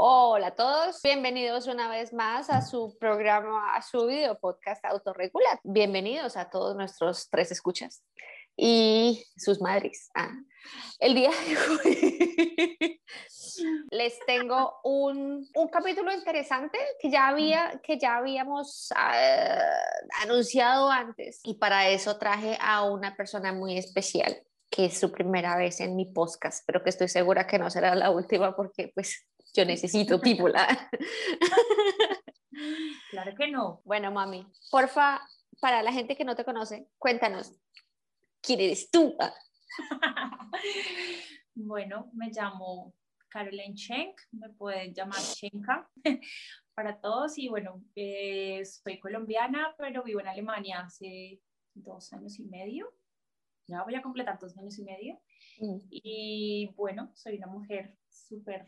Hola a todos, bienvenidos una vez más a su programa, a su video podcast Autorregular. Bienvenidos a todos nuestros tres escuchas y sus madres. Ah, el día de hoy les tengo un, un, capítulo interesante que ya, había, que ya habíamos uh, anunciado antes y para eso traje a una persona muy especial que es su primera vez en mi podcast, pero que estoy segura que no será la última porque pues yo necesito people. claro que no. Bueno, mami, porfa, para la gente que no te conoce, cuéntanos, ¿quién eres tú? bueno, me llamo Caroline Schenk, me pueden llamar Schenka para todos y bueno, eh, soy colombiana, pero vivo en Alemania hace dos años y medio ya voy a completar dos años y medio. Mm. Y bueno, soy una mujer súper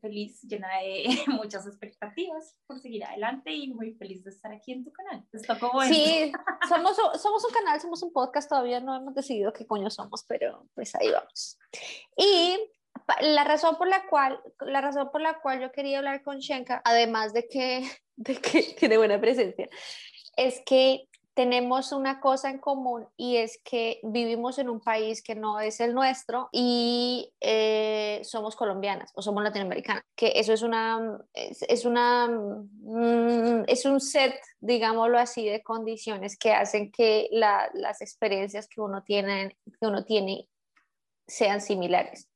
feliz, llena de muchas expectativas por seguir adelante y muy feliz de estar aquí en tu canal. Sí, somos, somos un canal, somos un podcast, todavía no hemos decidido qué coño somos, pero pues ahí vamos. Y la razón por la cual, la razón por la cual yo quería hablar con Shenka, además de que, de que tiene buena presencia, es que tenemos una cosa en común y es que vivimos en un país que no es el nuestro y eh, somos colombianas o somos latinoamericanas, que eso es una, es, una, mm, es un set, digámoslo así, de condiciones que hacen que las experiencias que uno tiene, que uno tiene sean similares.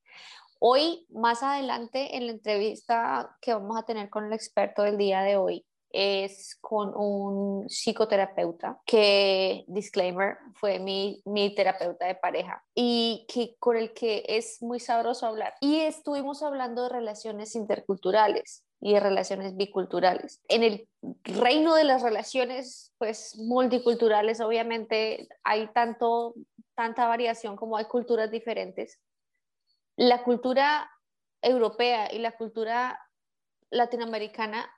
Hoy, más adelante, en la entrevista que vamos a tener con el experto del día de hoy, es con un psicoterapeuta que, disclaimer, fue mi, mi, terapeuta de pareja y que con el que es muy sabroso hablar. Y estuvimos hablando de relaciones interculturales y de relaciones biculturales. En el reino de las relaciones pues multiculturales obviamente hay tanto tanta variación como hay culturas diferentes. La cultura europea y la cultura latinoamericana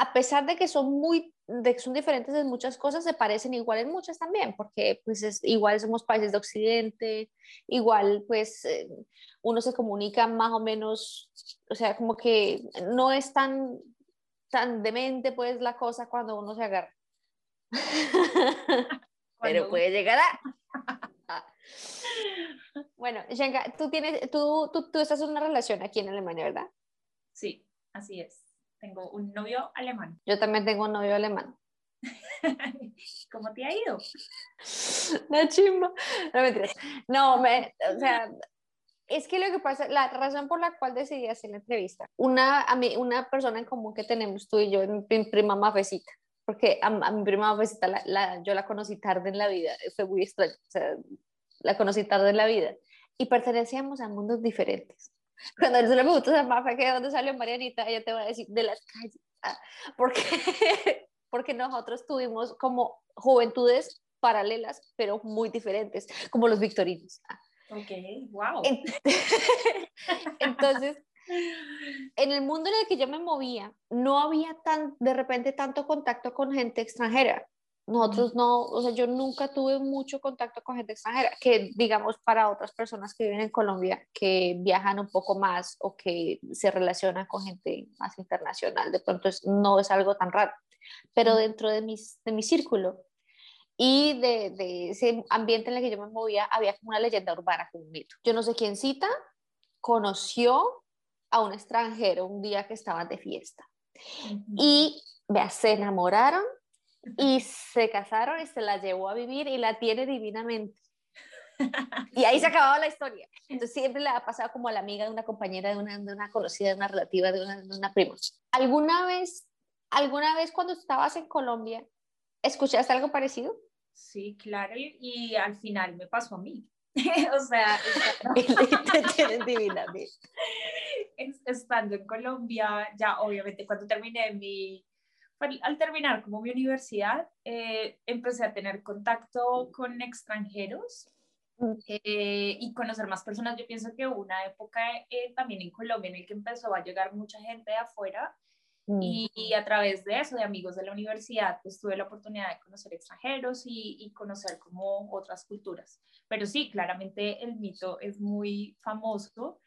a pesar de que son muy de que son diferentes en muchas cosas, se parecen igual en muchas también, porque pues es, igual somos países de Occidente, igual pues eh, uno se comunica más o menos, o sea, como que no es tan, tan demente pues la cosa cuando uno se agarra. Pero puede llegar a... Bueno, Shenka, tú, tienes, tú, tú, tú estás en una relación aquí en Alemania, ¿verdad? Sí, así es. Tengo un novio alemán. Yo también tengo un novio alemán. ¿Cómo te ha ido? La chimba. No mentiras. No, me, o sea, es que lo que pasa, la razón por la cual decidí hacer la entrevista, una, a mí, una persona en común que tenemos tú y yo, mi prima Mafecita, porque a, mi prima Mafecita la, la, yo la conocí tarde en la vida, fue muy extraño, o sea, la conocí tarde en la vida y pertenecíamos a mundos diferentes. Cuando él se le pregunta a Mafa que de dónde salió Marianita, ella te va a decir de las calles. Ah, porque, porque nosotros tuvimos como juventudes paralelas, pero muy diferentes, como los victorinos. Ah. Ok, wow. Entonces, en el mundo en el que yo me movía, no había tan, de repente tanto contacto con gente extranjera. Nosotros no, o sea, yo nunca tuve mucho contacto con gente extranjera, que digamos para otras personas que viven en Colombia, que viajan un poco más o que se relacionan con gente más internacional, de pronto no es algo tan raro, pero dentro de, mis, de mi círculo y de, de, ese ambiente en el que yo me movía, había como una leyenda urbana, como un mito. Yo no sé quién cita, conoció a un extranjero un día que estaban de fiesta y vea, se enamoraron y se casaron y se la llevó a vivir y la tiene divinamente. Y ahí se acababa la historia. Entonces siempre le ha pasado como a la amiga de una compañera, de una, de una conocida, de una relativa, de una, de una prima. ¿Alguna vez, ¿Alguna vez cuando estabas en Colombia, escuchaste algo parecido? Sí, claro, y, al final me pasó a mí. o sea, te tienen divinamente. Estando en Colombia, ya obviamente cuando terminé mi al terminar como mi universidad, eh, empecé a tener contacto con extranjeros eh, y conocer más personas. Yo pienso que hubo una época eh, también en Colombia en el que empezó a llegar mucha gente de afuera mm. y, a través de eso, de amigos de la universidad, pues tuve la oportunidad de conocer extranjeros y, y conocer como otras culturas. Pero sí, claramente el mito es muy famoso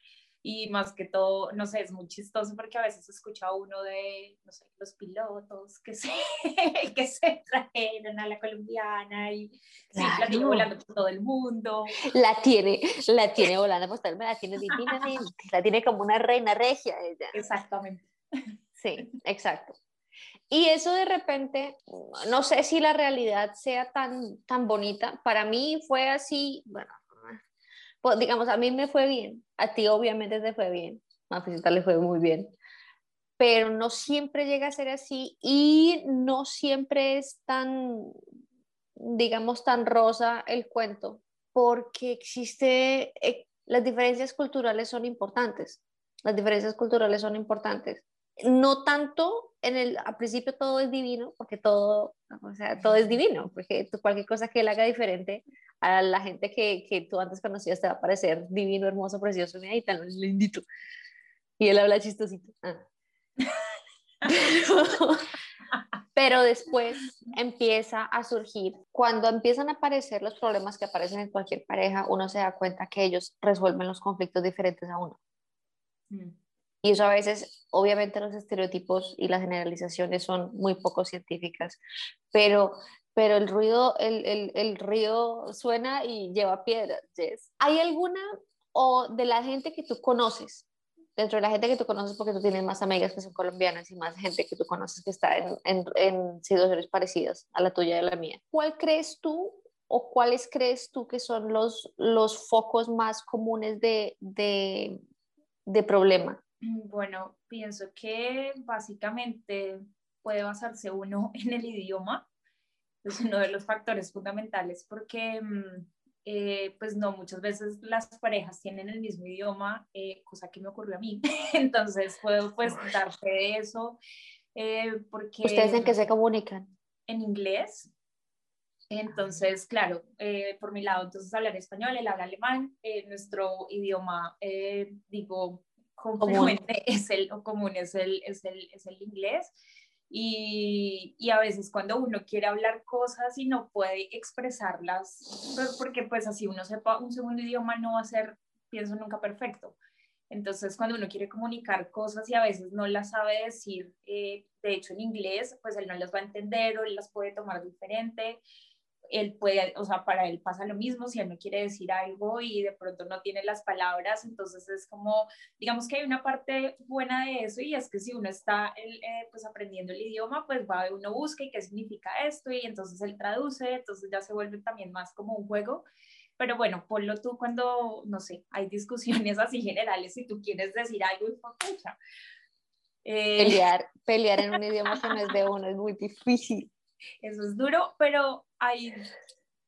y más que todo, no sé, es muy chistoso porque a veces escucha uno de, no sé, los pilotos que se, que se trajeron a la colombiana y sí, la tiene volando por todo el mundo. La tiene, la tiene volando por todo el mundo, la tiene divinamente, la tiene como una reina regia ella. Exactamente. Sí, exacto. Y eso de repente, no sé si la realidad sea tan, tan bonita. Para mí fue así, bueno, pues, digamos, a mí me fue bien, a ti obviamente te fue bien, a Fisita le fue muy bien, pero no siempre llega a ser así y no siempre es tan, digamos, tan rosa el cuento, porque existe, eh, las diferencias culturales son importantes, las diferencias culturales son importantes. No tanto en el, al principio todo es divino, porque todo, o sea, todo es divino, porque cualquier cosa que él haga diferente a la gente que, que tú antes conocías te va a parecer divino, hermoso, precioso, y tan lindito. Y él habla chistosito. Ah. Pero, después empieza a surgir, cuando empiezan a aparecer los problemas que aparecen en cualquier pareja, uno se da cuenta que ellos resuelven los conflictos diferentes a uno. Mm. Y eso a veces, obviamente los estereotipos y las generalizaciones son muy poco científicas, pero pero el ruido, el, el, el río suena y lleva piedras. ¿Hay alguna o de la gente que tú conoces, dentro de la gente que tú conoces, porque tú tienes más amigas que son colombianas y más gente que tú conoces que está en, en, en situaciones parecidas a la tuya y a la mía, ¿cuál crees tú o cuáles crees tú que son los, los focos más comunes de, de, de problema? Bueno, pienso que básicamente puede basarse uno en el idioma es uno de los factores fundamentales porque, mm, eh, pues no, muchas veces las parejas tienen el mismo idioma, eh, cosa que me ocurrió a mí. Entonces puedo pues darte de eso. Eh, porque, ¿Ustedes en qué se comunican? En inglés. Entonces, claro, por mi lado, entonces hablar español, él habla alemán, nuestro idioma, digo, común. es el, o común es el, es el, es el inglés. Y, y, a veces cuando uno quiere hablar cosas y no puede expresarlas, pues, porque pues así uno sepa un segundo idioma no va a ser, pienso nunca perfecto. Entonces cuando uno quiere comunicar cosas y a veces no las sabe decir, eh, de hecho en inglés, pues él no las va a entender o él las puede tomar diferente él puede, o sea, para él pasa lo mismo si él no quiere decir algo y de pronto no tiene las palabras, entonces es como, digamos que hay una parte buena de eso y es que si uno está eh, pues aprendiendo el idioma, pues va, uno busca y qué significa esto y entonces él traduce, entonces ya se vuelve también más como un juego. Pero bueno, ponlo tú cuando, no sé, hay discusiones así generales, si tú quieres decir algo y escucha. Eh... Pelear, pelear en un idioma que no es de uno es muy difícil. Eso es duro, pero ahí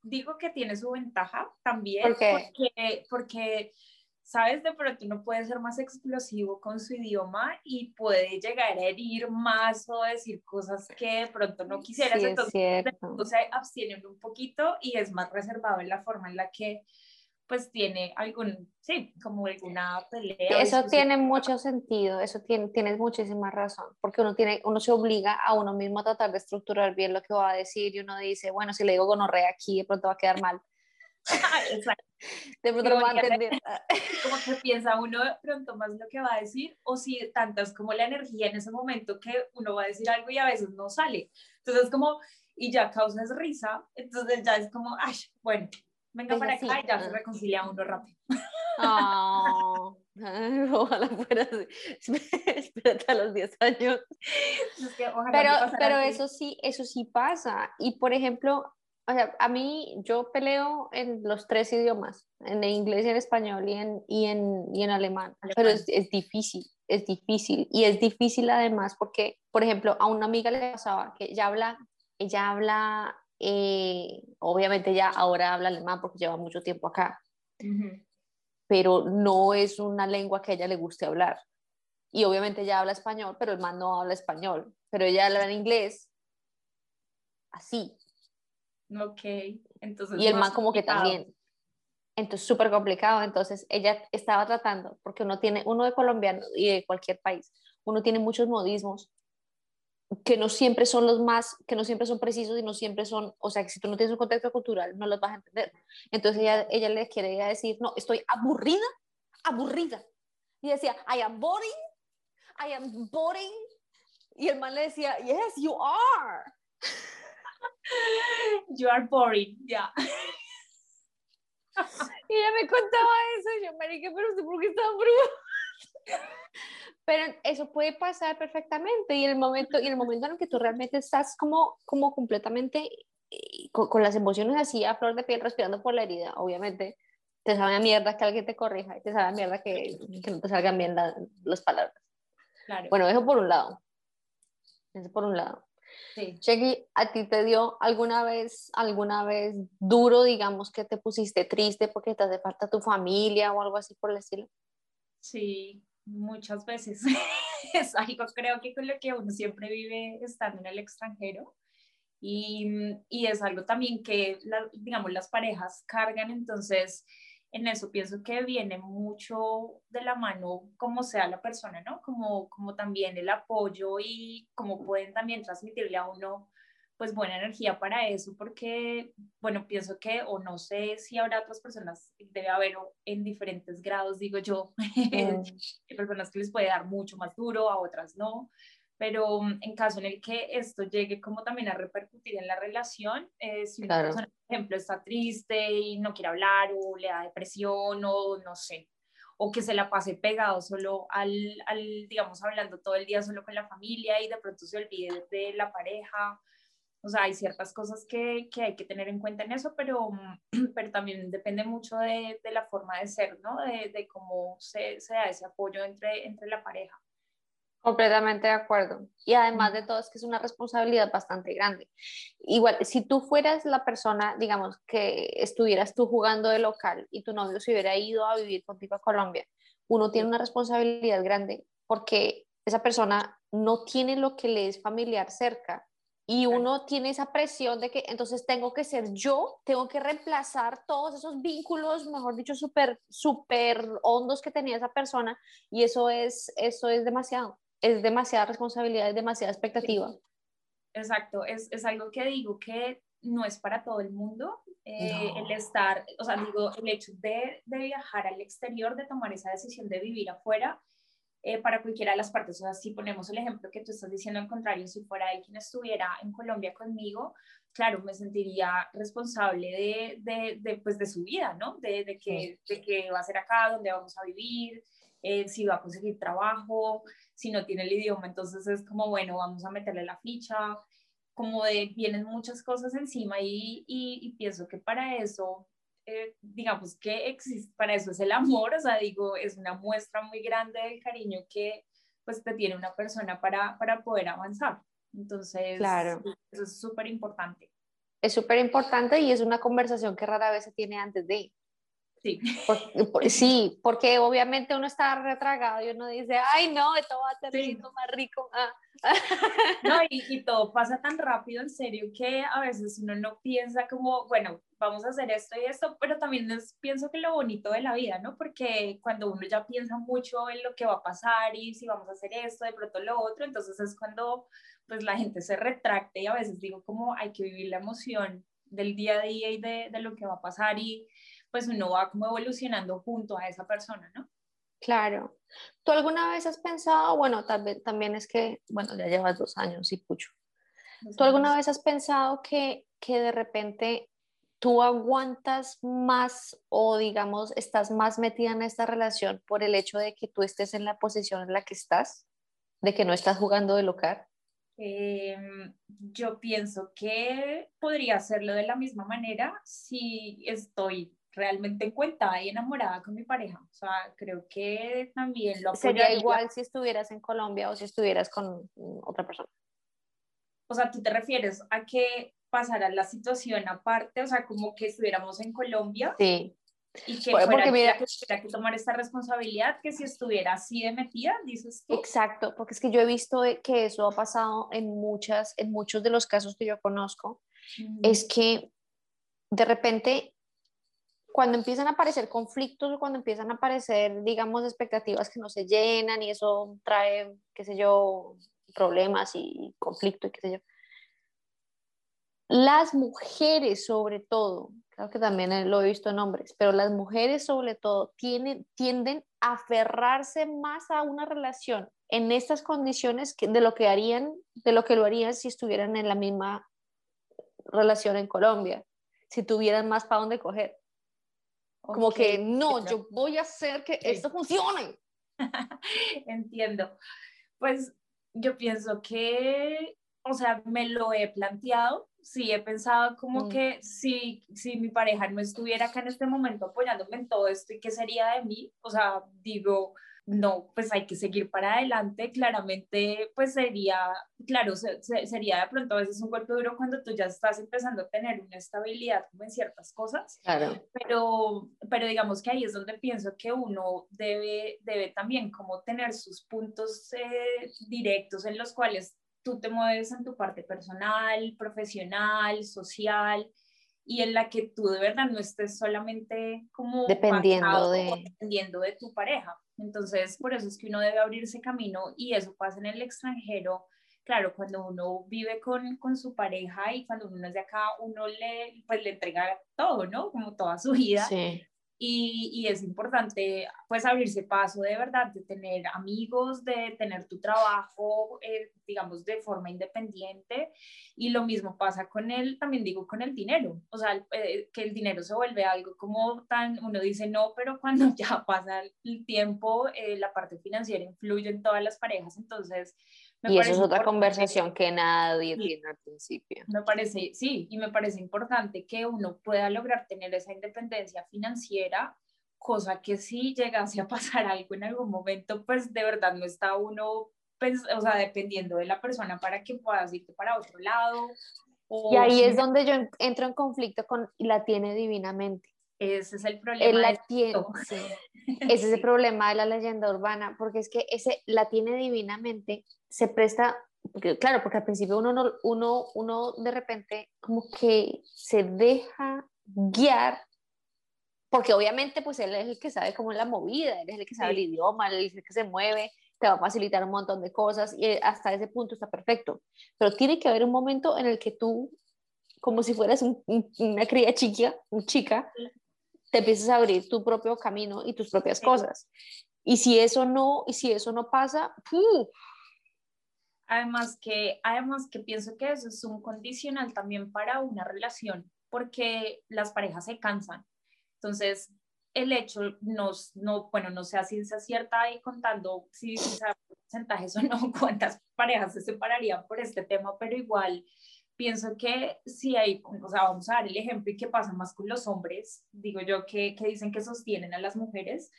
digo que tiene su ventaja también. Porque, porque, sabes, de pronto uno puede ser más explosivo con su idioma y puede llegar a herir más o decir cosas que de pronto no quisieras. entonces, se abstienen un poquito y es más reservado en la forma en la que pues tiene algún, sí, como alguna pelea. Eso tiene mucho sentido, eso tiene, tienes muchísima razón, porque uno, tiene, uno se obliga a uno mismo a tratar de estructurar bien lo que va a decir y uno dice, bueno, si le digo gonorrea aquí, de pronto va a quedar mal. Exacto. De pronto no va a entender. Como que piensa uno de pronto más lo que va a decir, o si tantas como la energía en ese momento que uno va a decir algo y a veces no sale. Entonces, como, y ya causas risa, entonces ya es como, ay, bueno, venga para acá y ya se reconcilia uno rápido. Oh, ojalá fuera así. Espérate a los 10 años. pero pero eso sí, eso sí pasa. Y por ejemplo, o sea, a mí yo peleo en los tres idiomas, en inglés y en español y en, y en, y en alemán, pero es, es, difícil, es difícil. Y es difícil además porque, por ejemplo, a una amiga le pasaba que ella habla, ella habla eh, obviamente ya ahora habla alemán porque lleva mucho tiempo acá, pero no es una lengua que a ella le guste hablar. Y obviamente ya habla español, pero el man no habla español, pero ella habla en inglés así. Ok, entonces. Y el man como que también. Entonces, súper complicado. Entonces, ella estaba tratando, porque uno tiene, uno de colombiano y de cualquier país, uno tiene muchos modismos que no siempre son los más, que no siempre son precisos y no siempre son, o sea, que si tú no tienes un contexto cultural, no los vas a entender. Entonces ella, ella le quiere decir, no, estoy aburrida, aburrida. y decía, I am boring, I am boring. Y el man le decía, yes, you are. You are boring, ya. Y ella me contaba eso, y yo, marica, pero usted por qué está bruto. Pero eso puede pasar perfectamente y el momento, y el momento en el que tú realmente estás como, como completamente eh, con, con, las emociones así a flor de piel respirando por la herida, obviamente te sabe a mierda que alguien te corrija y te sabe a mierda que, que no te salgan bien la, las palabras. Claro. Bueno, eso por un lado. Eso por un lado. Sí. Chequi, ¿a ti te dio alguna vez, alguna vez duro, digamos, que te pusiste triste porque te hace falta tu familia o algo así por el estilo? Sí, muchas veces. es algo creo que con lo que uno siempre vive estando en el extranjero. Y, y es algo también que, digamos, las parejas cargan, entonces en eso pienso que viene mucho de la mano como sea la persona, ¿no? Como, como también el apoyo y cómo pueden también transmitirle a uno pues buena energía para eso, porque, bueno, pienso que, o no sé si habrá otras personas, debe haber en diferentes grados, digo yo, mm. personas que les puede dar mucho más duro, a otras no, pero mm, en caso en el que esto llegue como también a repercutir en la relación, eh, si una Claro. persona, por ejemplo, está triste y no quiere hablar o le da depresión o no sé, o que se la pase pegado solo al, al, digamos, hablando todo el día solo con la familia y de pronto se olvide de la pareja. O sea, hay ciertas cosas que, que hay que tener en cuenta en eso, pero, pero también depende mucho de, de la forma de ser, ¿no? De, de cómo se, se da ese apoyo entre, entre la pareja. Completamente de acuerdo. Y además de todo es que es una responsabilidad bastante grande. Igual, si tú fueras la persona, digamos, que estuvieras tú jugando de local y tu novio se hubiera ido a vivir contigo a Colombia, uno tiene una responsabilidad grande porque esa persona no tiene lo que le es familiar cerca y uno tiene esa presión de que entonces tengo que ser yo, tengo que reemplazar todos esos vínculos, mejor dicho, súper, súper hondos que tenía esa persona y eso es, eso es demasiado es demasiada responsabilidad, es demasiada expectativa. Exacto, es, es algo que digo que no es para todo el mundo. Eh, No. El estar, o sea, digo, el hecho de, de, viajar al exterior, de tomar esa decisión de vivir afuera, eh, para cualquiera de las partes. O sea, si ponemos el ejemplo que tú estás diciendo al contrario, si fuera ahí quien estuviera en Colombia conmigo, claro, me sentiría responsable de, de, de pues, de su vida, ¿no? De, de, que, de qué va a ser acá, dónde vamos a vivir, eh, si va a conseguir trabajo, si no tiene el idioma, entonces es como, bueno, vamos a meterle la ficha, como de, vienen muchas cosas encima y, y, y pienso que para eso, eh, digamos que existe, para eso es el amor, o sea, digo, es una muestra muy grande del cariño que pues te tiene una persona para, para poder avanzar. Entonces, Claro. eso es súper importante. Es súper importante y es una conversación que rara vez se tiene antes de. Sí. Por, por, sí, porque obviamente uno está retragado y uno dice, ay no, esto va a ser Sí. más rico. ah". No, y, y todo pasa tan rápido, en serio, que a veces uno no piensa como, bueno, vamos a hacer esto y esto, pero también es, pienso que lo bonito de la vida, ¿no? Porque cuando uno ya piensa mucho en lo que va a pasar y si vamos a hacer esto, de pronto lo otro, entonces es cuando pues la gente se retracte y a veces digo como hay que vivir la emoción del día a día y de, de lo que va a pasar y pues uno va como evolucionando junto a esa persona, ¿no? Claro. ¿Tú alguna vez has pensado, bueno, también, también es que, bueno, ya llevas dos años y pucho. ¿Tú alguna vez has pensado que, que de repente tú aguantas más o digamos estás más metida en esta relación por el hecho de que tú estés en la posición en la que estás, de que no estás jugando de local? Eh, yo pienso que podría hacerlo de la misma manera si estoy realmente encuentada y enamorada con mi pareja. O sea, creo que también lo Sería apoyaría. igual si estuvieras en Colombia o si estuvieras con mm, otra persona. O sea, tú te refieres a que pasara la situación aparte, o sea, como que estuviéramos en Colombia Sí, y que Porque fuera mira- ella que tuviera que tomar esta responsabilidad, que si estuviera así de metida, dices tú. exacto, porque es que yo he visto que eso ha pasado en muchas, en muchos de los casos que yo conozco, Mm, es que de repente cuando empiezan a aparecer conflictos o cuando empiezan a aparecer, digamos, expectativas que no se llenan y eso trae, qué sé yo, problemas y conflicto y qué sé yo, las mujeres sobre todo, creo que también lo he visto en hombres, pero las mujeres sobre todo tienen, tienden a aferrarse más a una relación en estas condiciones que, de lo que harían, de lo que lo harían si estuvieran en la misma relación en Colombia, si tuvieran más para dónde coger. Como que no, yo voy a hacer que esto funcione. Entiendo. Pues yo pienso que, o sea, me lo he planteado, sí he pensado como mm. que si, si mi pareja no estuviera acá en este momento apoyándome en todo esto, ¿y qué sería de mí? O sea, digo, no, pues hay que seguir para adelante, claramente, pues sería, claro, sería de pronto a veces un golpe duro cuando tú ya estás empezando a tener una estabilidad como en ciertas cosas, claro. pero, pero digamos que ahí es donde pienso que uno debe, debe también como tener sus puntos eh, directos en los cuales tú te mueves en tu parte personal, profesional, social, y en la que tú de verdad no estés solamente como dependiendo de dependiendo de tu pareja. Entonces, por eso es que uno debe abrirse camino y eso pasa en el extranjero. Claro, cuando uno vive con, con su pareja y cuando uno es de acá, uno le, pues, le entrega todo, ¿no? Como toda su vida. Sí. Y, es importante pues abrirse paso de verdad, de tener amigos, de tener tu trabajo, eh, digamos, de forma independiente. Y lo mismo pasa con él, también digo, con el dinero. O sea, eh, que el dinero se vuelve algo como tan, uno dice no, pero cuando ya pasa el tiempo, eh, la parte financiera influye en todas las parejas. Entonces, y eso es otra conversación que nadie tiene al principio. Me parece, sí, y me parece importante que uno pueda lograr tener esa independencia financiera, cosa que si llegase a pasar algo en algún momento, pues de verdad no está uno, pues, o sea, dependiendo de la persona para que puedas irte para otro lado. y ahí es donde yo entro en conflicto con la tiene divinamente. Ese es el problema. La tiene, Ese es el problema de la leyenda urbana, porque es que ese la tiene divinamente, se presta, claro, porque al principio uno, no, uno, uno de repente como que se deja guiar, porque obviamente pues él es el que sabe cómo es la movida, él es el que sabe el idioma, él es el que se mueve, te va a facilitar un montón de cosas y hasta ese punto está perfecto. Pero tiene que haber un momento en el que tú, como si fueras una cría chica, un chica, te empiezas a abrir tu propio camino y tus propias cosas. Y si eso no, y si eso no pasa, Además que, además que pienso que eso es un condicional también para una relación, porque las parejas se cansan. Entonces, el hecho, no, no, bueno, no sé si se acierta ahí contando si, porcentajes o no, cuántas parejas se separarían por este tema, pero igual pienso que si hay, o sea, vamos a dar el ejemplo y qué pasa más con los hombres, digo yo, que, que dicen que sostienen a las mujeres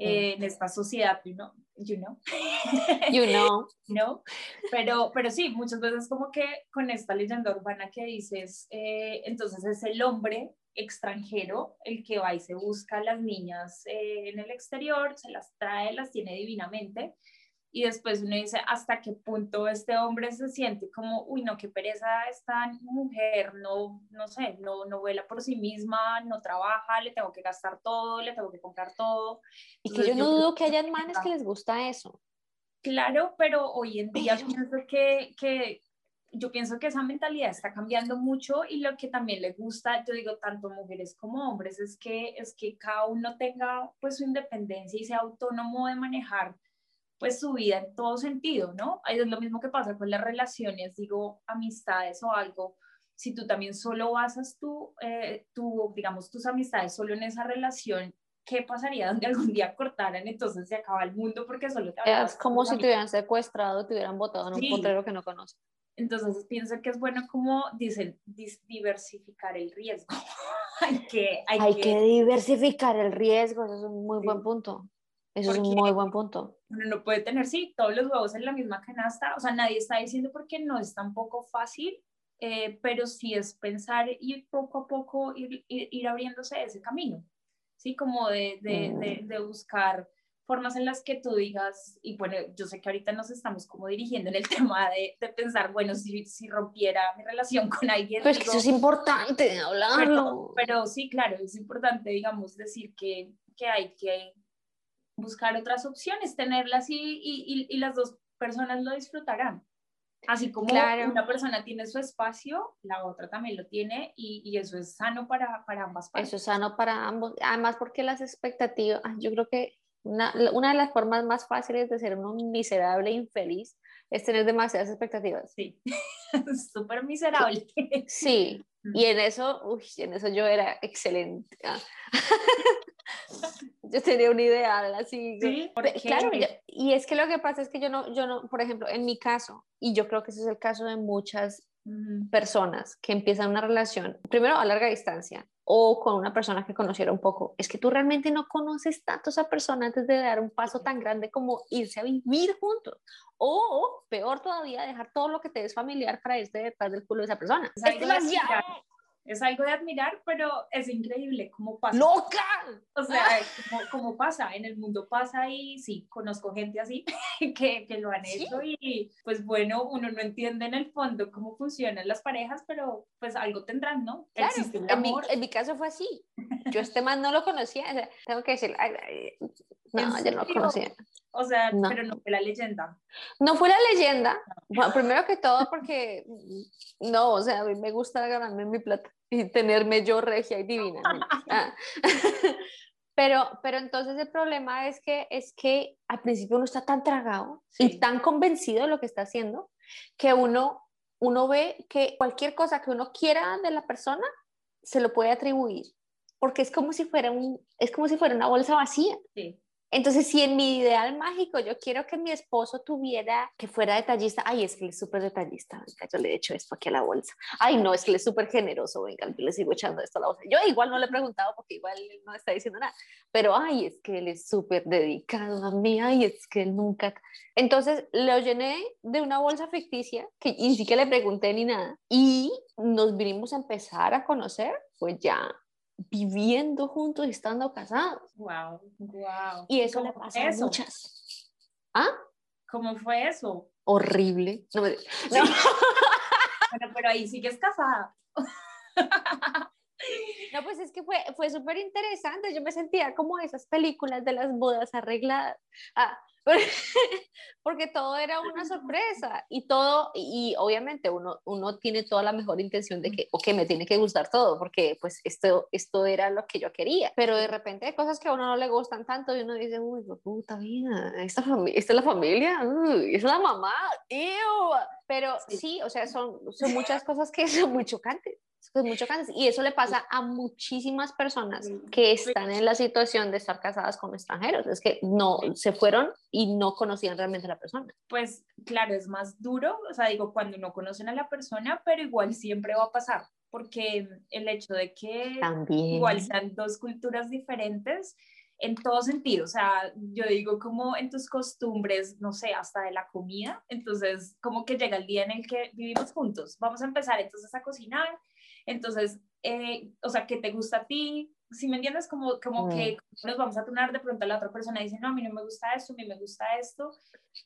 eh, en esta sociedad, you know, you know. You know. no, pero, pero sí, muchas veces como que con esta leyenda urbana que dices, eh, entonces es el hombre extranjero el que va y se busca a las niñas eh, en el exterior, se las trae, las tiene divinamente y después uno dice hasta qué punto este hombre se siente como, uy, no, qué pereza esta mujer, no, no sé, no, no vuela por sí misma, no trabaja, le tengo que gastar todo, le tengo que comprar todo. Y que yo no dudo que hayan manes que les gusta eso. Claro, pero hoy en día pienso que, que, yo pienso que esa mentalidad está cambiando mucho y lo que también le gusta, yo digo, tanto mujeres como hombres, es que, es que cada uno tenga pues su independencia y sea autónomo de manejar pues su vida en todo sentido, ¿no? Es lo mismo que pasa con las relaciones, digo, amistades o algo. Si tú también solo basas tu, eh, tu, digamos, tus amistades solo en esa relación, ¿qué pasaría donde algún día cortaran? Entonces se acaba el mundo porque solo te Es como si te hubieran secuestrado, te hubieran botado en un potrero que no conoces. Entonces pienso que es bueno como dicen, diversificar el riesgo. hay que, hay, que... diversificar el riesgo, eso es un muy buen punto. Eso es un muy buen punto. Uno no puede tener, sí, todos los huevos en la misma canasta. O sea, nadie está diciendo porque no es tan poco fácil, eh, pero sí es pensar y poco a poco ir, ir, abriéndose ese camino. Sí, como de, de, de, mm. de, buscar formas en las que tú digas, y bueno, yo sé que ahorita nos estamos como dirigiendo en el tema de, de pensar, bueno, si, si, rompiera mi relación con alguien. Que eso es importante hablarlo. Pero, pero, sí, claro, es importante, digamos, decir que, que hay que buscar otras opciones, tenerlas y, y, y, las dos personas lo disfrutarán. Así como una persona tiene su espacio, la otra también lo tiene y, y eso es sano para, para, ambas partes. Eso es sano para ambos. Además, porque las expectativas, yo creo que una, una de las formas más fáciles de ser un miserable infeliz es tener demasiadas expectativas. Sí, súper miserable. Sí, y en eso, uy, en eso yo era excelente. Yo tenía un ideal así. Sí, claro, y es que lo que pasa es que yo no, yo no, por ejemplo, en mi caso, y yo creo que ese es el caso de muchas personas que empiezan una relación, primero a larga distancia o con una persona que conociera un poco, es que tú realmente no conoces tanto a esa persona antes de dar un paso tan grande como irse a vivir juntos. O, peor todavía, dejar todo lo que te es familiar para irte detrás del culo de esa persona. Es, es algo de admirar, pero es increíble cómo pasa. ¡Loca! O sea, cómo, pasa, en el mundo pasa y sí, conozco gente así que, que lo han hecho y pues bueno, uno no entiende en el fondo cómo funcionan las parejas, pero pues algo tendrán, ¿no? Claro, en, mi, en mi caso fue así. Yo este man no lo conocía, tengo que decir, no, yo no lo conocía. O sea, pero no fue la leyenda. No fue la leyenda, primero que todo porque no, o sea, a mí me gusta ganarme mi plata y tenerme yo regia y divina. Ah. pero, pero entonces el problema es que, es que al principio uno está tan tragado y tan convencido de lo que está haciendo que uno, uno ve que cualquier cosa que uno quiera de la persona se lo puede atribuir porque es como si fuera un es como si fuera una bolsa vacía. Sí. Entonces, si en mi ideal mágico yo quiero que mi esposo tuviera, que fuera detallista, ay, es que él es súper detallista, venga, yo le he hecho esto aquí a la bolsa. Ay, no, es que él es súper generoso, venga, yo le sigo echando esto a la bolsa. Yo igual no le he preguntado porque igual él no está diciendo nada, pero ay, es que él es súper dedicado a mí, ay, es que él nunca... Entonces, lo llené de una bolsa ficticia, que ni siquiera le pregunté ni nada, y nos vinimos a empezar a conocer, pues ya viviendo juntos y estando casados. Wow, wow. Y eso le pasa a muchas. ¿Ah? ¿Cómo fue eso? Horrible. No, bueno, pero ahí sigues casada. No, pues es que fue, fue súper interesante. Yo me sentía como esas películas de las bodas arregladas. Ah, porque todo era una sorpresa y todo, y obviamente uno, uno tiene toda la mejor intención de que, ok, me tiene que gustar todo, porque pues esto, esto era lo que yo quería, pero de repente hay cosas que a uno no le gustan tanto y uno dice, uy, puta vida, esta, esta es la familia, uy, es la mamá, ew. pero sí. o sea, son, son muchas cosas que son muy chocantes es mucho cáncer. Y eso le pasa a muchísimas personas que están en la situación de estar casadas con extranjeros. Es que no se fueron y no conocían realmente a la persona. Pues claro, es más duro, o sea, digo, cuando no conocen a la persona, pero igual siempre va a pasar, porque el hecho de que También. igual sean dos culturas diferentes, en todo sentido, o sea, yo digo como en tus costumbres, no sé, hasta de la comida, entonces como que llega el día en el que vivimos juntos, vamos a empezar entonces a cocinar, entonces, eh, o sea, ¿qué te gusta a ti? Si me entiendes, como, como que mm. nos vamos a turnar, de pronto la otra persona dice, no, a mí no me gusta esto, a mí me gusta esto,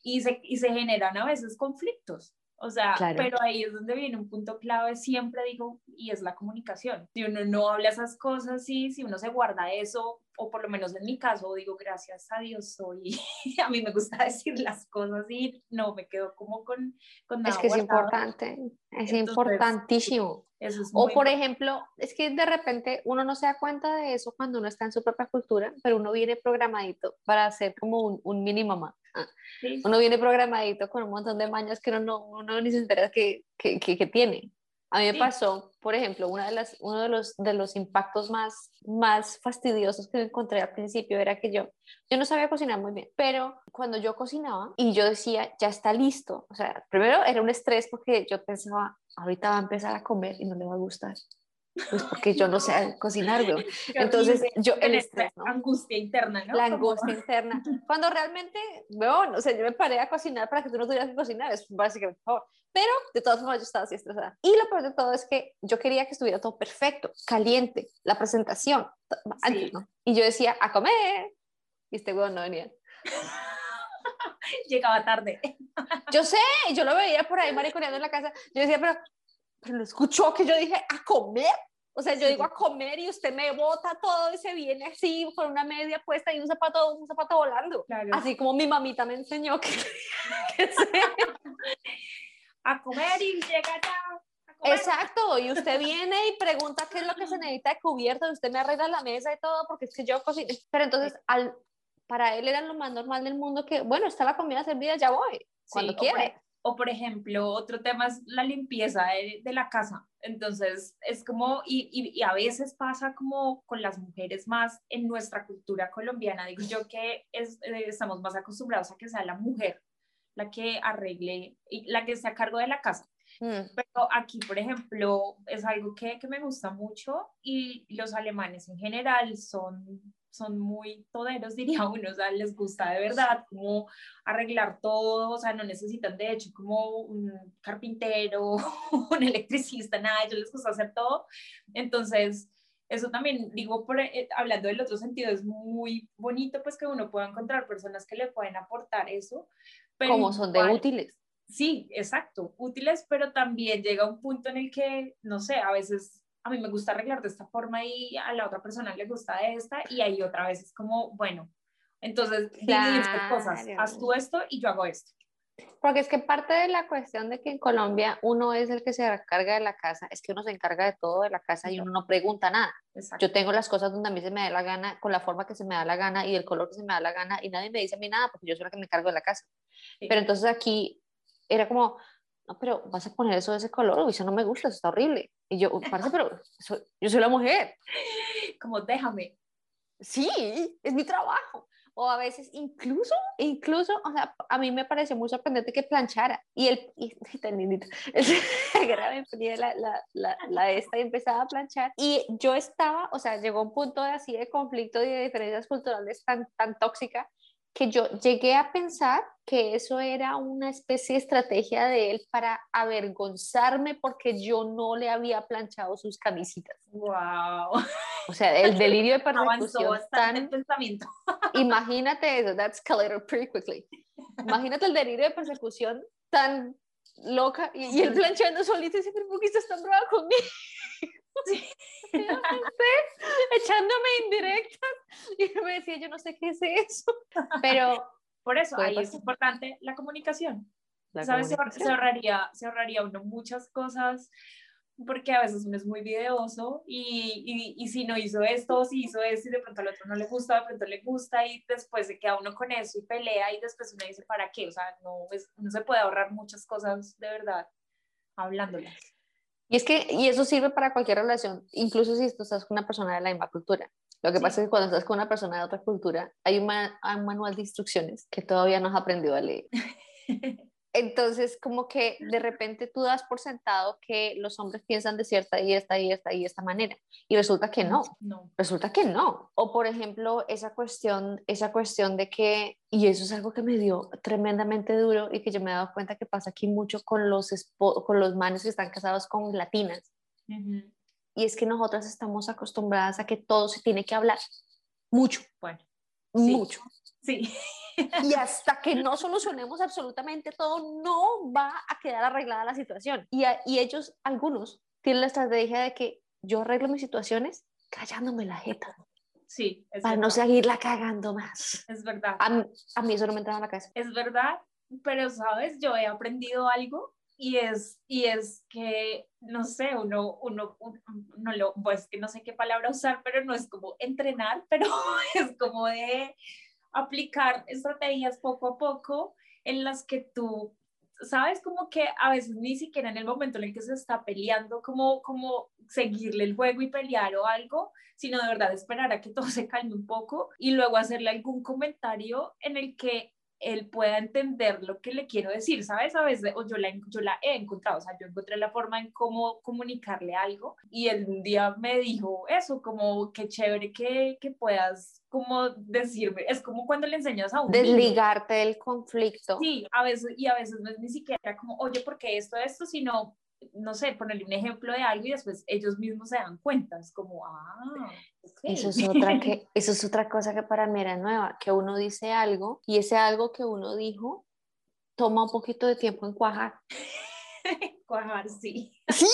y se, y se generan a veces conflictos. O sea, pero ahí es donde viene un punto clave, siempre digo, y es la comunicación. Si uno no habla esas cosas, sí, si uno se guarda eso, o por lo menos en mi caso, digo, gracias a Dios soy, a mí me gusta decir las cosas y no me quedo como con, con nada Es que es importante, es importantísimo. O por ejemplo, es que de repente uno no se da cuenta de eso cuando uno está en su propia cultura, pero uno viene programadito para ser como un, un mini mamá. Uno viene programadito con un montón de mañas que uno, no, uno ni se entera que, que, que, tiene. A mí me pasó, por ejemplo, una de las, uno de los, de los impactos más, más fastidiosos que encontré al principio era que yo, yo no sabía cocinar muy bien, pero cuando yo cocinaba y yo decía, ya está listo, o sea, primero era un estrés porque yo pensaba, ahorita va a empezar a comer y no le va a gustar pues porque yo no sé cocinar, güey. Entonces, yo, el estrés, ¿no? angustia interna, ¿no? La angustia interna. Cuando realmente, bueno, o sea, yo me paré a cocinar para que tú no tuvieras que cocinar, es básicamente, por favor. Pero, de todas formas, yo estaba así estresada. Y lo peor de todo es que yo quería que estuviera todo perfecto, caliente, la presentación, antes, ¿no? Y yo decía, a comer. Y este güey no venía. Llegaba tarde. yo sé, yo lo veía por ahí mariconeando en la casa. Yo decía, pero pero lo escuchó que yo dije, a comer. O sea, yo digo a comer y usted me bota todo y se viene así con una media puesta y un zapato, un zapato volando. Así como mi mamita me enseñó que, a comer y llega ya. Exacto, y usted viene y pregunta qué es lo que se necesita de cubierto, y usted me arregla la mesa y todo, porque es que yo cocino. Pero entonces, al, para él era lo más normal del mundo que, bueno, está la comida servida, ya voy, cuando quiere. O por ejemplo, otro tema es la limpieza de, la casa. Entonces, es como, y, y, a veces pasa como con las mujeres más en nuestra cultura colombiana, digo yo que es, eh, estamos más acostumbrados a que sea la mujer la que arregle y la que esté a cargo de la casa. Mm. Pero aquí, por ejemplo, es algo que, que, me gusta mucho y los alemanes en general son son muy toderos, diría uno, o sea, les gusta de verdad como arreglar todo, o sea, no necesitan de hecho como un carpintero, un electricista, nada, ellos les gusta hacer todo. Entonces, eso también, digo, por, eh, hablando del otro sentido, es muy bonito pues que uno pueda encontrar personas que le pueden aportar eso. Pero como son de útiles. Sí, exacto, útiles, pero también llega un punto en el que, no sé, a veces a mí me gusta arreglar de esta forma y a la otra persona le gusta de esta y ahí otra vez es como, bueno, entonces claro. cosas, haz tú esto y yo hago esto. Porque es que parte de la cuestión de que en Colombia uno es el que se encarga de la casa, es que uno se encarga de todo de la casa y uno no pregunta nada. Yo tengo las cosas donde a mí se me da la gana, con la forma que se me da la gana y el color que se me da la gana y nadie me dice a mí nada porque yo soy la que me encargo de la casa. Pero entonces aquí era como, no, pero vas a poner eso de ese color, eso no me gusta, eso está horrible. Y yo, parece, pero yo soy la mujer. Como déjame. Sí, es mi trabajo. O a veces incluso, incluso, o sea, a mí me pareció muy sorprendente que planchara. Y el, y, tan lindito, la, la, la, la esta y empezaba a planchar. Y yo estaba, o sea, llegó un punto de así de conflicto y de diferencias culturales tan, tan tóxica que yo llegué a pensar que eso era una especie de estrategia de él para avergonzarme porque yo no le había planchado sus camisitas. Wow. O sea, el delirio de persecución tan el pensamiento. Imagínate eso, that escalated pretty quickly. Imagínate el delirio de persecución tan loca y, él planchando solito y dice, ¿por qué estás tan brava conmigo? Sí. echándome indirectas y me decía, yo no sé qué es eso, pero por eso ahí es importante la comunicación. ¿Sabes? Se, ahorraría, se ahorraría uno muchas cosas porque a veces uno es muy videoso y, y, y, si no hizo esto, si hizo esto y de pronto al otro no le gusta, de pronto le gusta y después se queda uno con eso y pelea y después uno dice, ¿para qué? O sea, no, no se puede ahorrar muchas cosas de verdad hablándolas. Y es que, y eso sirve para cualquier relación, incluso si tú estás con una persona de la misma cultura. Lo que pasa es que cuando estás con una persona de otra cultura, hay un, un manual de instrucciones que todavía no has aprendido a leer. Entonces, como que de repente tú das por sentado que los hombres piensan de cierta y esta y esta y esta manera. Y resulta que no. no. Resulta que no. O por ejemplo, esa cuestión, esa cuestión de que, y eso es algo que me dio tremendamente duro y que yo me he dado cuenta que pasa aquí mucho con los, con los manes que están casados con latinas. Y es que nosotras estamos acostumbradas a que todo se tiene que hablar. Mucho. Bueno. Mucho. Sí. Y hasta que no solucionemos absolutamente todo, no va a quedar arreglada la situación. Y, y ellos, algunos, tienen la estrategia de que yo arreglo mis situaciones callándome la jeta. Sí, es para no seguirla cagando más. Es verdad. A, a, mí eso no me entraba en la cabeza. Es verdad, pero sabes, yo he aprendido algo y es, y es que, no sé, uno, uno, uno, lo, pues que no sé qué palabra usar, pero no es como entrenar, pero es como de aplicar estrategias poco a poco en las que tú sabes como que a veces ni siquiera en el momento en el que se está peleando como como seguirle el juego y pelear o algo, sino de verdad esperar a que todo se calme un poco y luego hacerle algún comentario en el que él pueda entender lo que le quiero decir, ¿sabes? A veces, o yo la, yo la he encontrado, o sea, yo encontré la forma en cómo comunicarle algo y él un día me dijo eso, como qué chévere que, que puedas como decirme, es como cuando le enseñas a un Desligarte del conflicto. Sí, a veces, y a veces no es ni siquiera como, oye, ¿por qué esto, esto? Sino, no sé, ponerle un ejemplo de algo y después ellos mismos se dan cuenta, es como, ah, eso, es otra que, eso es otra cosa que para mí era nueva, que uno dice algo y ese algo que uno dijo toma un poquito de tiempo en cuajar. cuajar, sí. Sí,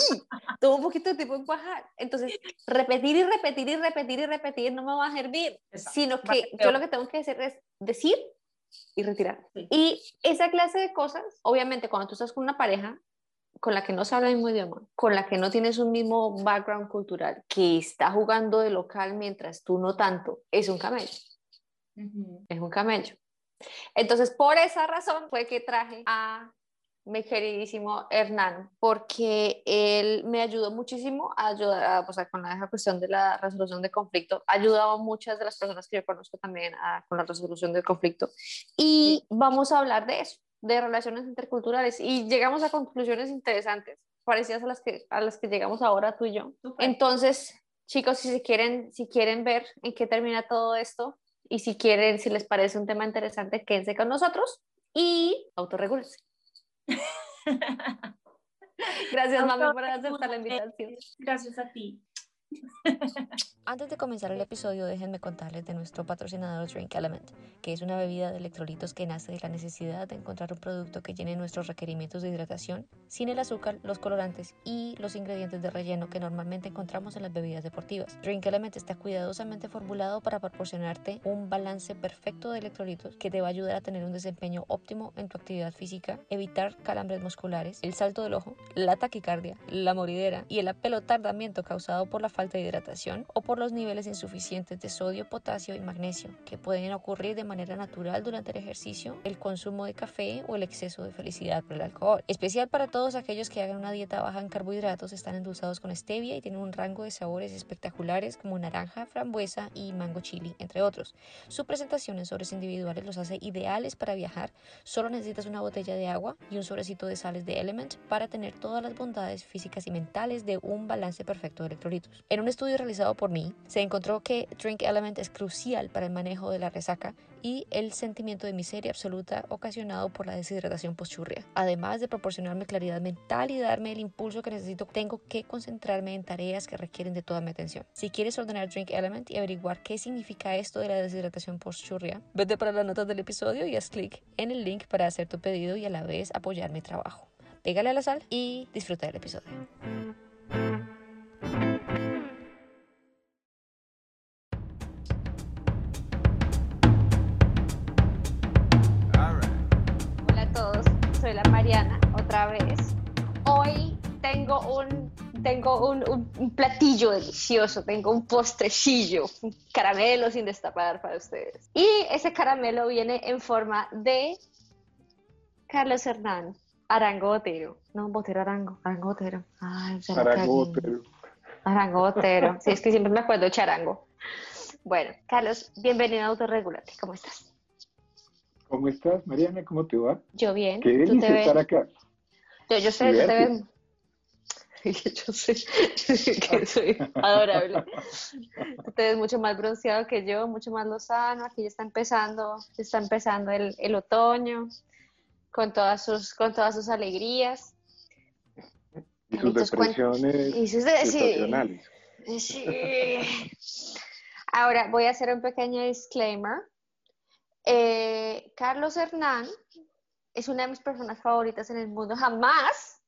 toma un poquito de tiempo en cuajar. Entonces, repetir y repetir y repetir y repetir no me va a servir, sino que yo lo que tengo que hacer es decir y retirar. Y esa clase de cosas, obviamente, cuando tú estás con una pareja, con la que no se habla el mismo idioma, con la que no tienes un mismo background cultural, que está jugando de local mientras tú no tanto, es un camello. Es un camello. Entonces, por esa razón fue que traje a mi queridísimo Hernán, porque él me ayudó muchísimo a ayudar pues, con la cuestión de la resolución de conflicto. Ha ayudado a muchas de las personas que yo conozco también con la resolución del conflicto. Y vamos a hablar de eso, de relaciones interculturales. Y llegamos a conclusiones interesantes, parecidas a las que, a las que llegamos ahora tú y yo. Entonces, chicos, si, se quieren, si quieren ver en qué termina todo esto, y si quieren, si les parece un tema interesante, quédense con nosotros y autorregúlense. Gracias, mami, por aceptar la invitación. Gracias a ti. Antes de comenzar el episodio, déjenme contarles de nuestro patrocinador Drink Element, que es una bebida de electrolitos que nace de la necesidad de encontrar un producto que llene nuestros requerimientos de hidratación sin el azúcar, los colorantes y los ingredientes de relleno que normalmente encontramos en las bebidas deportivas. Drink Element está cuidadosamente formulado para proporcionarte un balance perfecto de electrolitos que te va a ayudar a tener un desempeño óptimo en tu actividad física, evitar calambres musculares, el salto del ojo, la taquicardia, la moridera y el apelotardamiento causado por la falta de hidratación o por los niveles insuficientes de sodio, potasio y magnesio que pueden ocurrir de manera natural durante el ejercicio, el consumo de café o el exceso de felicidad por el alcohol. Especial para todos aquellos que hagan una dieta baja en carbohidratos, están endulzados con stevia y tienen un rango de sabores espectaculares como naranja, frambuesa y mango chili, entre otros. Su presentación en sobres individuales los hace ideales para viajar. Solo necesitas una botella de agua y un sobrecito de sales de Element para tener todas las bondades físicas y mentales de un balance perfecto de electrolitos. En un estudio realizado por mí, se encontró que Drink Element es crucial para el manejo de la resaca y el sentimiento de miseria absoluta ocasionado por la deshidratación postchurria. Además de proporcionarme claridad mental y darme el impulso que necesito, tengo que concentrarme en tareas que requieren de toda mi atención. Si quieres ordenar Drink Element y averiguar qué significa esto de la deshidratación postchurria, vete para las notas del episodio y haz clic en el link para hacer tu pedido y a la vez apoyar mi trabajo. Pégale a la sal y disfruta del episodio. La Mariana otra vez. Hoy tengo un, tengo un, platillo delicioso, tengo un postrecillo, un caramelo sin destapar para ustedes. Y ese caramelo viene en forma de Carlos Hernán, Arango Botero. No, Botero Arango, Arango Botero. Arango Botero. Arango Botero. Sí, es que siempre me acuerdo de Charango. Bueno, Carlos, bienvenido a Autorregulate. ¿Cómo estás? ¿Cómo estás, Mariana? ¿Cómo te va? Yo bien. Qué delicia estar acá. Yo, yo sé, yo te veo. Yo sé que soy adorable. Usted es mucho más bronceado que yo, mucho más lozano. Aquí ya está empezando, está empezando el, el otoño con todas sus, con todas sus alegrías. Y sus depresiones y sus de, sí. sí. Ahora voy a hacer un pequeño disclaimer eh, Carlos Hernán es una de mis personas favoritas en el mundo, jamás,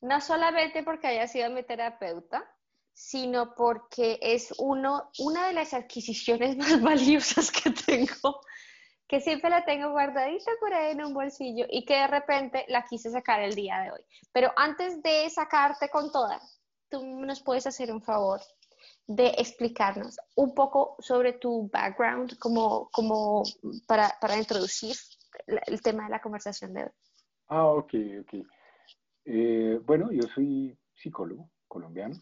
no solamente porque haya sido mi terapeuta, sino porque es uno, una de las adquisiciones más valiosas que tengo, que siempre la tengo guardadita por ahí en un bolsillo y que de repente la quise sacar el día de hoy. Pero antes de sacarte con toda, tú nos puedes hacer un favor de explicarnos un poco sobre tu background como, como para, para introducir el tema de la conversación de hoy. Ah, ok, ok. Eh, bueno, yo soy psicólogo colombiano.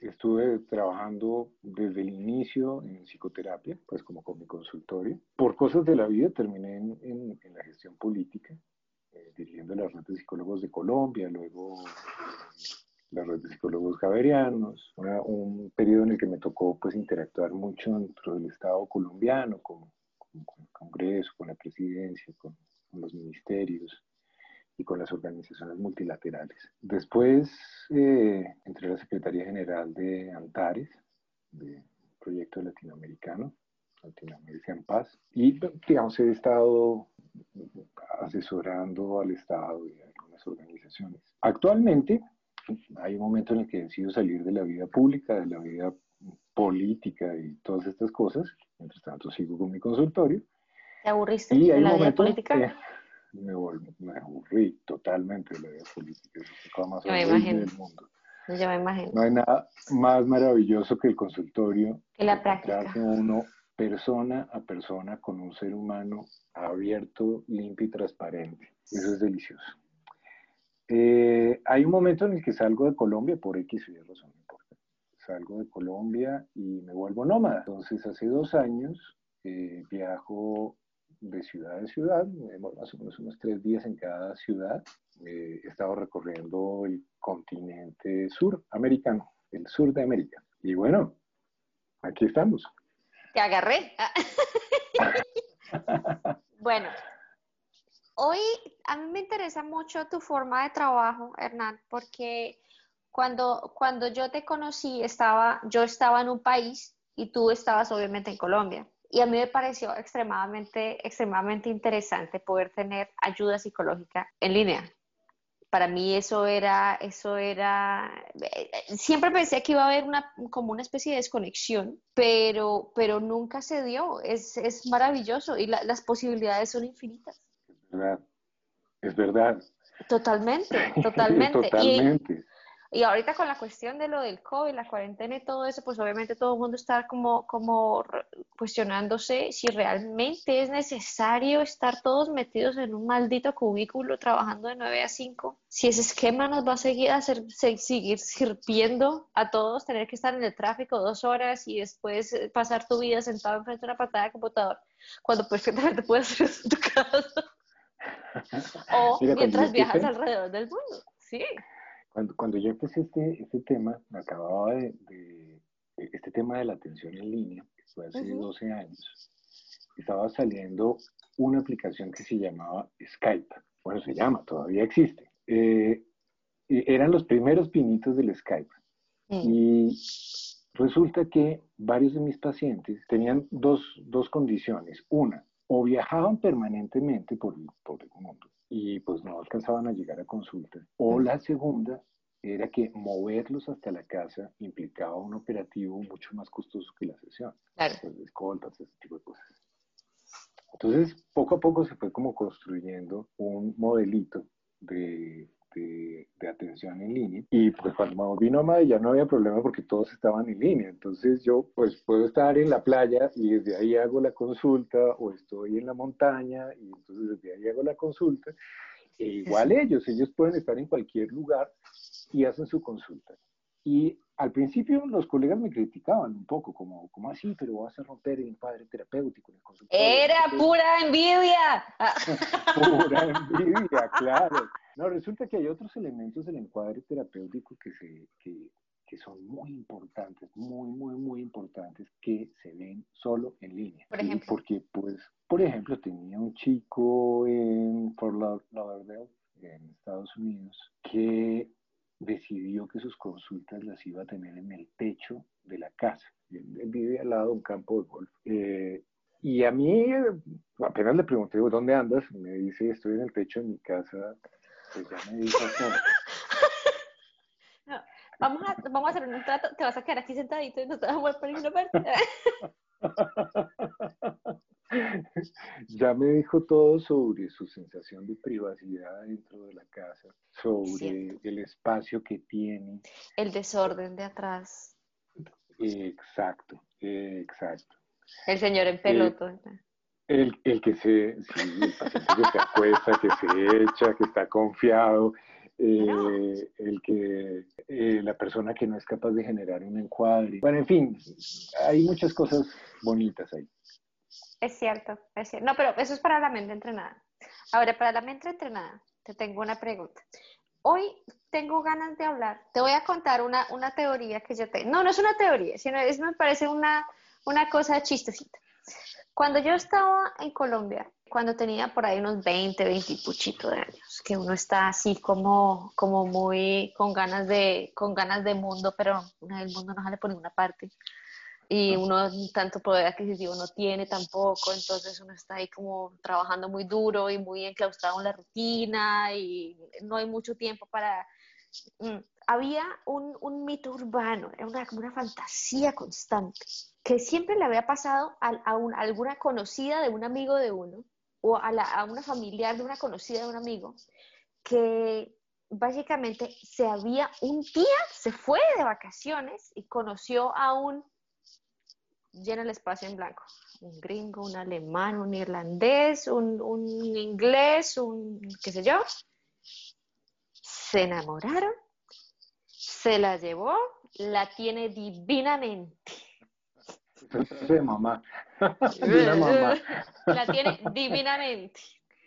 Estuve trabajando desde el inicio en psicoterapia, pues como con mi consultorio. Por cosas de la vida terminé en, en, la gestión política, eh, dirigiendo la red de psicólogos de Colombia, luego la red de psicólogos javerianos, un periodo en el que me tocó pues interactuar mucho dentro del Estado colombiano, con, con, el Congreso, con la presidencia, con, los ministerios y con las organizaciones multilaterales. Después eh, entré a la Secretaría General de Antares, de proyecto latinoamericano, Latinoamérica en Paz, y digamos he estado asesorando al Estado y a algunas organizaciones. Actualmente hay un momento en el que decido salir de la vida pública, de la vida política y todas estas cosas. Mientras tanto sigo con mi consultorio. ¿Te aburriste y de la vida política? me, volví, me aburrí totalmente de la vida política. Es más Yo me imagino. del mundo. Yo me imagino. No hay nada más maravilloso que el consultorio. Que la práctica. uno persona a persona con un ser humano abierto, limpio y transparente. Eso es delicioso. Eh, hay un momento en el que salgo de Colombia por X o Y razón, no importa. Salgo de Colombia y me vuelvo nómada. Entonces, hace dos años eh, viajo de ciudad en ciudad, más o menos unos tres días en cada ciudad. Eh, he estado recorriendo el continente suramericano, el sur de América. Y bueno, aquí estamos. Te agarré. bueno, hoy a mí me interesa mucho tu forma de trabajo, Hernán, porque cuando, cuando yo te conocí, estaba, yo estaba en un país y tú estabas obviamente en Colombia. Y a mí me pareció extremadamente, extremadamente interesante poder tener ayuda psicológica en línea. Para mí eso era, eso era, eh, siempre pensé que iba a haber una, como una especie de desconexión, pero, pero nunca se dio. Es, es maravilloso y la- las posibilidades son infinitas. Es verdad. Es verdad. Totalmente, totalmente. Y, Totalmente. y ahorita con la cuestión de lo del COVID, la cuarentena y todo eso, pues obviamente todo el mundo está como, cuestionándose si realmente es necesario estar todos metidos en un maldito cubículo trabajando de 9 a 5. Si ese esquema nos va a seguir, a ser- seguir sirviendo a todos, tener que estar en el tráfico dos horas y después eh, pasar tu vida sentado enfrente de una pantalla de computador, cuando perfectamente puedes hacer eso en tu casa. O Mira, mientras viajas alrededor del mundo. Sí. Cuando, cuando yo empecé este, este tema, me acababa de, este tema de la atención en línea, que fue hace Ujú. 12 años, estaba saliendo una aplicación que se llamaba Skype. Bueno, se llama, todavía existe. Eh, eran los primeros pinitos del Skype. Y resulta que varios de mis pacientes tenían dos, dos condiciones. Una, o viajaban permanentemente por el, por el mundo y pues no alcanzaban a llegar a consulta. O la segunda era que moverlos hasta la casa implicaba un operativo mucho más costoso que la sesión. Claro. Pues, escoltas, ese tipo de cosas. Entonces, poco a poco se fue como construyendo un modelito de, de, de atención en línea. Y pues cuando me nómada ya no había problema porque todos estaban en línea. Entonces yo pues puedo estar en la playa y desde ahí hago la consulta o estoy en la montaña y entonces desde ahí hago la consulta. E igual ellos, ellos pueden estar en cualquier lugar y hacen su consulta. Y al principio los colegas me criticaban un poco, como, como así, pero vas a romper el encuadre terapéutico el consultorio. Era Entonces, pura envidia. Pura envidia, claro. No, resulta que hay otros elementos del encuadre terapéutico que, se, que, que son muy importantes, muy, muy, muy importantes, que se ven solo en línea. Por ¿sí? ejemplo. Porque, pues, por ejemplo, tenía un chico en Fort Lau- Lauderdale, en Estados Unidos, que decidió que sus consultas las iba a tener en el techo de la casa. Él, vive al lado de un campo de golf. Eh, y a mí, apenas le pregunté, ¿dónde andas? Me dice, estoy en el techo de mi casa. Pues ya me dijo todo. Vamos a, vamos a hacer un trato. Te vas a quedar aquí sentadito y no te vas a mover por ninguna parte. ya me dijo todo sobre su sensación de privacidad dentro de la casa, sobre el espacio que tiene. El desorden de atrás. Exacto, exacto. El señor en peloto. El, el que se, el paciente que se acuesta, que se echa, que está confiado, eh, el que, eh, la persona que no es capaz de generar un encuadre. Bueno, en fin, hay muchas cosas bonitas ahí. Es cierto, es cierto. No, pero eso es para la mente entrenada. Ahora, para la mente entrenada, te tengo una pregunta. Hoy tengo ganas de hablar. Te voy a contar una, una teoría que yo tengo. No, no es una teoría, sino es, me parece una, una cosa chistosita. Cuando yo estaba en Colombia, cuando tenía por ahí unos 20, 20 y puchito de años, que uno está así como, como muy con ganas de, con ganas de mundo, pero el mundo no sale por ninguna parte. Y uno tanto poder adquisitivo no tiene tampoco, entonces uno está ahí como trabajando muy duro y muy enclaustrado en la rutina y no hay mucho tiempo para... Había un, mito urbano, era una, una fantasía constante, que siempre le había pasado a, a un- a alguna conocida de un amigo de uno, o a, una familiar de una conocida de un amigo que básicamente se había un día, se fue de vacaciones y conoció a un, llena el espacio en blanco, un gringo, un alemán, un irlandés, un inglés, un qué sé yo. Se enamoraron, se la llevó, la tiene divinamente. Sí, mamá. Divina mamá. La tiene divinamente.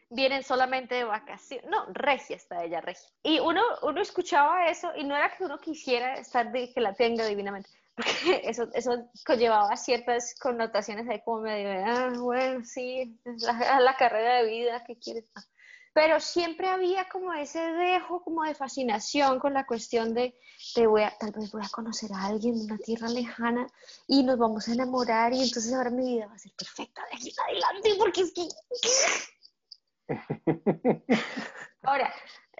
Vienen solamente de vacaciones. No, regia está ella, regia. Y uno, uno escuchaba eso y no era que uno quisiera estar de que la tenga divinamente, porque eso, eso conllevaba ciertas connotaciones ahí como medio de, ah, bueno, sí, es la, la carrera de vida que quieres. Pero siempre había como ese dejo como de fascinación con la cuestión de, te voy a, tal vez voy a conocer a alguien de una tierra lejana y nos vamos a enamorar y entonces ahora mi vida va a ser perfecta de aquí en adelante porque es que... Ahora,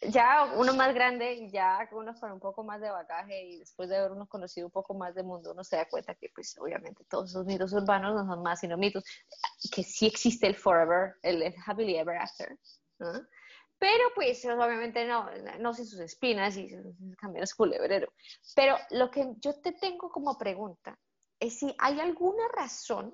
ya uno más grande, ya uno con un poco más de bagaje y después de habernos conocido un poco más del mundo, uno se da cuenta que pues obviamente todos esos mitos urbanos no son más sino mitos, que sí existe el forever, el happily ever after, ¿no? Pero pues obviamente no, no sin sus espinas y sus caminos culebrero. Pero lo que yo te tengo como pregunta es si hay alguna razón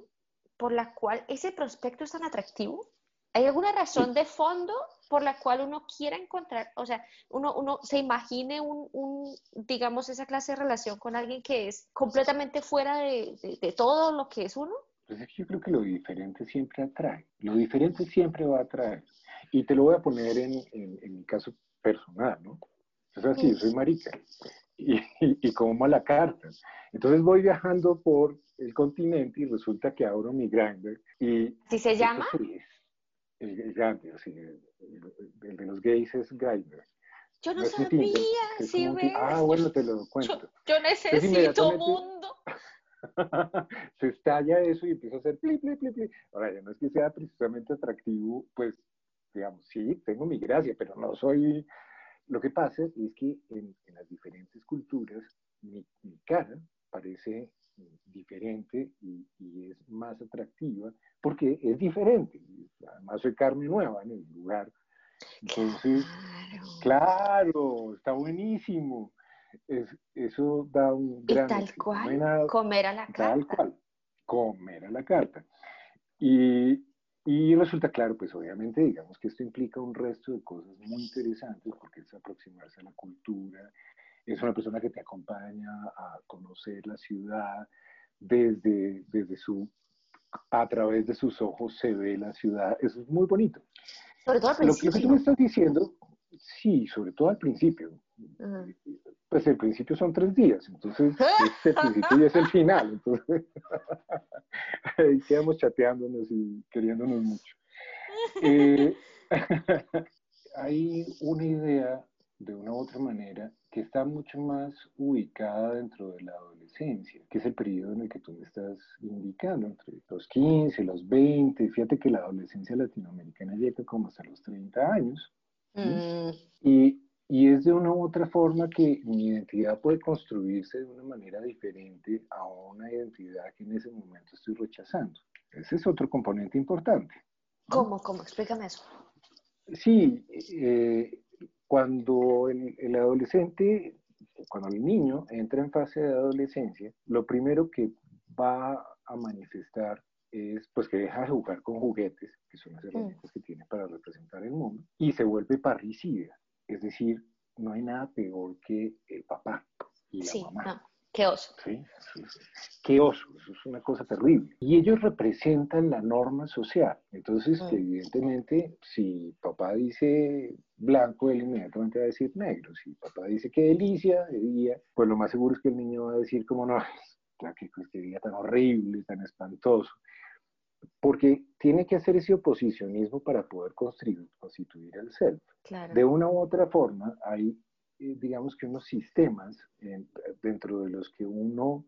por la cual ese prospecto es tan atractivo. ¿Hay alguna razón de fondo por la cual uno quiera encontrar, o sea, uno, uno se imagine un, un, digamos, esa clase de relación con alguien que es completamente fuera de, de, de todo lo que es uno? Pues es que yo creo que lo diferente siempre atrae. Lo diferente siempre va a atraer. Y te lo voy a poner en, en, en mi caso personal, ¿no? Es así, yo soy marica y, y, y, como mala carta. Entonces voy viajando por el continente y resulta que abro mi Grindr y... ¿Sí se llama? Sí, el, el Grindr, sí, el, el, de los gays es Grindr. Yo no, no sabía, sí ves. Ah, bueno, te lo cuento. Yo, yo necesito mundo. se estalla eso y empieza a hacer pli, pli, pli, pli. Ahora, ya no es que sea precisamente atractivo, pues digamos, sí, tengo mi gracia, pero no soy... Lo que pasa es que en, en las diferentes culturas mi, mi, cara parece diferente y, y, es más atractiva porque es diferente. Además soy carne nueva en el lugar. Entonces, claro, claro está buenísimo. Es, eso da un gran... Y tal cual, comer a la carta. Tal cual, comer a la carta. Y, y resulta claro, pues obviamente, digamos que esto implica un resto de cosas muy interesantes porque es aproximarse a la cultura, es una persona que te acompaña a conocer la ciudad desde, desde su, a través de sus ojos se ve la ciudad, eso es muy bonito. Sobre todo al principio. Lo que tú me estás diciendo, sí, sobre todo al principio. Uh -huh. Pues el principio son tres días, entonces es el principio y es el final, entonces ahí quedamos chateándonos y queriéndonos mucho. Eh, hay una idea, de una u otra manera, que está mucho más ubicada dentro de la adolescencia, que es el periodo en el que tú me estás indicando, entre los 15 y los 20. Fíjate que la adolescencia latinoamericana llega como hasta los 30 años. Mm. Y y es de una u otra forma que mi identidad puede construirse de una manera diferente a una identidad que en ese momento estoy rechazando. Ese es otro componente importante. ¿Cómo? ¿Cómo? Explícame eso. Sí, eh, cuando el, el, adolescente, cuando el niño entra en fase de adolescencia, lo primero que va a manifestar es pues que deja de jugar con juguetes, que son las herramientas mm. que tiene para representar el mundo, y se vuelve parricida. Es decir, no hay nada peor que el papá y la sí, mamá. No. Qué oso. ¿Sí? Qué oso, eso es una cosa terrible. Y ellos representan la norma social. Entonces, mm. evidentemente, si papá dice blanco, él inmediatamente va a decir negro. Si papá dice qué delicia de día, pues lo más seguro es que el niño va a decir como no, qué, qué día tan horrible, tan espantoso porque tiene que hacer ese oposicionismo para poder constituir, constituir el self. Claro. De una u otra forma, hay, eh, digamos que unos sistemas en, dentro de los que uno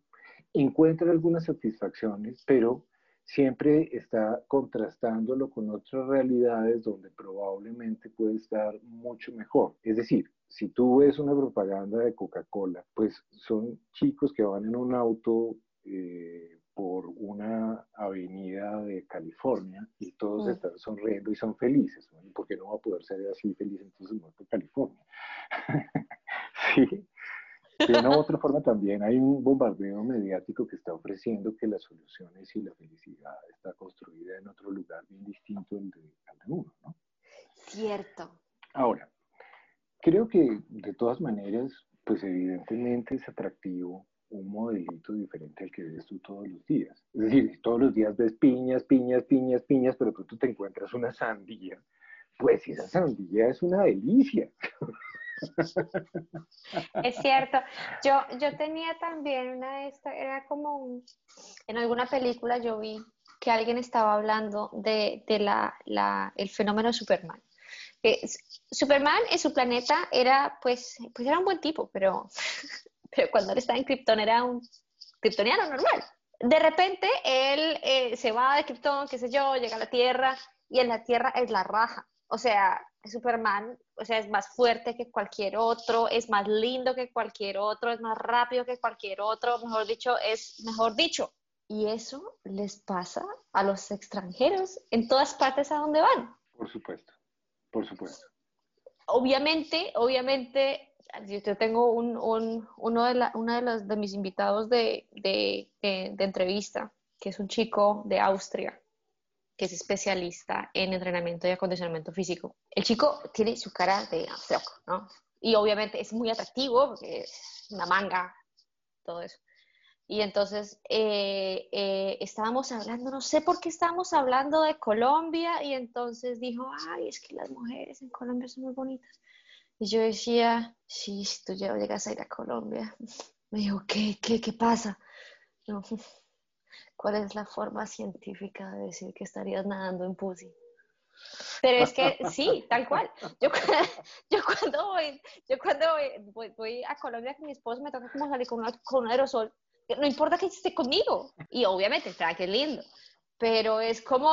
encuentra algunas satisfacciones, pero siempre está contrastándolo con otras realidades donde probablemente puede estar mucho mejor. Es decir, si tú ves una propaganda de Coca-Cola, pues son chicos que van en un auto eh, por una avenida de California y todos Mm. están sonriendo y son felices. ¿no? ¿Y por qué no va a poder ser así feliz entonces no por California? sí. De una u otra forma también hay un bombardeo mediático que está ofreciendo que las soluciones y la felicidad está construida en otro lugar bien distinto al de, al de uno, ¿no? Cierto. Ahora, creo que de todas maneras, pues evidentemente es atractivo un modelito diferente al que ves tú todos los días. Es decir, todos los días ves piñas, piñas, piñas, piñas, pero tú te encuentras una sandía, pues esa sandía es una delicia. Es cierto. Yo, yo tenía también una de estas, era como un- en alguna película yo vi que alguien estaba hablando de, de la, la- el fenómeno Superman. S- Superman en su planeta era, pues, pues era un buen tipo, pero, pero cuando él estaba en Krypton era un kryptoniano normal. De repente él eh, se va de Krypton, qué sé yo, llega a la Tierra y en la Tierra es la raja. O sea, Superman, o sea, es más fuerte que cualquier otro, es más lindo que cualquier otro, es más rápido que cualquier otro, mejor dicho, es mejor dicho. Y eso les pasa a los extranjeros en todas partes a donde van. Por supuesto, por supuesto. Obviamente, obviamente, yo tengo un, un- uno de, la- uno de, los, de mis invitados de, de- de- de entrevista, que es un chico de Austria, que es especialista en entrenamiento y acondicionamiento físico. El chico tiene su cara de austriaco, ¿no? Y obviamente es muy atractivo, porque es una manga, todo eso. Y entonces eh, eh, estábamos hablando, no sé por qué estábamos hablando de Colombia, y entonces dijo, ay, es que las mujeres en Colombia son muy bonitas. Y yo decía, si tú ya llegas a ir a Colombia. Me dijo, ¿qué, qué, qué pasa? Yo, ¿Cuál es la forma científica de decir que estarías nadando en pussy? Pero es que sí, tal cual. Yo, yo cuando voy, yo cuando voy, voy- a Colombia con mi esposo me toca como salir con, una- con un aerosol. No importa que esté conmigo. Y obviamente, claro que es lindo. Pero es como...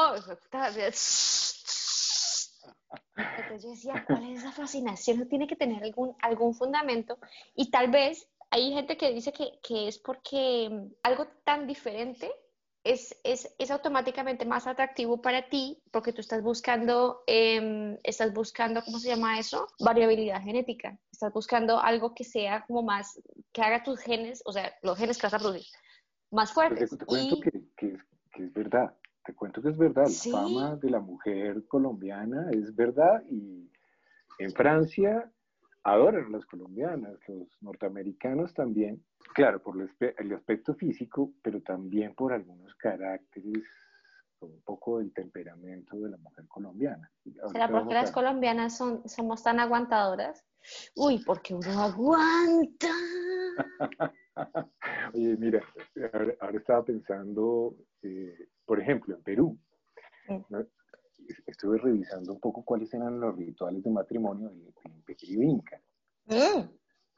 Entonces yo decía, ¿cuál es esa fascinación? Tiene que tener algún, algún fundamento. Y tal vez hay gente que dice que, que es porque mm, algo tan diferente es, es, es automáticamente más atractivo para ti porque tú estás buscando, em, estás buscando, ¿cómo se llama eso? Variabilidad genética. Estás buscando algo que sea como más, que haga tus genes, o sea, los genes que vas a producir, más Pues fuertes. te, te cuento Y- que, que es, que es verdad. Te cuento que es verdad. Sí. La fama de la mujer colombiana es verdad y en Francia adoran a las colombianas, los norteamericanos también, claro, por el, aspecto físico, pero también por algunos caracteres, un poco del temperamento de la mujer colombiana. Ahorita ¿Será porque las colombianas son, somos tan aguantadoras? Uy, porque uno aguanta. Oye, mira, ahora, ahora estaba pensando, eh, por ejemplo, en Perú. Mm. ¿no? Estuve revisando un poco cuáles eran los rituales de matrimonio del, Imperio Inca. Mm,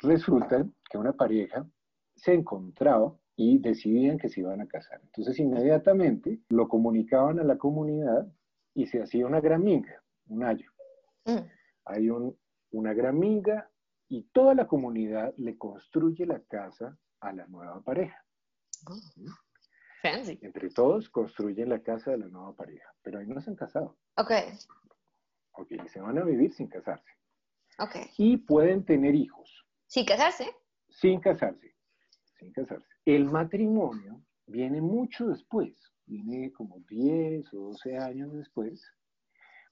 Resulta que una pareja se encontraba y decidían que se iban a casar. Entonces, inmediatamente lo comunicaban a la comunidad y se hacía una gran minga, un ayo. mm. Hay un- una gran minga y toda la comunidad le construye la casa a la nueva pareja. Fancy. Entre todos construyen la casa de la nueva pareja, pero ahí no se han casado. Ok, Ok, se van a vivir sin casarse. ok. Y pueden tener hijos Sin casarse. sin casarse. Sin casarse. El matrimonio viene mucho después, viene como 10 o 12 años después,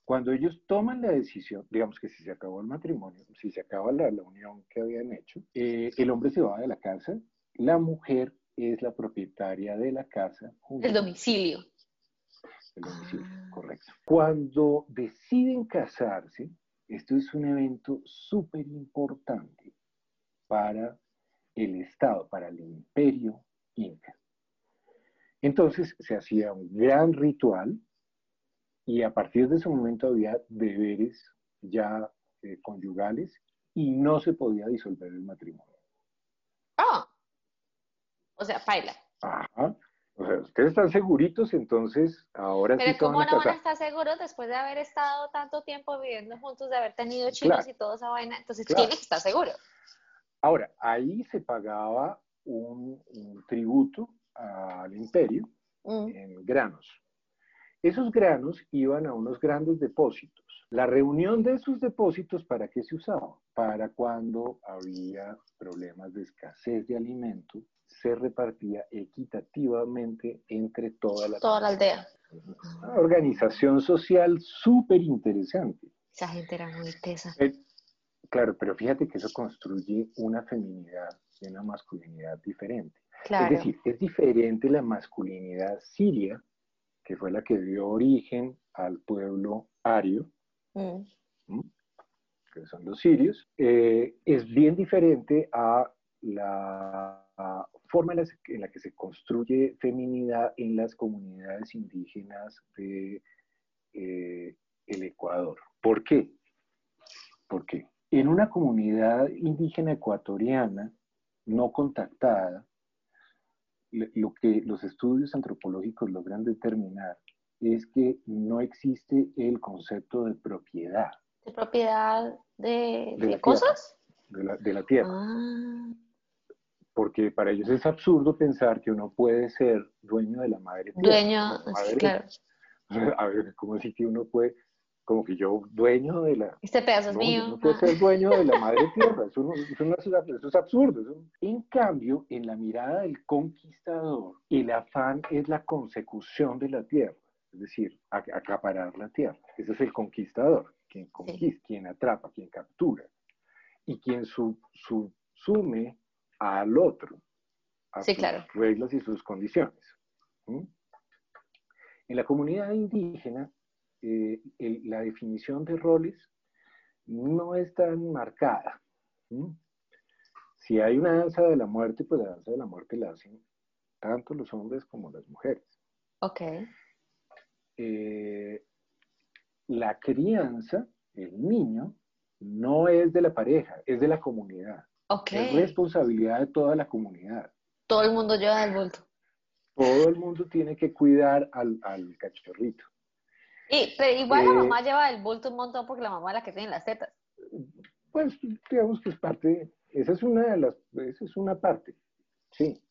cuando ellos toman la decisión, digamos que si se acabó el matrimonio, si se acaba la, la unión que habían hecho, eh, el hombre se va de la casa, la mujer es la propietaria de la casa. El domicilio. el domicilio, Ah. correcto. Cuando deciden casarse, esto es un evento súper importante para el Estado, para el imperio inca. Entonces se hacía un gran ritual y a partir de ese momento había deberes ya eh, conyugales y no se podía disolver el matrimonio. O sea, paila. Ajá. O sea, ustedes están seguritos, entonces ahora Pero sí van ¿cómo a no van a estar seguros después de haber estado tanto tiempo viviendo juntos, de haber tenido chicos Claro. y toda esa vaina? Entonces Claro. tiene que estar seguro. Ahora, ahí se pagaba un, un tributo al imperio Mm. en granos. Esos granos iban a unos grandes depósitos. La reunión de esos depósitos, ¿para qué se usaba? Para cuando había problemas de escasez de alimento, se repartía equitativamente entre toda la, Toda la aldea. Una organización social súper interesante. Esa gente era muy tesa. Eh, claro, pero fíjate que eso construye una feminidad y una masculinidad diferente. Claro. Es decir, es diferente la masculinidad siria, que fue la que dio origen al pueblo ario, Mm. que son los sirios, eh, es bien diferente a la a forma en la, en la que se construye feminidad en las comunidades indígenas de eh, el Ecuador. ¿Por qué? Porque en una comunidad indígena ecuatoriana no contactada, lo que los estudios antropológicos logran determinar es que no existe el concepto de propiedad ¿De propiedad de, De de la cosas? de la, de la tierra, Ah, porque para ellos es absurdo pensar que uno puede ser dueño de la madre tierra. dueño, ver, claro. A ver, ¿cómo así que uno puede, como que yo dueño de la... Este pedazo es No, yo mío. no puedo ah. ser dueño de la madre tierra, eso, no- eso no es, eso es absurdo. eso- En cambio, en la mirada del conquistador, el afán es la consecución de la tierra, es decir, ac- acaparar la tierra. Ese es el conquistador, quien conquista, quien atrapa, quien captura, y quien su- su- sume al otro, a Sí, sus claro. reglas y sus condiciones. ¿Mm? En la comunidad indígena, eh, el- la definición de roles no es tan marcada. Si hay una danza de la muerte, pues la danza de la muerte la hacen tanto los hombres como las mujeres. Ok. Eh, la crianza, el niño, no es de la pareja, es de la comunidad. Ok. Es responsabilidad de toda la comunidad. Todo el mundo lleva del bulto. Todo el mundo tiene que cuidar al, al cachorrito. Y, pero igual la Eh, mamá lleva del bulto un montón porque la mamá es la que tiene las tetas. Pues digamos que es parte, esa es una de las, esa es una parte, sí,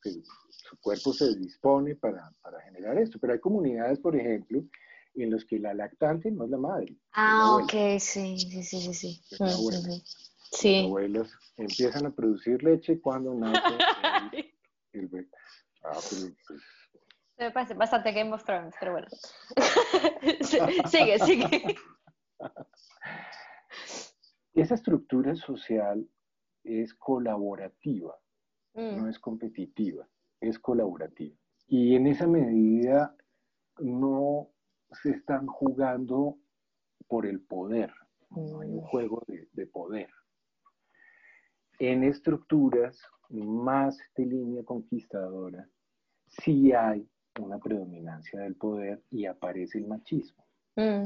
su cuerpo se dispone para, para generar esto, pero hay comunidades, por ejemplo, en los que la lactante no es la madre, Ah, ok, sí, sí, sí, sí, sí. Las Sí. abuelas empiezan a producir leche cuando nace el, el bebé. Ah, pero, pues, Me parece bastante Game of Thrones, pero bueno. Sigue, sigue. esa estructura social es colaborativa, no Mm, es competitiva, es colaborativa. Y en esa medida no se están jugando por el poder, no hay un Mm. juego de, de poder. En estructuras más de línea conquistadora, sí hay una predominancia del poder y aparece el machismo. mm,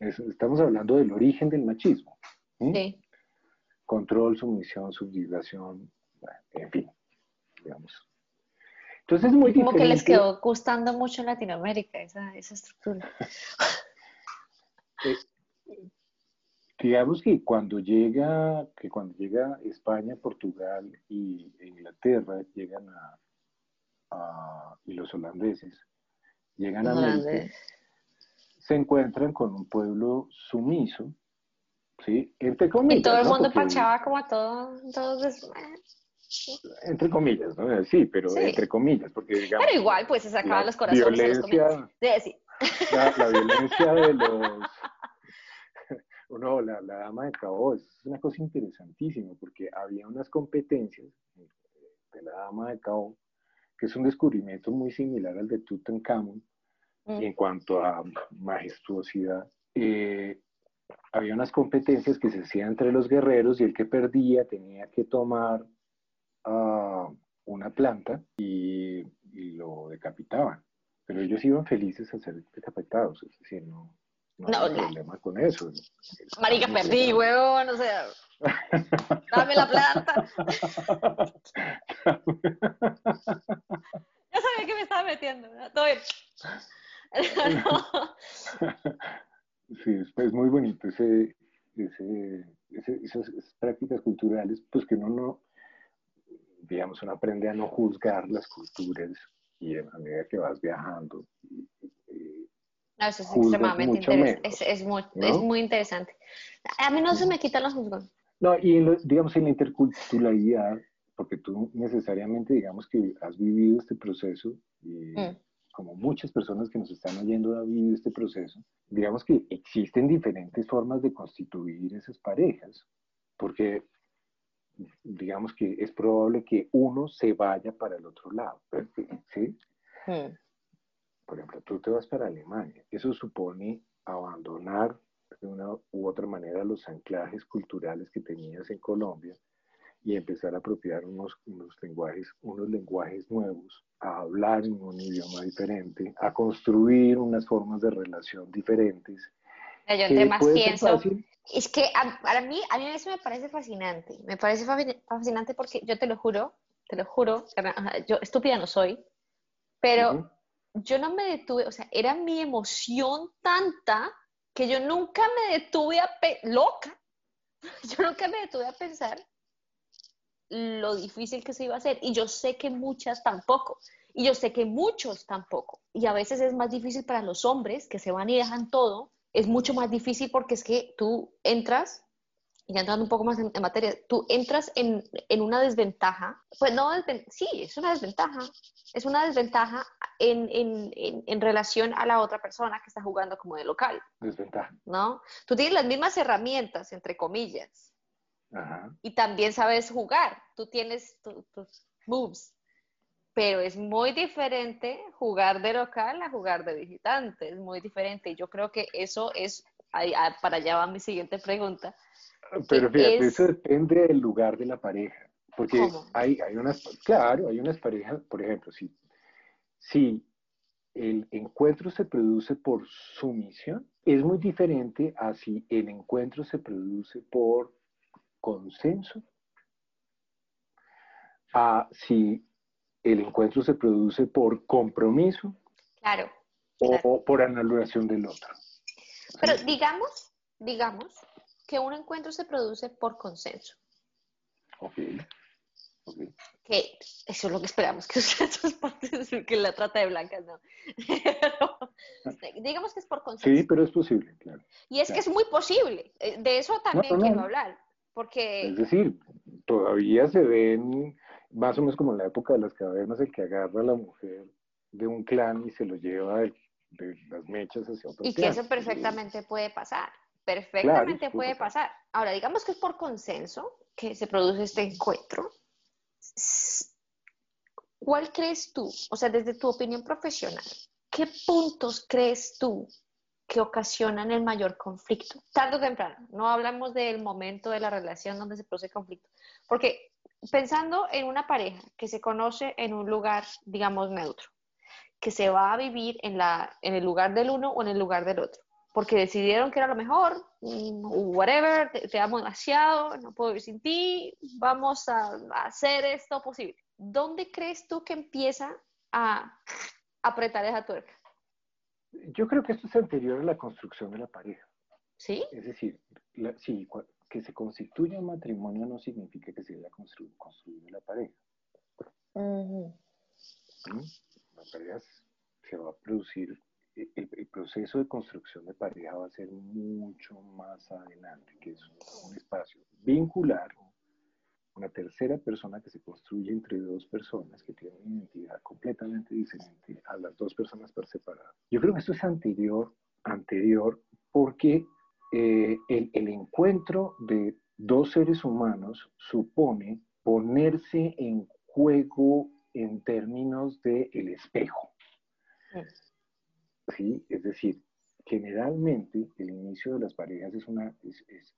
Es- estamos hablando del origen del machismo. ¿sí? sí. control, sumisión, subjugación, bueno, en fin, digamos. Entonces es muy Como que les quedó gustando mucho en Latinoamérica esa, esa estructura. digamos que cuando llega, que cuando llega España, Portugal y Inglaterra, llegan a, y los holandeses, llegan a América, se encuentran con un pueblo sumiso, ¿sí? Entre comillas. Y todo el ¿no? mundo parchaba como a todo, todos, Entre comillas, ¿no? Sí, pero Sí. entre comillas, porque digamos... pero igual pues se sacaban los corazones a los violencia- sí. la, la violencia de los... No, la, la dama de Cabo es una cosa interesantísima porque había unas competencias de la dama de Cabo que es un descubrimiento muy similar al de Tutankamón Mm. en cuanto a majestuosidad. Eh, había unas competencias que se hacían entre los guerreros y el que perdía tenía que tomar ah, una planta y, y lo decapitaban. Pero ellos iban felices a ser decapitados, es decir, no, no, No, había problema con eso. Marica, perdí, no. huevón, o sea, dame la plata. Ya sabía que me estaba metiendo, ¿no? Todo bien. No. Sí, es, es muy bonito ese, ese, ese- esas, prácticas culturales, pues que uno no, digamos, uno aprende a no juzgar las culturas y a medida que vas viajando. no, eso es extremadamente interesante. Es, es, muy, es, muy, interesante. A mí no se me quitan los juzgos. No, y digamos en la interculturalidad, porque tú necesariamente, digamos que has vivido este proceso, y mm. como muchas personas que nos están oyendo han vivido este proceso, digamos que existen diferentes formas de constituir esas parejas, porque digamos que es probable que uno se vaya para el otro lado, ¿sí? Hmm. Por ejemplo, tú te vas para Alemania, eso supone abandonar de una u otra manera los anclajes culturales que tenías en Colombia y empezar a apropiar unos, unos lenguajes, unos lenguajes nuevos, a hablar en un idioma diferente, a construir unas formas de relación diferentes. Yo entre más pienso, es que para mí, a mí eso me parece fascinante. Me parece fascinante porque yo te lo juro, te lo juro, yo estúpida no soy, pero yo no me detuve, o sea, era mi emoción tanta que yo nunca me detuve a, loca, yo nunca me detuve a pensar lo difícil que se iba a hacer. Y yo sé que muchas tampoco. Y yo sé que muchos tampoco. Y a veces es más difícil para los hombres que se van y dejan todo es mucho más difícil porque es que tú entras, y ya entrando un poco más en, materia, tú entras en, en, una desventaja, pues no, sí, es una desventaja, es una desventaja en, en, en, relación a la otra persona que está jugando como de local. Desventaja. ¿No? Tú tienes las mismas herramientas, entre comillas, Ajá. y también sabes jugar, tú tienes tus moves, pero es muy diferente jugar de local a jugar de visitante, es muy diferente. Y yo creo que eso es, para allá va mi siguiente pregunta. Pero fíjate, eso depende del lugar de la pareja, porque hay, hay unas, claro, hay unas parejas, por ejemplo, si, si el encuentro se produce por sumisión, es muy diferente a si el encuentro se produce por consenso, a si el encuentro se produce por compromiso claro, o por anulación del otro. Pero digamos, digamos que un encuentro se produce por consenso. Ok. Que eso es lo que esperamos que ustedes partes, que la trata de blancas, no. digamos que es por consenso. Sí, pero es posible, claro. Y es que es muy posible. Eh, de eso también quiero hablar. Porque... Es decir, todavía se ven más o menos como en la época de las cavernas, el que agarra a la mujer de un clan y se lo lleva de, las mechas hacia Y que eso perfectamente puede pasar, perfectamente puede pasar. Ahora, digamos que es por consenso que se produce este encuentro. ¿Cuál crees tú, o sea, desde tu opinión profesional, qué puntos crees tú que ocasionan el mayor conflicto? Tarde o temprano, no hablamos del momento de la relación donde se produce conflicto, porque pensando en una pareja que se conoce en un lugar, digamos, neutro, que se va a vivir en, la, en el lugar del uno o en el lugar del otro, porque decidieron que era lo mejor, mm, whatever, te, amo demasiado, no puedo vivir sin ti, vamos a, hacer esto posible. ¿Dónde crees tú que empieza a apretar esa tuerca? Yo creo que esto es anterior a la construcción de la pareja. ¿Sí? Es decir, sí, que se constituya un matrimonio no significa que se haya construido, la pareja. ¿Mm? La pareja se va a producir, e, el, proceso de construcción de pareja va a ser mucho más adelante, que es un, espacio vincular, una tercera persona que se construye entre dos personas que tienen una identidad completamente diferente a las dos personas por separado. Yo creo que esto es anterior, anterior porque eh, el, encuentro de dos seres humanos supone ponerse en juego en términos del el espejo. ¿Sí? Es decir, generalmente el inicio de las parejas es una, es,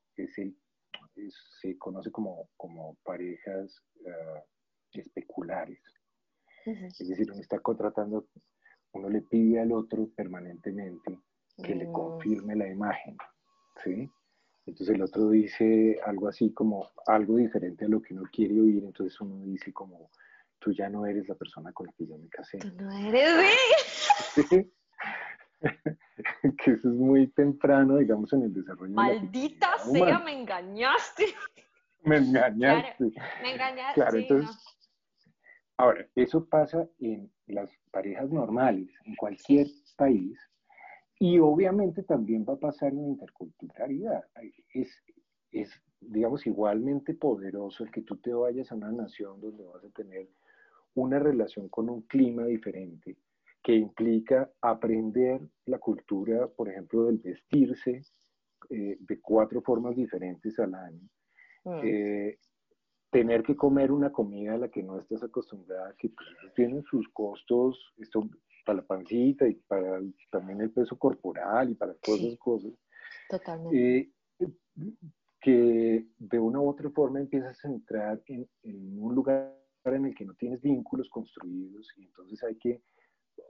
se conoce como, como parejas ah, especulares. Es decir, uno está contratando, uno le pide al otro permanentemente que le mm. confirme la imagen. ¿sí? Entonces el otro dice algo así como algo diferente a lo que uno quiere oír, entonces uno dice como, tú ya no eres la persona con la que yo me casé. Tú no eres, ¿Sí? que eso es muy temprano, digamos, en el desarrollo. Maldita sea, me engañaste. me engañaste. me engañaste. Claro, entonces, Ahora, eso pasa en las parejas normales, en cualquier país, y obviamente también va a pasar en la interculturalidad. Es, es, digamos, igualmente poderoso el que tú te vayas a una nación donde vas a tener una relación con un clima diferente, que implica aprender la cultura, por ejemplo, del vestirse eh, de cuatro formas diferentes al año, mm. eh, tener que comer una comida a la que no estás acostumbrada, que tienen sus costos, esto para la pancita y para también el peso corporal y para todas esas cosas. Totalmente. Eh, que de una u otra forma empiezas a entrar en, en un lugar en el que no tienes vínculos construidos y entonces hay que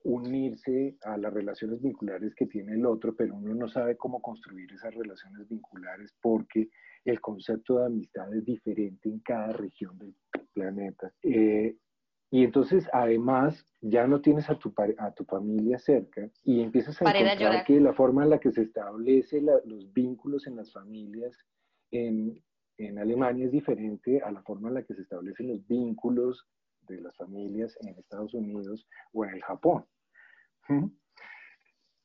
unirse a las relaciones vinculares que tiene el otro, pero uno no sabe cómo construir esas relaciones vinculares porque el concepto de amistad es diferente en cada región del planeta. Eh, y entonces, además, ya no tienes a tu, a tu familia cerca y empiezas a encontrar que la forma en la que se establece los vínculos en las familias en, en Alemania es diferente a la forma en la que se establecen los vínculos de las familias en Estados Unidos o en el Japón.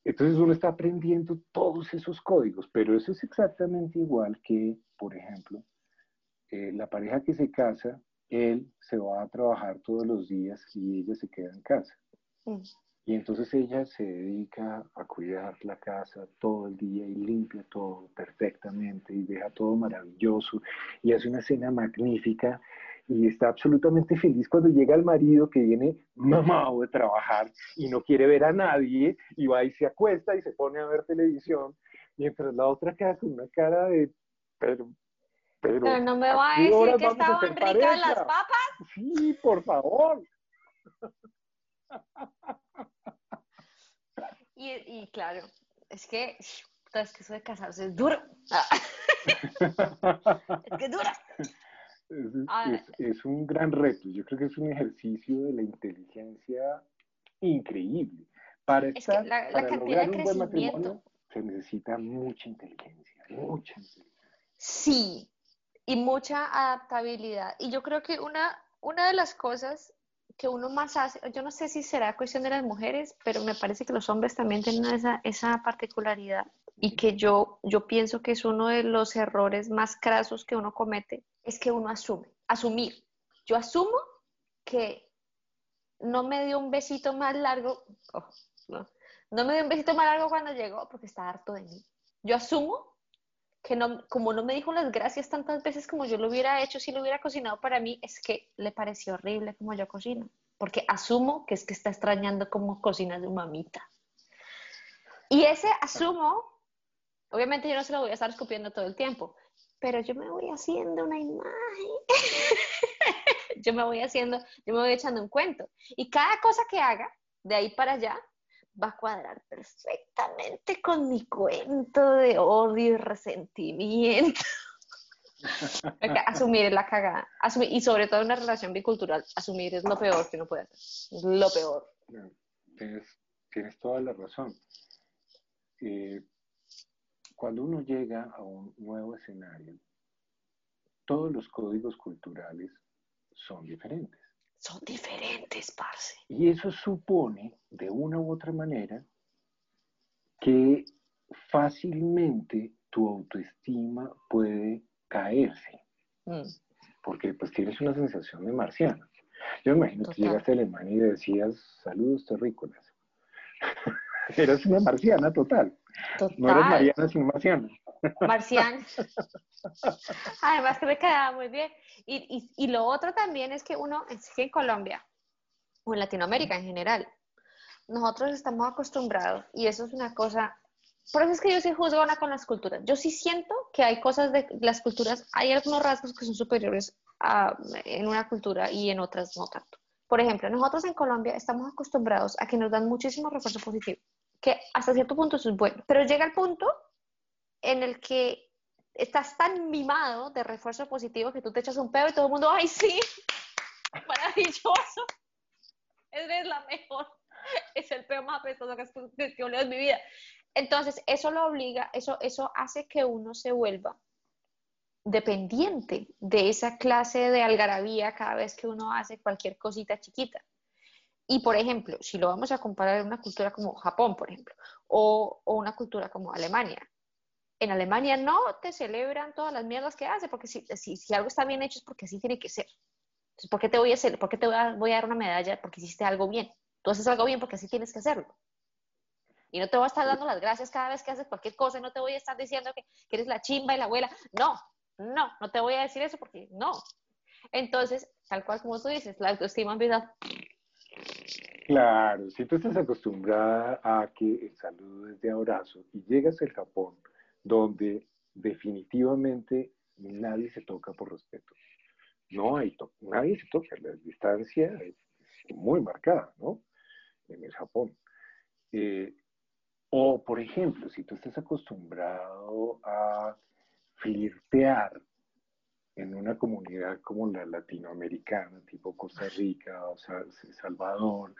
Entonces uno está aprendiendo todos esos códigos, pero eso es exactamente igual que, por ejemplo, eh, la pareja que se casa, él se va a trabajar todos los días y ella se queda en casa. Mm. Y entonces ella se dedica a cuidar la casa todo el día y limpia todo perfectamente y deja todo maravilloso y hace una cena magnífica y está absolutamente feliz cuando llega el marido que viene mamado de trabajar y no quiere ver a nadie y va y se acuesta y se pone a ver televisión, mientras la otra queda con una cara de, pero, pero, no me va a decir que estaban ricas las papas. Sí, por favor. Y, y claro, es que, es que eso de casarse es duro. es que es duro. Ah, es, un gran reto. Yo creo que es un ejercicio de la inteligencia increíble. Para, estar, para lograr un buen matrimonio se necesita mucha inteligencia, mucha inteligencia. Sí, y mucha adaptabilidad. Y yo creo que una, una de las cosas que uno más hace, yo no sé si será cuestión de las mujeres, pero me parece que los hombres también tienen esa, esa particularidad y que yo, yo pienso que es uno de los errores más crasos que uno comete, es que uno asume, asumir. Yo asumo que no me dio un besito más largo, no, no me dio un besito más largo cuando llegó porque está harto de mí. Yo asumo que no, como no me dijo las gracias tantas veces como yo lo hubiera hecho si lo hubiera cocinado para mí, es que le pareció horrible como yo cocino, porque asumo que es que está extrañando como cocina de mamita. Y ese asumo, obviamente yo no se lo voy a estar escupiendo todo el tiempo, pero yo me voy haciendo una imagen. yo me voy haciendo, yo me voy echando un cuento. Y cada cosa que haga, de ahí para allá, va a cuadrar perfectamente con mi cuento de odio y resentimiento. asumir la cagada. Asumir, y sobre todo en una relación bicultural, asumir es lo peor que uno puede hacer. Es lo peor. Tienes, tienes toda la razón. Eh, cuando uno llega a un nuevo escenario, todos los códigos culturales son diferentes. Son diferentes, parce. Y eso supone, de una u otra manera, que fácilmente tu autoestima puede caerse. Mm. Porque pues tienes una sensación de marciano. Yo me imagino que llegaste a Alemania y decías, saludos terrícolas. Eras una marciana total. No eres Mariana, sino marciana. Marciana. Además que me quedaba muy bien. Y, lo otro también es que uno, es en Colombia, o en Latinoamérica en general, nosotros estamos acostumbrados, y eso es una cosa, por eso es que yo sí juzgona con las culturas. Yo sí siento que hay cosas de las culturas, hay algunos rasgos que son superiores en una cultura y en otras no tanto. Por ejemplo, nosotros en Colombia estamos acostumbrados a que nos dan muchísimo refuerzo positivo que hasta cierto punto es bueno, pero llega el punto en el que estás tan mimado de refuerzo positivo que tú te echas un pedo y todo el mundo, ¡ay, sí! ¡Maravilloso! Eres la mejor. Es el peor más apestoso que, que, que en mi vida. Entonces, eso lo obliga, eso, eso hace que uno se vuelva dependiente de esa clase de algarabía cada vez que uno hace cualquier cosita chiquita. Y por ejemplo, si lo vamos a comparar en una cultura como Japón, por ejemplo, o, o una cultura como Alemania, en Alemania no te celebran todas las mierdas que hace, porque si, si, si, algo está bien hecho es porque así tiene que ser. Entonces, ¿por qué te voy a hacer, por qué te voy a, voy a dar una medalla porque hiciste algo bien? Tú haces algo bien porque así tienes que hacerlo. Y no te voy a estar dando las gracias cada vez que haces cualquier cosa, no te voy a estar diciendo que, que eres la chimba y la abuela. No, no, no te voy a decir eso porque no. Entonces, tal cual como tú dices, la autoestima empieza. Claro, si tú estás acostumbrada a que el saludo es de abrazo y llegas al Japón, donde definitivamente nadie se toca por respeto. No hay nadie se toca, la distancia es muy marcada, ¿no? En el Japón. Eh, o, por ejemplo, si tú estás acostumbrado a flirtear en una comunidad como la latinoamericana, tipo Costa Rica, o Salvador,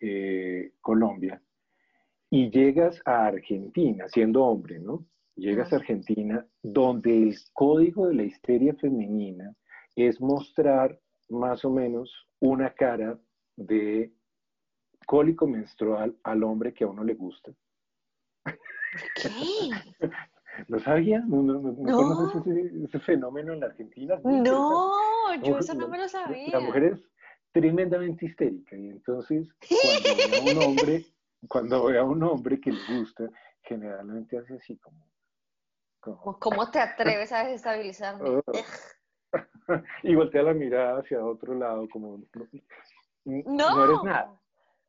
eh, Colombia, y llegas a Argentina, siendo hombre, ¿no? Llegas a Argentina, donde el código de la histeria femenina es mostrar más o menos una cara de cólico menstrual al hombre que a uno le gusta. ¿Qué? ¿Lo sabías? ¿No, no, no, no. conoces ese, ese, fenómeno en la Argentina? No, yo eso no me lo sabía. La mujer es tremendamente histérica y entonces cuando ve a un hombre, cuando ve a un hombre que le gusta, generalmente hace así como... como ¿Cómo te atreves a desestabilizarme? Oh. y voltea la mirada hacia otro lado como... No, no eres nada.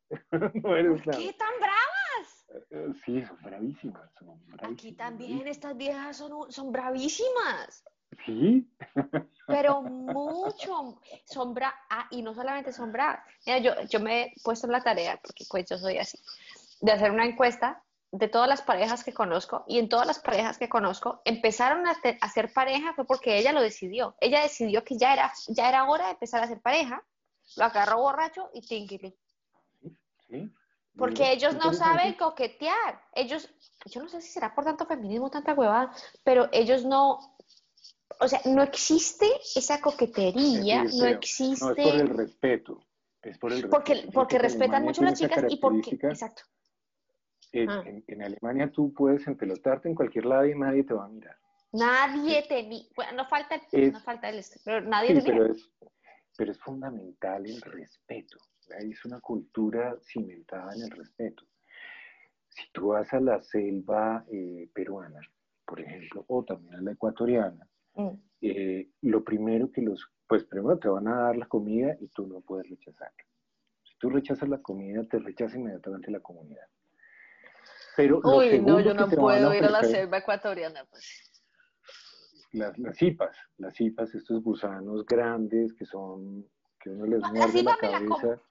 no eres nada. ¿Qué tan bravas? Sí, son bravísimas, son bravísimas. Aquí también estas viejas son, son bravísimas. Sí. Pero mucho. Son bra ah, y no solamente son bravas. Mira, yo, yo me he puesto en la tarea, porque pues yo soy así, de hacer una encuesta de todas las parejas que conozco y en todas las parejas que conozco empezaron a, a hacer pareja fue porque ella lo decidió. Ella decidió que ya era, ya era hora de empezar a hacer pareja, lo agarró borracho y tinguili. Sí. Porque ellos no saben coquetear. Ellos, yo no sé si será por tanto feminismo, tanta huevada, pero ellos no, o sea, no existe esa coquetería, no existe... No, es por el respeto. Es por el porque, respeto. porque respetan mucho a las chicas y porque... Exacto. En, ah. en, en, Alemania tú puedes empelotarte en cualquier lado y nadie te va a mirar. Nadie sí. te mira. Bueno, no falta, es, no falta el... Pero nadie sí, te mira. Pero es, pero es fundamental el respeto. Es una cultura cimentada en el respeto. Si tú vas a la selva eh, peruana, por ejemplo, o también a la ecuatoriana, mm. eh, lo primero que los, pues primero te van a dar la comida y tú no puedes rechazarla. Si tú rechazas la comida, te rechaza inmediatamente la comunidad. Pero Uy, no, yo no puedo a ir a la selva ecuatoriana, pues. Las, las cipas, las cipas, estos gusanos grandes que son, que uno les muerde la, la cabeza.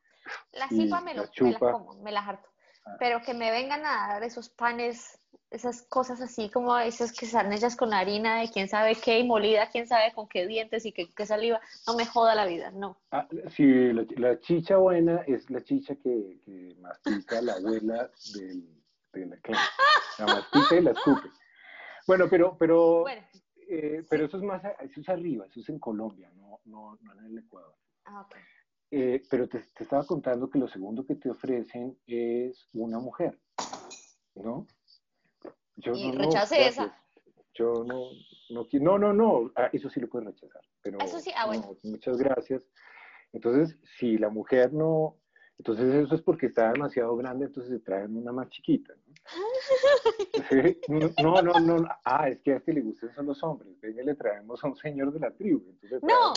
La cipa me, lo, me la como, me las harto. Ah. Pero que me vengan a dar esos panes, esas cosas así como esas que están hechas con harina de quién sabe qué y molida quién sabe con qué dientes y qué, qué saliva, no me joda la vida, no. Ah, sí, la, la, chicha buena es la chicha que, que mastica la abuela del, la clase. La mastica y la escupe. Bueno, pero, pero, bueno, eh, pero sí. eso es más, eso es arriba, eso es en Colombia, no, no, no en el Ecuador. Ah, okay. Eh, pero te, te, estaba contando que lo segundo que te ofrecen es una mujer, ¿no? Yo y no, rechace no, esa. Yo no, no, no, no, no, ah, eso sí lo puedes rechazar. Pero, eso sí, ah, bueno. No, muchas gracias. Entonces, si la mujer no, entonces eso es porque está demasiado grande, entonces se traen una más chiquita. ¿no? no, no, no, ah, es que a este le gustan son los hombres, venga, le traemos a un señor de la tribu. Entonces no,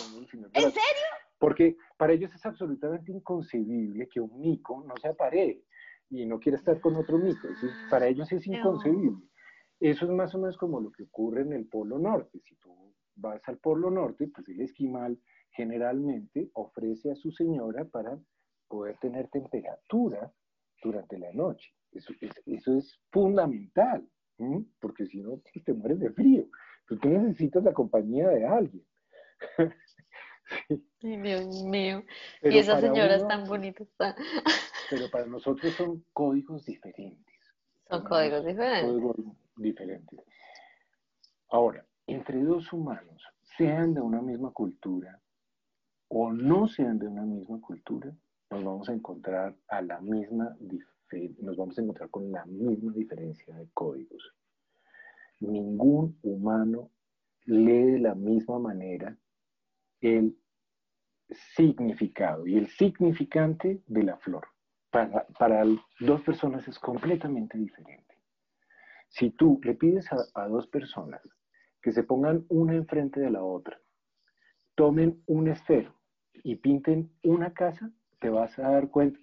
¿en serio? Porque para ellos es absolutamente inconcebible que un mico no se aparee y no quiera estar con otro mico. Para ellos es inconcebible. Eso es más o menos como lo que ocurre en el Polo Norte. Si tú vas al Polo Norte, pues el esquimal generalmente ofrece a su señora para poder tener temperatura durante la noche. Eso, eso, eso es fundamental, ¿sí? porque si no, pues te mueres de frío. Pero tú necesitas la compañía de alguien. Sí. Ay, Dios mío. Pero y esas señoras uno, tan bonitas. Pero para nosotros son códigos diferentes. Son códigos diferentes. Códigos diferentes. Ahora, entre dos humanos, sean de una misma cultura o no sean de una misma cultura, nos vamos a encontrar a la misma nos vamos a encontrar con la misma diferencia de códigos. Ningún humano lee de la misma manera el significado y el significante de la flor. Para, para dos personas es completamente diferente. Si tú le pides a, a dos personas que se pongan una enfrente de la otra, tomen un esfero y pinten una casa, te vas a dar cuenta.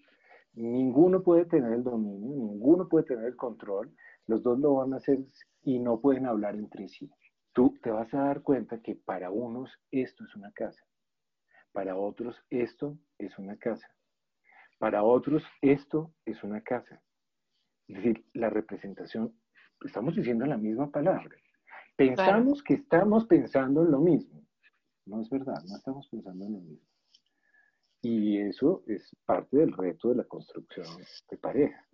Ninguno puede tener el dominio, ninguno puede tener el control, los dos lo van a hacer y no pueden hablar entre sí. Tú te vas a dar cuenta que para unos esto es una casa, para otros esto es una casa, para otros esto es una casa. Es decir, la representación, estamos diciendo la misma palabra. Pensamos que estamos pensando en lo mismo. No es verdad, no estamos pensando en lo mismo. Y eso es parte del reto de la construcción de pareja.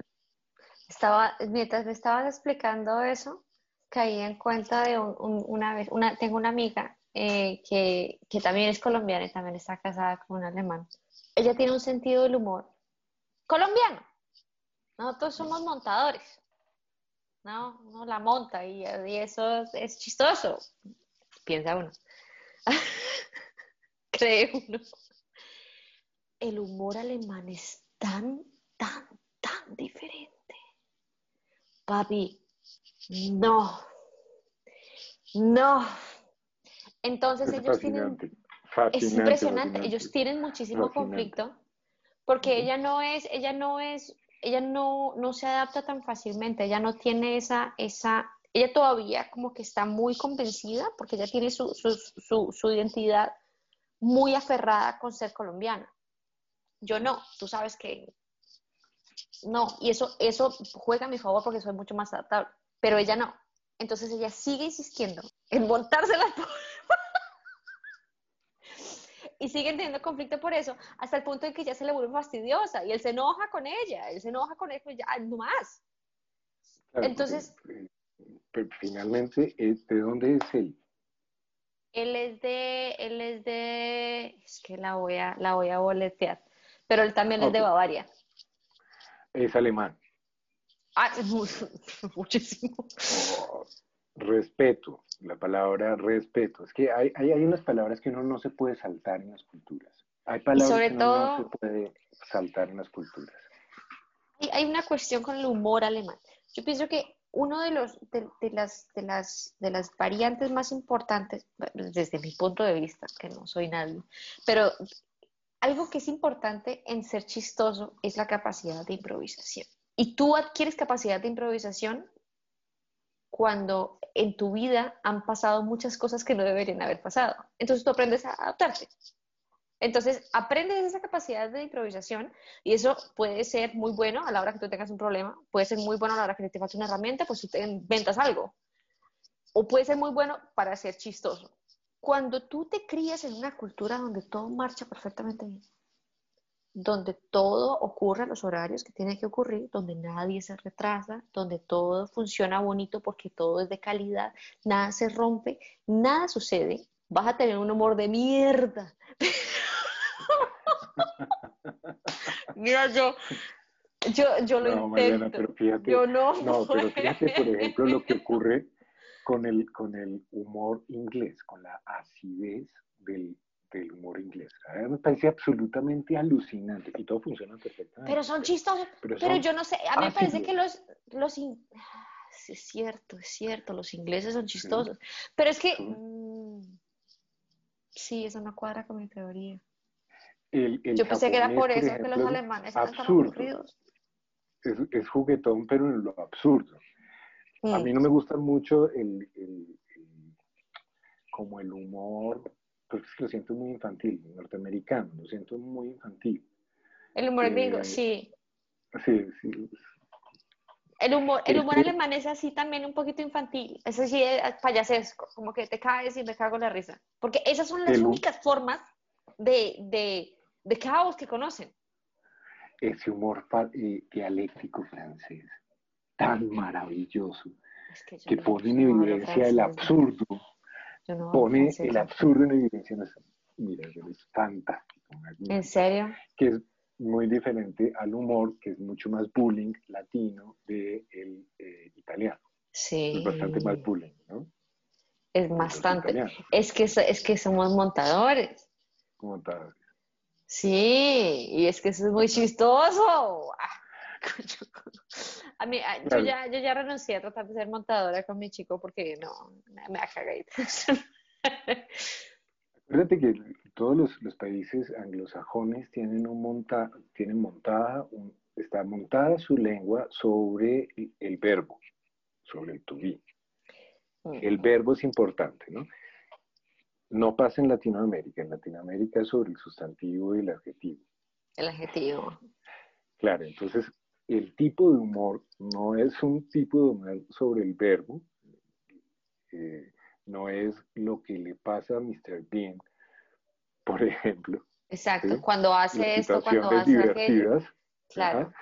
Estaba, mientras me estabas explicando eso, caí en cuenta de una vez, una, tengo una amiga eh, que, también es colombiana y también está casada con un alemán. Ella tiene un sentido del humor colombiano. Nosotros somos montadores. ¿no? Uno la monta y eso es chistoso. Piensa uno. Cree uno el humor alemán es tan, tan, tan diferente. Papi, no, no. Entonces ellos tienen... Es impresionante, ellos tienen muchísimo conflicto porque ella no es, ella no es, ella no, no se adapta tan fácilmente, ella no tiene esa, esa, ella todavía como que está muy convencida porque ella tiene su, su, su identidad muy aferrada con ser colombiana. Yo no, tú sabes que no, y eso, eso juega a mi favor porque soy mucho más adaptable, pero ella no. Entonces ella sigue insistiendo en montarse la y siguen teniendo conflicto por eso, hasta el punto en que ya se le vuelve fastidiosa y él se enoja con ella, él se enoja con él, pues ya no más. Entonces... pero finalmente, eh, ¿de dónde es él? Él es de, él es de, es que la voy a, la voy a boletear pero él también es de Bavaria. Es alemán. Ah, muchísimo. Oh, respeto, la palabra respeto. Es que hay, hay, unas palabras que uno no se puede saltar en las culturas. Hay palabras que uno no se puede saltar en las culturas. Hay una cuestión con el humor alemán. Yo pienso que uno de los de, las de las de las variantes más importantes desde mi punto de vista que no soy nadie pero algo que es importante en ser chistoso es la capacidad de improvisación. Y tú adquieres capacidad de improvisación cuando en tu vida han pasado muchas cosas que no deberían haber pasado. Entonces tú aprendes a adaptarte. Entonces aprendes esa capacidad de improvisación y eso puede ser muy bueno a la hora que tú tengas un problema, puede ser muy bueno a la hora que te falta una herramienta, pues tú te inventas algo. O puede ser muy bueno para ser chistoso cuando tú te crías en una cultura donde todo marcha perfectamente bien, donde todo ocurre a los horarios que tiene que ocurrir, donde nadie se retrasa, donde todo funciona bonito porque todo es de calidad, nada se rompe, nada sucede, vas a tener un humor de mierda. Mira, yo, yo, yo lo intento. yo no. No, pero fíjate, por ejemplo, lo que ocurre con el, con el humor inglés, con la acidez del, del humor inglés. A mí me parece absolutamente alucinante y todo funciona perfectamente. Pero son chistosos. Pero, yo no sé, a mí me parece que los... los sí, es cierto, es cierto, los ingleses son chistosos. Pero es que... Mm, sí. eso no cuadra con mi teoría. yo pensé que era por eso que los alemanes tan aburridos. Es, es juguetón, pero en lo absurdo. A mí no me gusta mucho el, como el humor, porque lo siento muy infantil, norteamericano, lo siento muy infantil. El humor gringo, eh, sí. Sí, sí. El humor, el humor alemán es así también un poquito infantil, es así payasesco, como que te caes y me cago en la risa. Porque esas son las únicas formas de, de, de, caos que conocen. Ese humor eh, dialéctico francés tan maravilloso que, pone en evidencia el absurdo, no pone el absurdo en evidencia. Mira, es fantástico. ¿En serio? que es muy diferente al humor, que es mucho más bullying latino de el eh, italiano. Sí. Es bastante más bullying, ¿no? Es bastante. Es que, es que somos montadores. tal. Sí, y es que eso es muy chistoso. A mí, ah, yo ya, yo ya renuncié a tratar de ser montadora con mi chico porque no, me me da cagadita. Acuérdate que todos los, los países anglosajones tienen, un monta, tienen montada, un- está montada su lengua sobre el, el verbo, sobre el to be. El verbo es importante, ¿no? No pasa en Latinoamérica. En Latinoamérica es sobre el sustantivo y el adjetivo. El adjetivo. Claro, entonces el tipo de humor no es un tipo de humor sobre el verbo, eh, no es lo que le pasa a Mr. Bean, por ejemplo, Exacto. Sí. Cuando hace esto, cuando hace aquello. divertidas, Claro. ajá,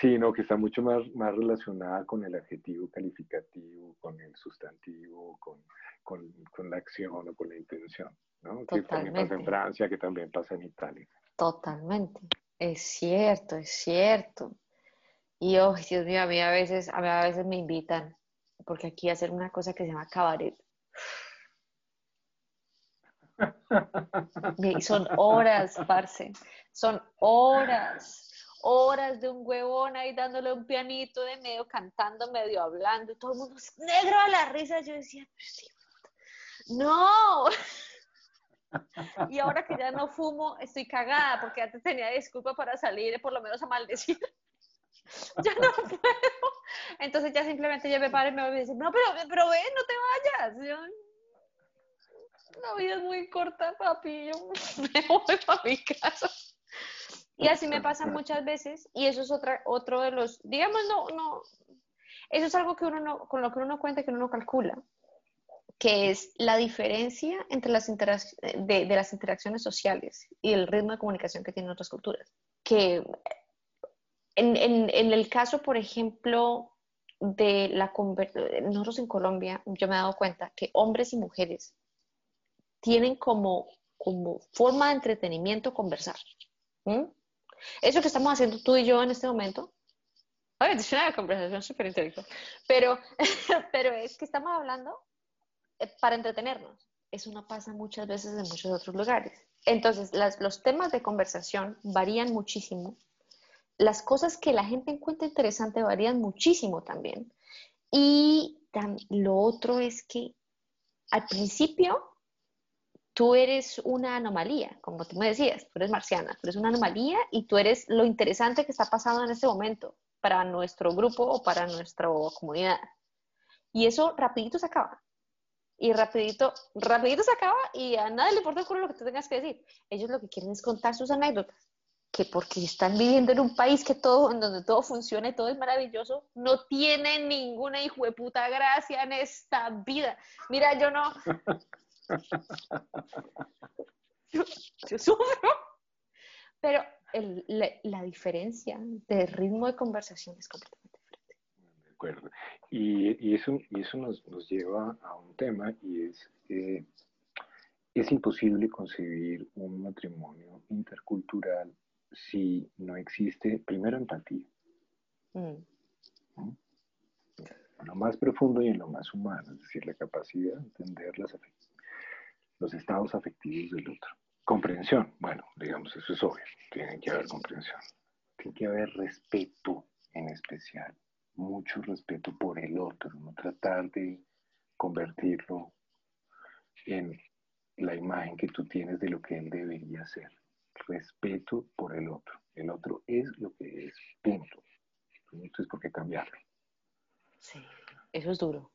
sino que está mucho más, más relacionada con el adjetivo calificativo, con el sustantivo, con, con, con la acción o con la intención, ¿no? Que también pasa en Totalmente. Francia, que también pasa en Italia. Totalmente. Es cierto, es cierto. Y oh, Dios mío, a mí a veces, a mí a veces me invitan, porque aquí hacen una cosa que se llama cabaret. Y son horas, parce. Son horas, horas de un huevón ahí dándole un pianito de medio cantando, medio hablando, y todo el mundo es negro a la risa. Yo decía, "Pero sí, no. Y ahora que ya no fumo, estoy cagada porque antes tenía disculpa para salir, por lo menos a maldecir. Ya no puedo. Entonces ya simplemente yo me paro y me voy y dice, no, pero, pero ven, no te vayas. Yo, la vida es muy corta, papi. Yo me voy para mi casa. Y así me pasa muchas veces. Y eso es otra, otro de los, digamos, no, no, eso es algo que uno no, con lo que uno no cuenta, que uno no calcula, que es la diferencia entre las de, de las interacciones sociales y el ritmo de comunicación que tienen otras culturas. Que en, en- en el caso, por ejemplo, de la nosotros en Colombia, yo me he dado cuenta que hombres y mujeres tienen como, como forma de entretenimiento conversar. ¿Mm? Eso que estamos haciendo tú y yo en este momento, oye, es una conversación súper intelectual, pero, pero es que estamos hablando eh, para entretenernos. Eso no pasa muchas veces en muchos otros lugares. Entonces, las- los temas de conversación varían muchísimo. Las cosas que la gente encuentra interesante varían muchísimo también. Y lo otro es que al principio tú eres una anomalía, como tú me decías, tú eres marciana, tú eres una anomalía y tú eres lo interesante que está pasando en este momento para nuestro grupo o para nuestra comunidad. Y eso rapidito se acaba. Y rapidito, rapidito se acaba y a nadie le importa lo que tú tengas que decir. Ellos lo que quieren es contar sus anécdotas. Que porque están viviendo en un país que todo, en donde todo funciona y todo es maravilloso, no tienen ninguna hijo de puta gracia en esta vida. Mira, yo no. Yo, yo sufro. Pero el- la, la diferencia de ritmo de conversación es completamente diferente. De acuerdo. Y, y eso, y eso nos, nos lleva a un tema y es, eh, es imposible concebir un matrimonio intercultural si no existe, primero, empatía, Mm, en lo más profundo y en lo más humano, es decir, la capacidad de entender las los estados afectivos del otro. Comprensión, bueno, digamos, eso es obvio, tiene que haber comprensión. Tiene que haber respeto en especial, mucho respeto por el otro, no tratar de convertirlo en la imagen que tú tienes de lo que él debería ser. Respeto por el otro. El otro es lo que es, punto. No tienes por qué cambiarlo. sí, eso es duro.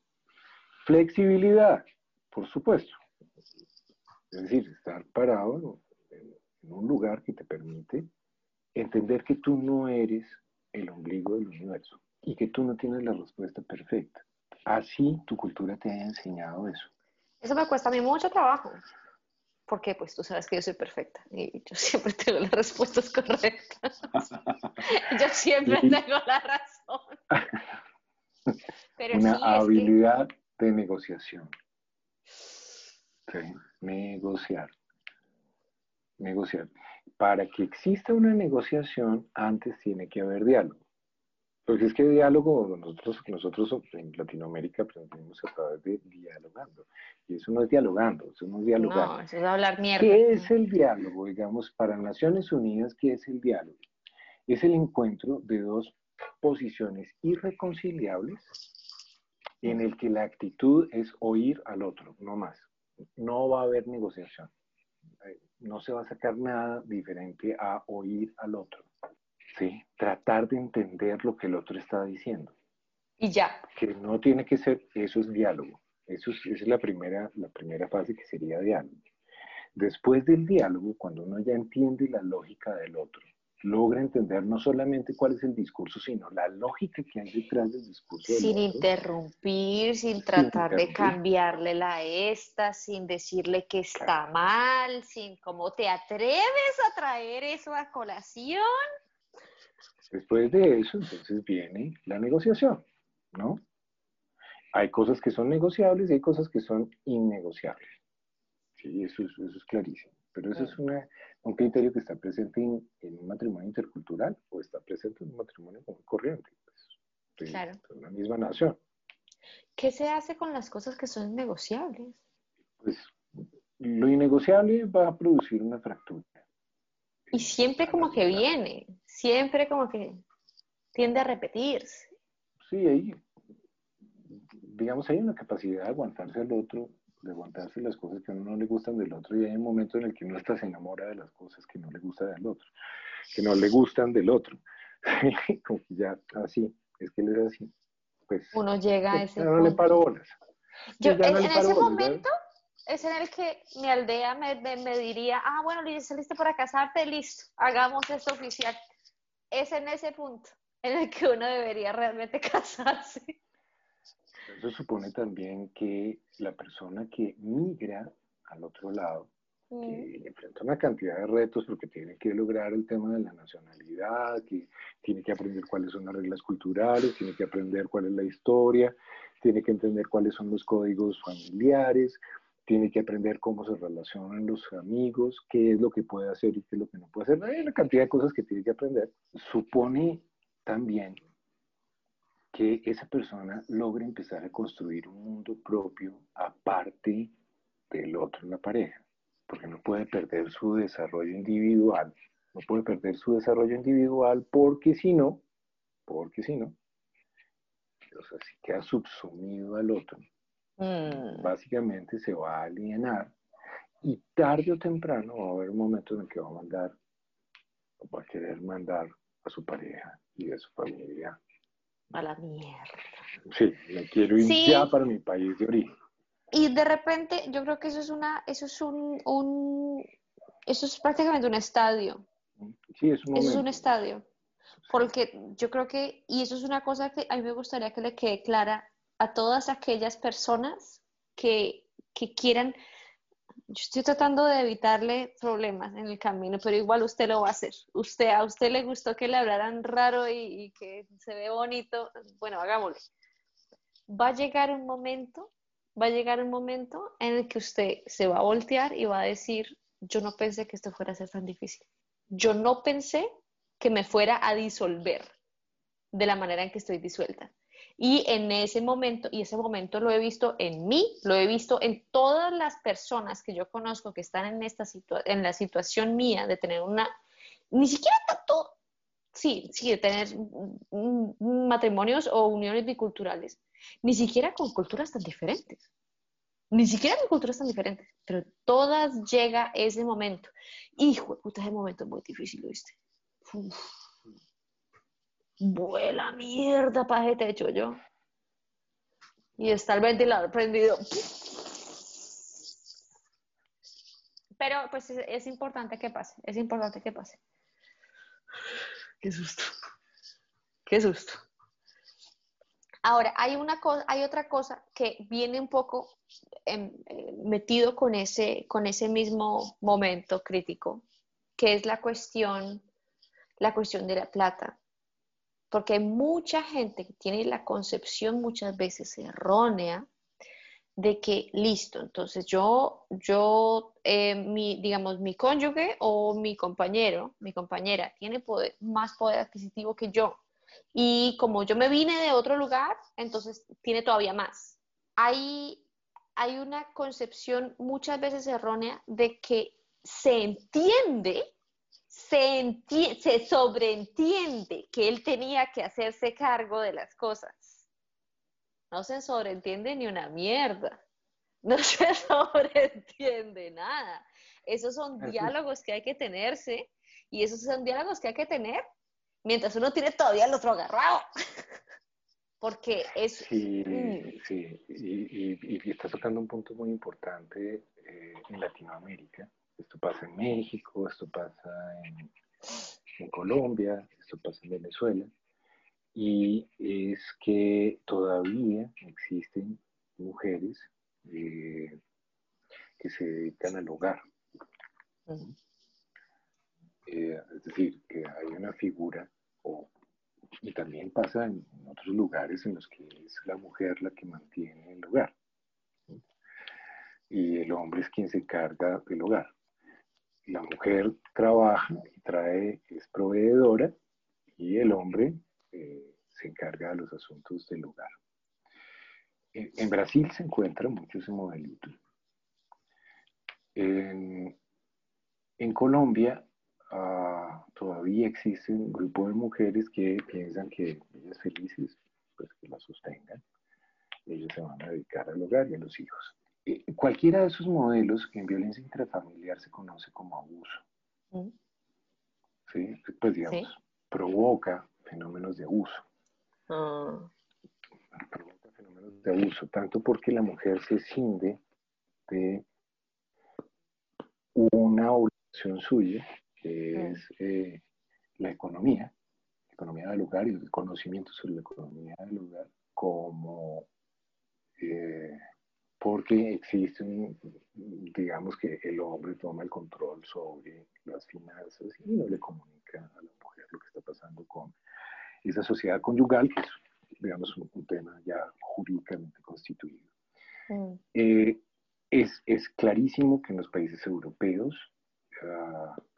Flexibilidad, por supuesto. Es decir, estar parado en, un lugar que te permite entender que tú no eres el ombligo del universo y que tú no tienes la respuesta perfecta. Así tu cultura te haya enseñado eso. Eso me cuesta a mí mucho trabajo. Porque pues tú sabes que yo soy perfecta y yo siempre tengo las respuestas correctas. yo siempre Y- tengo la razón. Pero Una sí, es que habilidad de negociación. Sí, negociar. Negociar. Para que exista una negociación, antes tiene que haber diálogo. Porque es que diálogo, nosotros, nosotros en Latinoamérica aprendimos a través de dialogando. Y eso no es dialogando, eso no es dialogando. No, eso es hablar mierda. ¿Qué es el diálogo? Digamos, para Naciones Unidas, ¿qué es el diálogo? Es el encuentro de dos posiciones irreconciliables en el que la actitud es oír al otro, no más. No va a haber negociación. Eh, no se va a sacar nada diferente a oír al otro. ¿Sí? Tratar de entender lo que el otro está diciendo. Y ya. Que no tiene que ser, eso es diálogo. Eso es, esa es la primera, la primera fase que sería diálogo. Después del diálogo, cuando uno ya entiende la lógica del otro, logra entender no solamente cuál es el discurso, sino la lógica que hay detrás del discurso. del Sin otro. interrumpir, sin tratar de cambiarle la esta, sin decirle que está mal, sin cómo te atreves a traer eso a colación. Después de eso, entonces viene la negociación, ¿no? Hay cosas que son negociables y hay cosas que son innegociables. Sí, eso es, eso es clarísimo. Pero eso es una, un criterio que está presente en, en un matrimonio intercultural o está presente en un matrimonio común corriente. Pues, de- Claro. de una misma nación. ¿Qué se hace con las cosas que son negociables? Pues lo innegociable va a producir una fractura. Y siempre como que viene, siempre como que tiende a repetirse. Sí, ahí, digamos, hay una capacidad de aguantarse al otro, de aguantarse las cosas que a uno no le gustan del otro, y hay un momento en el que uno hasta se enamora de las cosas que no le gustan del otro, que no le gustan del otro. Como que ya, así, es que él es así. Pues, Uno llega a pues, ese ya no le paro bolas. Yo, en, no en paro ese bolas, momento es en el que mi aldea me, me- me diría, ah, bueno, saliste para casarte, listo, hagamos esto oficial. Es en ese punto en el que uno debería realmente casarse. Eso supone también que la persona que migra al otro lado, Mm. que enfrenta una cantidad de retos porque tiene que lograr el tema de la nacionalidad, que tiene que aprender cuáles son las reglas culturales, tiene que aprender cuál es la historia, tiene que entender cuáles son los códigos familiares, tiene que aprender cómo se relacionan los amigos, qué es lo que puede hacer y qué es lo que no puede hacer. Hay una cantidad de cosas que tiene que aprender. Supone también que esa persona logre empezar a construir un mundo propio aparte del otro en la pareja, porque no puede perder su desarrollo individual, no puede perder su desarrollo individual porque si no, porque si no, o sea, queda subsumido al otro, Mm. básicamente se va a alienar y tarde o temprano va a haber un momento en el que va a mandar, va a querer mandar a su pareja y a su familia. A la mierda. Sí, me quiero ir Sí. ya para mi país de origen. Y de repente, yo creo que eso es una, eso es un, un- eso es prácticamente un estadio. Sí, es un Eso es un momento. estadio. Porque yo creo que, y eso es una cosa que a mí me gustaría que le quede clara a todas aquellas personas que, que quieran, yo estoy tratando de evitarle problemas en el camino, pero igual usted lo va a hacer. Usted, a usted le gustó que le hablaran raro y, y que se ve bonito, bueno, hagámoslo. Va a llegar un momento, va a llegar un momento en el que usted se va a voltear y va a decir, yo no pensé que esto fuera a ser tan difícil. Yo no pensé que me fuera a disolver de la manera en que estoy disuelta. Y en ese momento, y ese momento lo he visto en mí, lo he visto en todas las personas que yo conozco que están en, esta situa- en la situación mía de tener una, ni siquiera tanto, sí, sí, de tener matrimonios o uniones biculturales, ni siquiera con culturas tan diferentes, ni siquiera con culturas tan diferentes, pero todas llega ese momento. Hijo de puta, ese momento es muy difícil, ¿viste? Uf. Vuela mierda para ese techo yo. Y está el ventilador prendido. Pero pues es, es importante que pase, es importante que pase. Qué susto. Qué susto. Ahora, hay, una cosa, hay otra cosa que viene un poco em, eh, metido con ese, con ese mismo momento crítico, que es la cuestión, la cuestión de la plata. Porque hay mucha gente que tiene la concepción muchas veces errónea de que listo, entonces yo, yo, eh, mi, digamos, mi cónyuge o mi compañero, mi compañera tiene más poder adquisitivo que yo. Y como yo me vine de otro lugar, entonces tiene todavía más. Hay, hay una concepción muchas veces errónea de que se entiende, se, se sobreentiende que él tenía que hacerse cargo de las cosas. No se sobreentiende ni una mierda. No se sobreentiende nada. Esos son diálogos que hay que tenerse y esos son diálogos que hay que tener mientras uno tiene todavía el otro agarrado. Porque es... Sí, sí, y, y, estás tocando un punto muy importante eh, en Latinoamérica. Esto pasa en México, esto pasa en, en Colombia, esto pasa en Venezuela. Y es que todavía existen mujeres eh, que se dedican al hogar. Eh, es decir, que hay una figura, y también pasa en, otros lugares en los que es la mujer la que mantiene el hogar. Y el hombre es quien se encarga del hogar. La mujer trabaja y trae, es proveedora, y el hombre eh, se encarga de los asuntos del hogar. En, Brasil se encuentra mucho ese modelito. En, Colombia Ah, todavía existe un grupo de mujeres que piensan que ellas felices, pues que la sostengan, ellos se van a dedicar al hogar y a los hijos. Eh, cualquiera de esos modelos en violencia intrafamiliar se conoce como abuso. Mm. ¿Sí? Pues digamos, provoca fenómenos de abuso. Ah. Provoca fenómenos de abuso, tanto porque la mujer se cinde de una obligación suya que es eh, la economía, la economía del lugar y el conocimiento sobre la economía del lugar como eh, porque existe digamos que el hombre toma el control sobre las finanzas y no le comunica a la mujer lo que está pasando con esa sociedad conyugal, que es, digamos, un, tema ya jurídicamente constituido. Mm. Eh, es, es, clarísimo que en los países europeos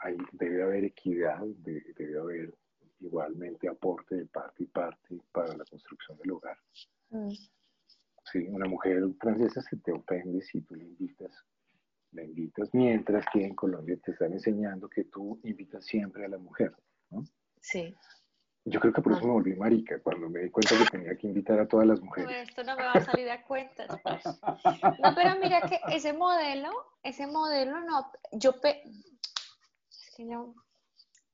hay, debe haber equidad, debe, haber igualmente aporte de parte y parte para la construcción del hogar. Mm. Sí, una mujer francesa se te ofende si tú le invitas, la invitas, mientras que en Colombia te están enseñando que tú invitas siempre a la mujer, ¿no? Sí. Yo creo que por eso ah. me volví marica, cuando me di cuenta que tenía que invitar a todas las mujeres. esto no me va a salir a cuenta pues. No, pero mira que ese modelo, ese modelo no, yo, pe, yo,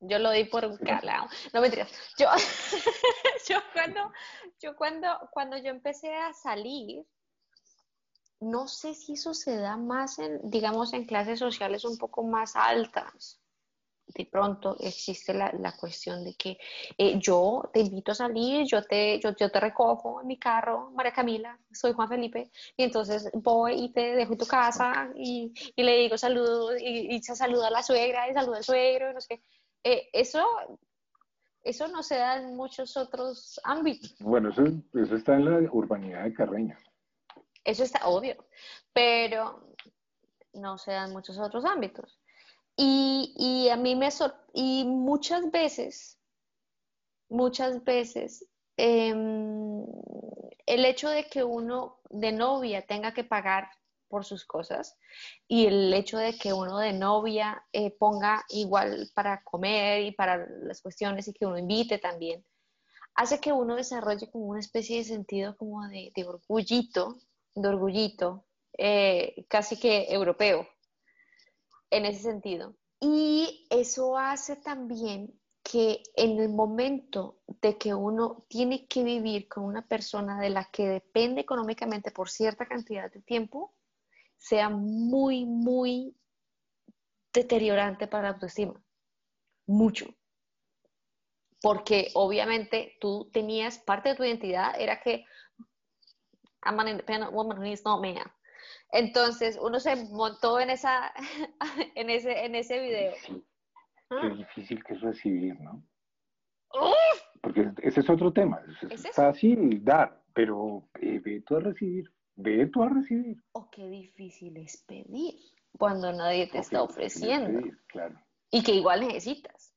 lo di por calado. No me Yo, yo cuando, yo cuando, cuando yo empecé a salir, no sé si eso se da más en, digamos, en clases sociales un poco más altas. De pronto existe la, la cuestión de que eh, yo te invito a salir, yo te, yo, yo, te recojo en mi carro, María Camila, soy Juan Felipe, y entonces voy y te dejo en tu casa y, y le digo saludos y, y, se saluda a la suegra y saluda al suegro, y no sé eh, eso, eso no se da en muchos otros ámbitos. Bueno, eso, eso está en la urbanidad de Carreño. Eso está obvio, pero no se da en muchos otros ámbitos. Y, y a mí me y muchas veces, muchas veces, em, el hecho de que uno de novia tenga que pagar por sus cosas y el hecho de que uno de novia eh, ponga igual para comer y para las cuestiones y que uno invite también, hace que uno desarrolle como una especie de sentido como de, de orgullito, de orgullito, eh, casi que europeo, en ese sentido. Y eso hace también que en el momento de que uno tiene que vivir con una persona de la que depende económicamente por cierta cantidad de tiempo, sea muy, muy deteriorante para la autoestima. Mucho. Porque obviamente tú tenías parte de tu identidad, era que I'm an independent woman who needs no man. Entonces uno se montó en esa en ese en ese video. Qué ah. difícil que es recibir, ¿no? Porque ese es otro tema. Es, fácil dar, pero eh, a recibir. Ve tú a recibir. O qué difícil es pedir cuando nadie te está ofreciendo. claro. Y que igual necesitas.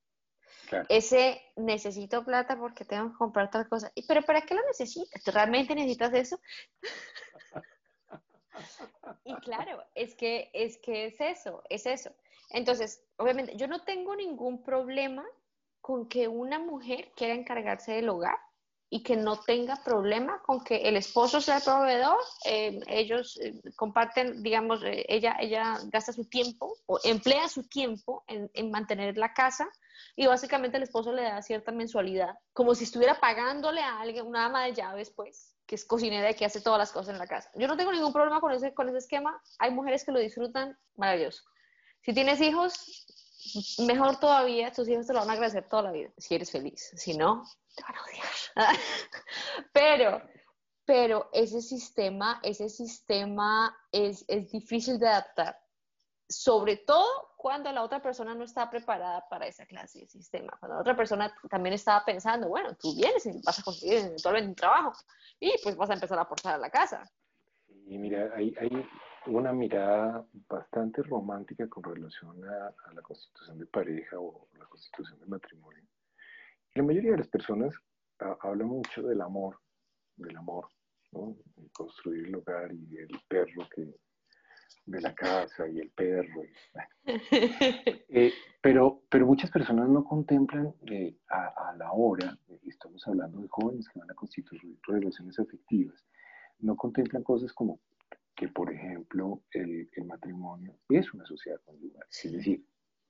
Claro. Ese necesito plata porque tengo que comprar tal cosa. Pero ¿para qué lo necesitas? ¿Tú realmente necesitas eso? y claro, es que, es que es eso, es eso. Entonces, obviamente, yo no tengo ningún problema con que una mujer quiera encargarse del hogar y que no tenga problema con que el esposo sea el proveedor, eh, ellos eh, comparten, digamos, eh, ella, ella gasta su tiempo o emplea su tiempo en, en, mantener la casa y básicamente el esposo le da cierta mensualidad, como si estuviera pagándole a alguien, una ama de llaves, pues, que es cocinera y que hace todas las cosas en la casa. Yo no tengo ningún problema con ese, con ese esquema, hay mujeres que lo disfrutan, maravilloso. Si tienes hijos, mejor todavía, tus hijos te lo van a agradecer toda la vida, si eres feliz. Si no, te van a odiar. pero, pero ese sistema, ese sistema es, es difícil de adaptar. Sobre todo cuando la otra persona no está preparada para esa clase de sistema. Cuando la otra persona también estaba pensando, bueno, tú vienes y vas a conseguir eventualmente un trabajo y pues vas a empezar a aportar a la casa. Y mira, hay, hay una mirada bastante romántica con relación a, la constitución de pareja o la constitución de matrimonio. La mayoría de las personas hablan mucho del amor, del amor, ¿no? construir el hogar y el perro que de la casa y el perro. Eh, pero, pero muchas personas no contemplan eh, a, a, la hora, estamos hablando de jóvenes que van a constituir relaciones afectivas, no contemplan cosas como que, por ejemplo, el, el matrimonio es una sociedad conyugal, es decir,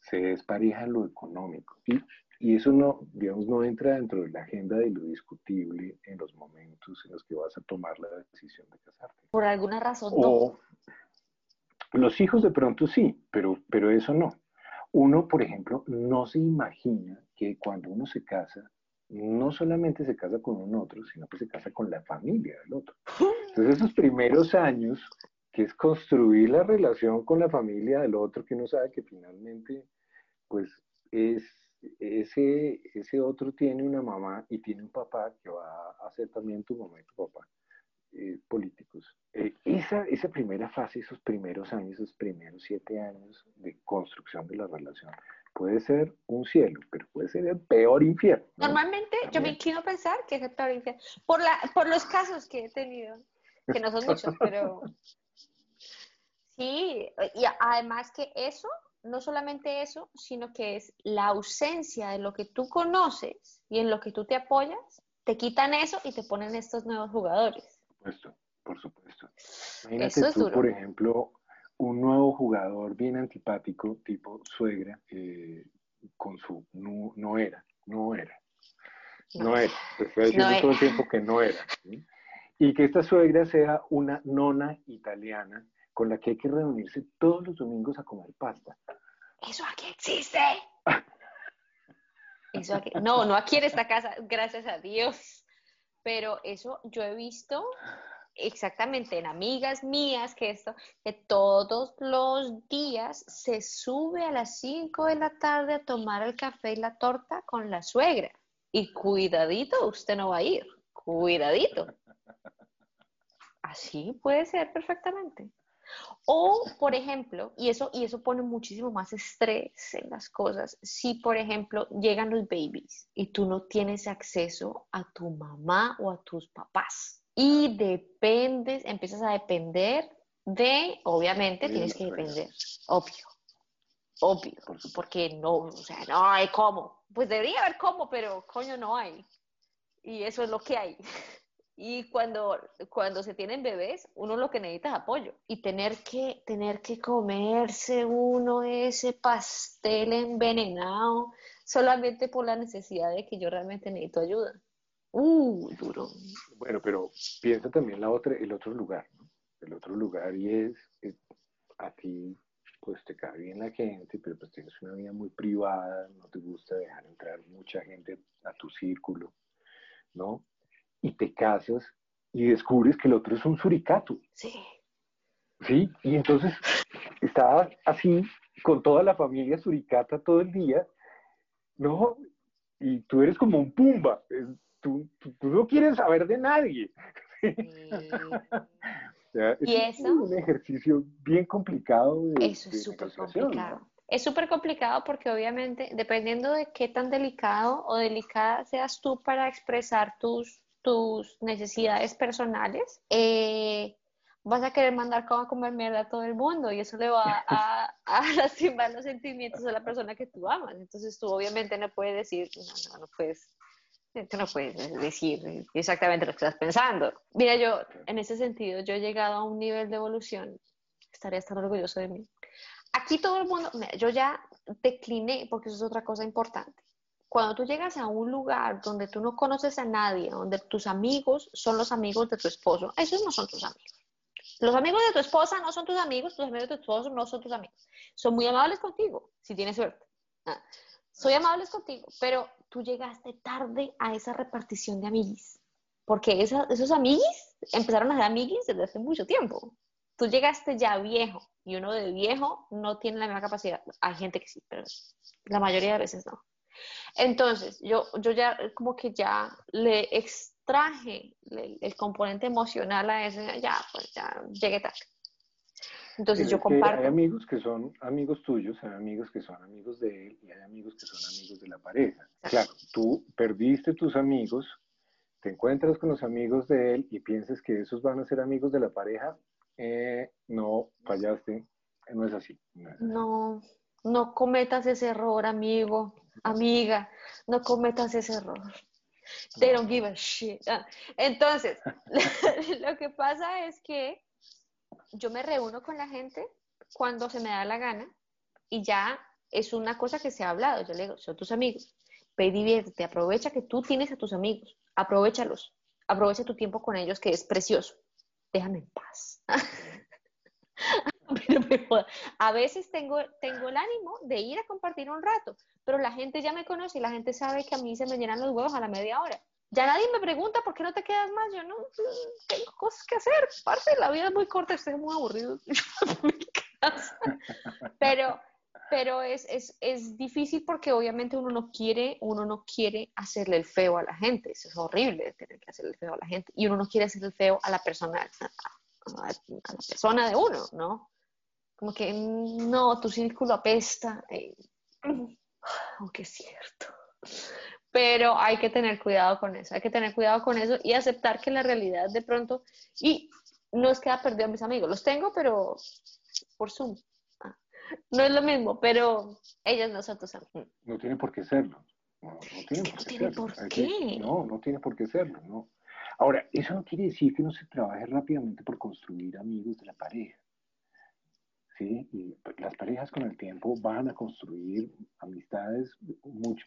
se despareja en lo económico. Y, y, eso no, digamos, no entra dentro de la agenda de lo discutible en los momentos en los que vas a tomar la decisión de casarte. Por alguna razón o, no. Los hijos de pronto sí, pero, pero eso no. Uno, por ejemplo, no se imagina que cuando uno se casa, no solamente se casa con un otro, sino que se casa con la familia del otro. Entonces esos primeros años, que es construir la relación con la familia del otro, que uno sabe que finalmente, pues es ese, ese otro tiene una mamá y tiene un papá que va a ser también tu mamá y tu papá, eh, políticos. Eh, esa, esa primera fase, esos primeros años, esos primeros siete años de construcción de la relación, puede ser un cielo, pero puede ser el peor infierno. Normalmente yo me inclino a pensar que es el peor infierno, por, la, por los casos que he tenido, que no son muchos, pero sí, y además que eso, no solamente eso, sino que es la ausencia de lo que tú conoces y en lo que tú te apoyas, te quitan eso y te ponen estos nuevos jugadores. Por supuesto, por supuesto. Imagínate tú, por ejemplo, un nuevo jugador bien antipático, tipo suegra, eh, con su no, no, era, no era, no, era, te estoy diciendo todo el tiempo que no era. Y que esta suegra sea una nona italiana con la que hay que reunirse todos los domingos a comer pasta. ¿Eso aquí existe? Eso aquí... No, no aquí en esta casa, gracias a Dios. Pero eso yo he visto exactamente en amigas mías que esto, que todos los días se sube a las 5 de la tarde a tomar el café y la torta con la suegra. Y cuidadito, usted no va a ir. Cuidadito. Así puede ser perfectamente. O, por ejemplo, y eso, y eso pone muchísimo más estrés en las cosas, si, por ejemplo, llegan los babies y tú no tienes acceso a tu mamá o a tus papás y dependes, empiezas a depender de, obviamente tienes que depender, obvio, obvio, porque no, o sea, no hay cómo. Pues debería haber cómo, pero coño no hay. Y eso es lo que hay. Y cuando, cuando se tienen bebés, uno lo que necesita es apoyo. Y tener que, tener que comerse uno ese pastel envenenado solamente por la necesidad de que yo realmente necesito ayuda. Uh, duro. Bueno, pero piensa también la otra, el otro lugar, ¿no? El otro lugar y es, a ti, pues te cae bien la gente, pero pues tienes una vida muy privada, no te gusta dejar entrar mucha gente a tu círculo, ¿no? Y te casas y descubres que el otro es un suricato. Sí. Sí, y entonces estaba así con toda la familia suricata todo el día, ¿no? Y tú eres como un pumba, tú, no quieres saber de nadie. y eso, es un ejercicio bien complicado. De, eso es súper complicado. Es súper complicado porque obviamente, dependiendo de qué tan delicado o delicada seas tú para expresar tus, tus necesidades personales, eh, vas a querer mandar como a comer mierda a todo el mundo y eso le va a, a, lastimar los sentimientos de la persona que tú amas. Entonces tú obviamente no puedes decir, no, no, no puedes, tú no puedes decir exactamente lo que estás pensando. Mira, yo en ese sentido, yo he llegado a un nivel de evolución, estaría tan orgulloso de mí. Aquí todo el mundo, yo ya decliné, porque eso es otra cosa importante. Cuando tú llegas a un lugar donde tú no conoces a nadie, donde tus amigos son los amigos de tu esposo, esos no son tus amigos los amigos de tu esposa no son tus amigos, tus amigos de tu esposo no son tus amigos. Son muy amables contigo, si tienes suerte. Ah, soy amables contigo, pero tú llegaste tarde a esa repartición de amiguis, porque esos amiguis empezaron a ser amiguis desde hace mucho tiempo. Tú llegaste ya viejo y uno de viejo no tiene la misma capacidad. Hay gente que sí, pero la mayoría de veces no. Entonces, yo, yo ya como que ya le traje el, componente emocional a ese, ya, pues ya llegué tarde. Entonces yo comparto. Hay amigos que son amigos tuyos, hay amigos que son amigos de él y hay amigos que son amigos de la pareja. Claro, tú perdiste tus amigos, te encuentras con los amigos de él y piensas que esos van a ser amigos de la pareja, eh, no, fallaste, no es así. No, no cometas ese error, amigo, amiga, no cometas ese error. They don't give a shit. Ah, entonces, lo que pasa es que yo me reúno con la gente cuando se me da la gana y ya es una cosa que se ha hablado. Yo le digo, son tus amigos, ve y diviértete, aprovecha que tú tienes a tus amigos, aprovechalos, aprovecha tu tiempo con ellos que es precioso. Déjame en paz. A veces tengo, tengo el ánimo de ir a compartir un rato, pero la gente ya me conoce y la gente sabe que a mí se me llenan los huevos a la media hora. Ya nadie me pregunta por qué no te quedas más. Yo no tengo cosas que hacer. Parte la vida es muy corta, estoy muy aburrido. pero pero es, es, es, difícil porque obviamente uno no quiere, uno no quiere hacerle el feo a la gente. Eso es horrible tener que hacerle el feo a la gente. Y uno no quiere hacerle el feo a la persona, a, la persona de uno, ¿no? Como que no, tu círculo apesta. Eh, aunque es cierto. Pero hay que tener cuidado con eso, hay que tener cuidado con eso y aceptar que la realidad de pronto, y no es que haya perdido a mis amigos, los tengo, pero por Zoom. Ah, no es lo mismo, pero ellas no son tus amigos. No tiene por qué serlo. No, tiene por, qué, por qué. no, no tiene por qué serlo. No. Ahora, eso no quiere decir que no se trabaje rápidamente por construir amigos de la pareja. ¿Sí? Y las parejas con el tiempo van a construir amistades mucho.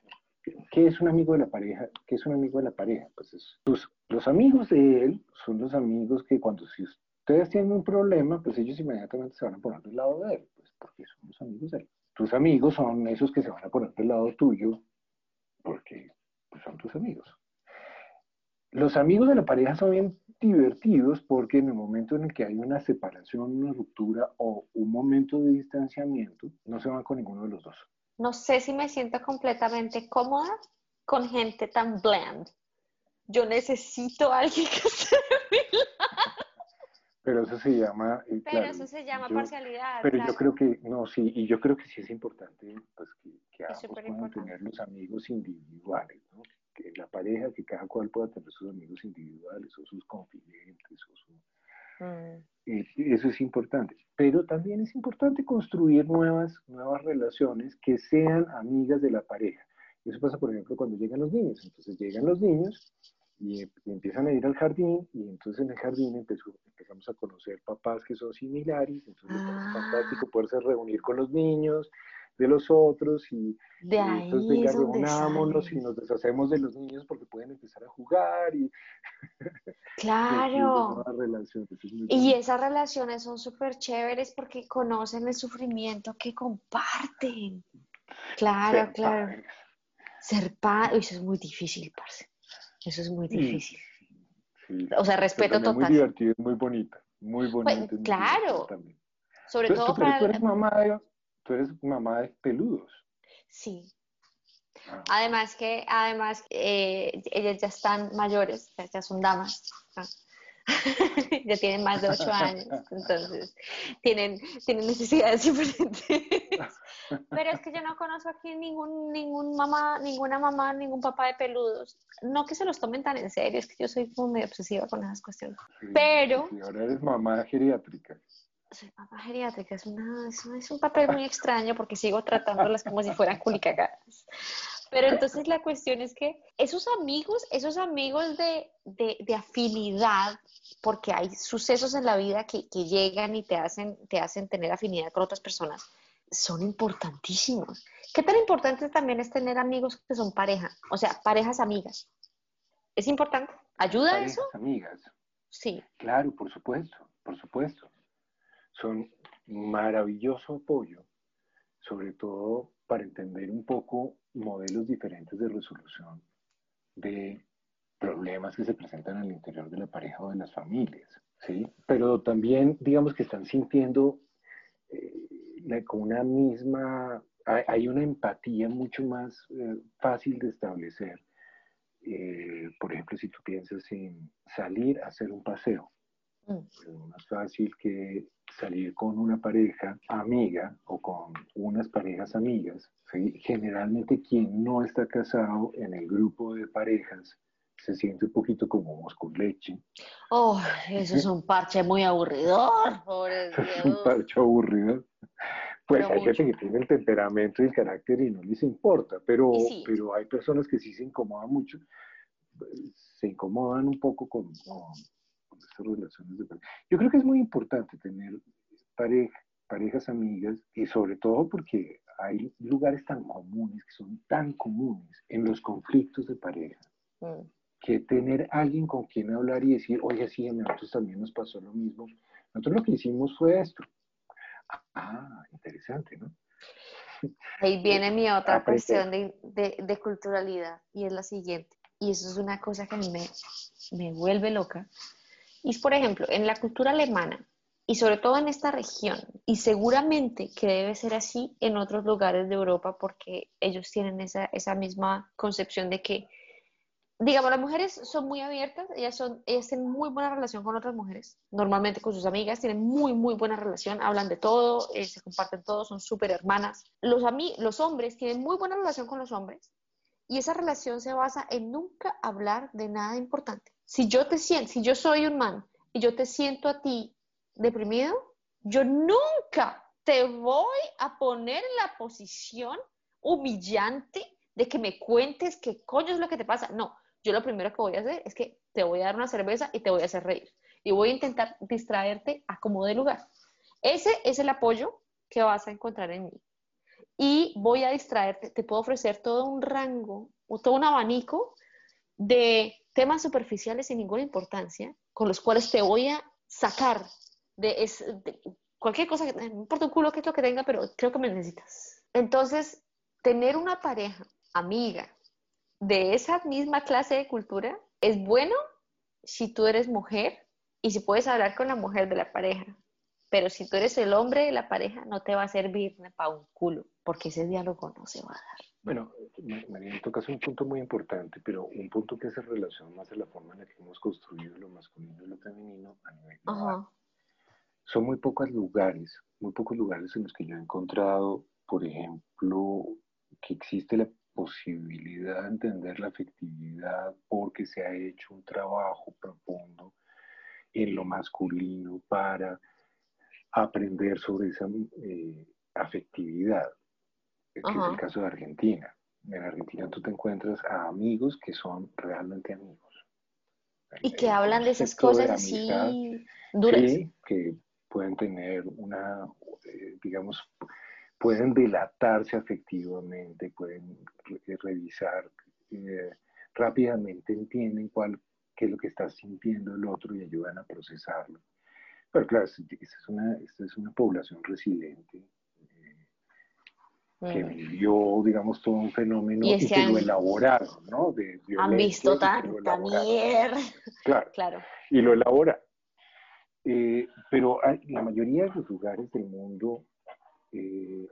¿Qué es un amigo de la pareja? ¿Qué es un amigo de la pareja? Pues los amigos de él son los amigos que cuando si ustedes tienen un problema, pues ellos inmediatamente se van a poner del lado de él, pues porque son los amigos de él. Tus amigos son esos que se van a poner del lado tuyo porque pues, son tus amigos. Los amigos de la pareja son bien divertidos porque en el momento en el que hay una separación, una ruptura o un momento de distanciamiento, no se van con ninguno de los dos. No sé si me siento completamente cómoda con gente tan bland. Yo necesito a alguien que esté Pero eso se llama... Eh, pero eso se llama parcialidad. Pero yo creo que, no, sí, y yo creo que sí es importante pues, que, que ambos puedan tener los amigos individuales, la pareja, que cada cual pueda tener sus amigos individuales o sus confidentes. O su, mm. Eso es importante. Pero también es importante construir nuevas, nuevas relaciones que sean amigas de la pareja. Eso pasa, por ejemplo, cuando llegan los niños. Entonces llegan los niños y, empiezan a ir al jardín y entonces en el jardín empezamos a conocer papás que son similares. Entonces es ah. fantástico poderse reunir con los niños de los otros y, de ahí entonces venga, reunámonos y nos deshacemos de los niños porque pueden empezar a jugar y claro. y esas relaciones son súper chéveres porque conocen el sufrimiento que comparten. Claro claro. ser padre eso es muy difícil parce. Eso es muy difícil. O sea respeto total muy divertido muy bonita muy pues, bonita claro. sobre todo para tú mamá tú eres mamá de peludos. Sí. Ah. Además que, además, eh, ellas ya están mayores, ya son damas. ya tienen más de ocho años, entonces tienen, tienen necesidades diferentes. Pero es que yo no conozco aquí ningún, ningún mamá, ninguna mamá, ningún papá de peludos. No que se los tomen tan en serio, es que yo soy muy obsesiva con esas cuestiones. Pero... Y ahora eres mamá geriátrica. Soy mamá geriátrica, es, una, es, un papel muy extraño porque sigo tratándolas como si fueran culicagadas. Pero entonces la cuestión es que esos amigos, esos amigos de, de, afinidad, porque hay sucesos en la vida que, que, llegan y te hacen, te hacen tener afinidad con otras personas, son importantísimos. ¿Qué tan importante también es tener amigos que son pareja? O sea, parejas amigas. ¿Es importante? ¿Ayuda parejas eso? amigas. Sí. Claro, por supuesto, por supuesto. Son maravilloso apoyo, sobre todo para entender un poco modelos diferentes de resolución de problemas que se presentan al interior de la pareja o de las familias, ¿sí? Pero también, digamos que están sintiendo eh, con una misma, hay, una empatía mucho más eh, fácil de establecer. Eh, por ejemplo, si tú piensas en salir a hacer un paseo, es más fácil que salir con una pareja amiga o con unas parejas amigas Generalmente quien no está casado en el grupo de parejas se siente un poquito como con leche. Oh, eso es un parche muy aburridor, pobre Es un parche aburrido. Pues hay gente que tiene el temperamento y el carácter y no les importa, pero, pero hay personas que sí se incomodan mucho, se incomodan un poco con, con, estas relaciones de pareja. Yo creo que es muy importante tener pareja, parejas amigas y sobre todo porque hay lugares tan comunes, que son tan comunes en los conflictos de pareja, mm. que tener alguien con quien hablar y decir, oye, sí, a nosotros también nos pasó lo mismo. Nosotros lo que hicimos fue esto. Ah, interesante, ¿no? Ahí viene mi otra cuestión de, de, de, culturalidad y es la siguiente. Y eso es una cosa que a mí me, me vuelve loca. Y por ejemplo, en la cultura alemana, y sobre todo en esta región. Y seguramente que debe ser así en otros lugares de Europa porque ellos tienen esa, esa misma concepción de que, digamos, las mujeres son muy abiertas, ellas, son, ellas tienen muy buena relación con otras mujeres, normalmente con sus amigas, tienen muy, muy buena relación, hablan de todo, eh, se comparten todo, son súper hermanas. Los, los hombres tienen muy buena relación con los hombres y esa relación se basa en nunca hablar de nada importante. Si yo te siento, si yo soy un man y yo te siento a ti deprimido, yo nunca te voy a poner en la posición humillante de que me cuentes qué coño es lo que te pasa. No, yo lo primero que voy a hacer es que te voy a dar una cerveza y te voy a hacer reír. Y voy a intentar distraerte a como de lugar. Ese es el apoyo que vas a encontrar en mí. Y voy a distraerte, te puedo ofrecer todo un rango, o todo un abanico de temas superficiales sin ninguna importancia, con los cuales te voy a sacar de, es, cualquier cosa, no importa un culo que es lo que tenga, pero creo que me necesitas. Entonces, tener una pareja, amiga, de esa misma clase de cultura es bueno si tú eres mujer y si puedes hablar con la mujer de la pareja. Pero si tú eres el hombre de la pareja, no te va a servir para un culo, porque ese diálogo no se va a dar. Bueno, María, tocas un punto muy importante, pero un punto que hace relación más a la forma en la que hemos construido lo masculino y lo femenino a nivel global. Son muy pocos lugares, muy pocos lugares en los que yo he encontrado, por ejemplo, que existe la posibilidad de entender la afectividad porque se ha hecho un trabajo profundo en lo masculino para aprender sobre esa eh, afectividad, que es el caso de Argentina. En Argentina tú te encuentras a amigos que son realmente amigos. Y que hablan de esas cosas así duras. Sí, que pueden tener una, eh, digamos, pueden delatarse afectivamente, pueden revisar eh, rápidamente, entienden cuál, qué es lo que está sintiendo el otro y ayudan a procesarlo. Pero claro, esta es una, esta es una población resiliente eh, que mm. vivió, digamos, todo un fenómeno y, que lo elaboraron, ¿no? De han visto tanta mierda. Claro, claro. Y lo elaboran. Eh, pero hay, la mayoría de los lugares del mundo, eh,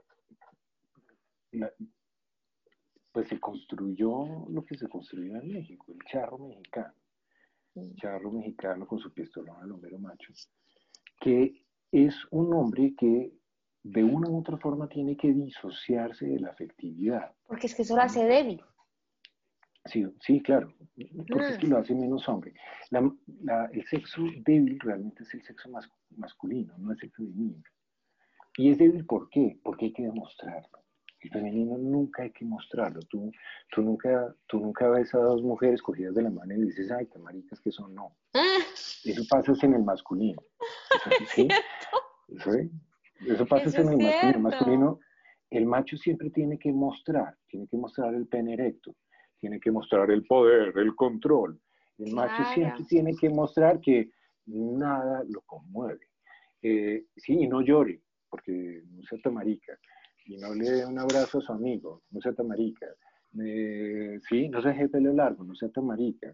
pues se construyó lo que se construyó en México, el charro mexicano. Mm. charro mexicano con su pistolón al hombre macho, que es un hombre que de una u otra forma tiene que disociarse de la afectividad. Porque es que eso lo hace débil. Sí, sí, claro, porque es que Mm. lo hace menos hombre. La- la- el sexo débil realmente es el sexo mas- masculino, no es el femenino. Y es débil ¿por qué? Porque hay que demostrarlo. El femenino nunca hay que mostrarlo. Tú, tú, nunca, tú nunca ves a dos mujeres cogidas de la mano y dices, ay, qué maricas que son. No. Ah, Eso pasa en el masculino. Eso, ¿sí? Eso, pasa Eso en el masculino. El masculino. El macho siempre tiene que mostrar, tiene que mostrar el pene erecto, tiene que mostrar el poder, el control. El macho siempre tiene que mostrar que nada lo conmueve. Eh, sí, y no llore, porque no sea tan marica. Y no le dé un abrazo a su amigo, no sea tan marica. Eh, sí, no se deje el pelo largo, no sea tan marica.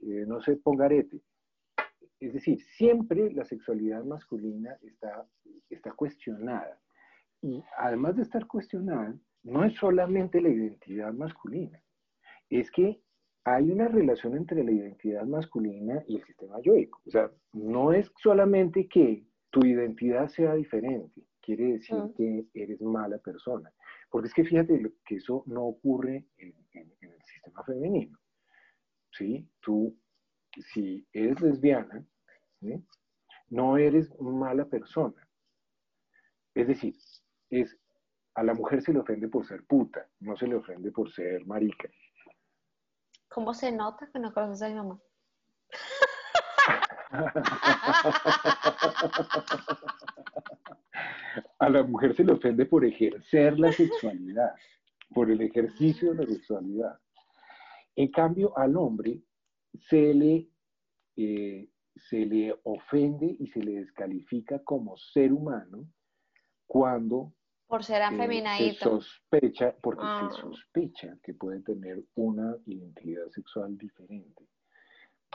Eh, no se ponga arete. Es decir, siempre la sexualidad masculina está, está cuestionada. Y además de estar cuestionada, no es solamente la identidad masculina, es que hay una relación entre la identidad masculina y el sistema yoico. O sea, no es solamente que tu identidad sea diferente, quiere decir Mm. que eres mala persona. Porque es que fíjate que eso no ocurre en, en- en el sistema femenino. ¿Sí? Tú, si eres lesbiana, ¿sí? no eres mala persona. Es decir, es, a la mujer se le ofende por ser puta, no se le ofende por ser marica. ¿Cómo se nota que no conoces a mi mamá? A la mujer se le ofende por ejercer la sexualidad, por el ejercicio de la sexualidad. En cambio, al hombre se le, eh, se le ofende y se le descalifica como ser humano cuando Por ser eh, se afeminadito. sospecha, porque Ah. se sospecha que puede tener una identidad sexual diferente.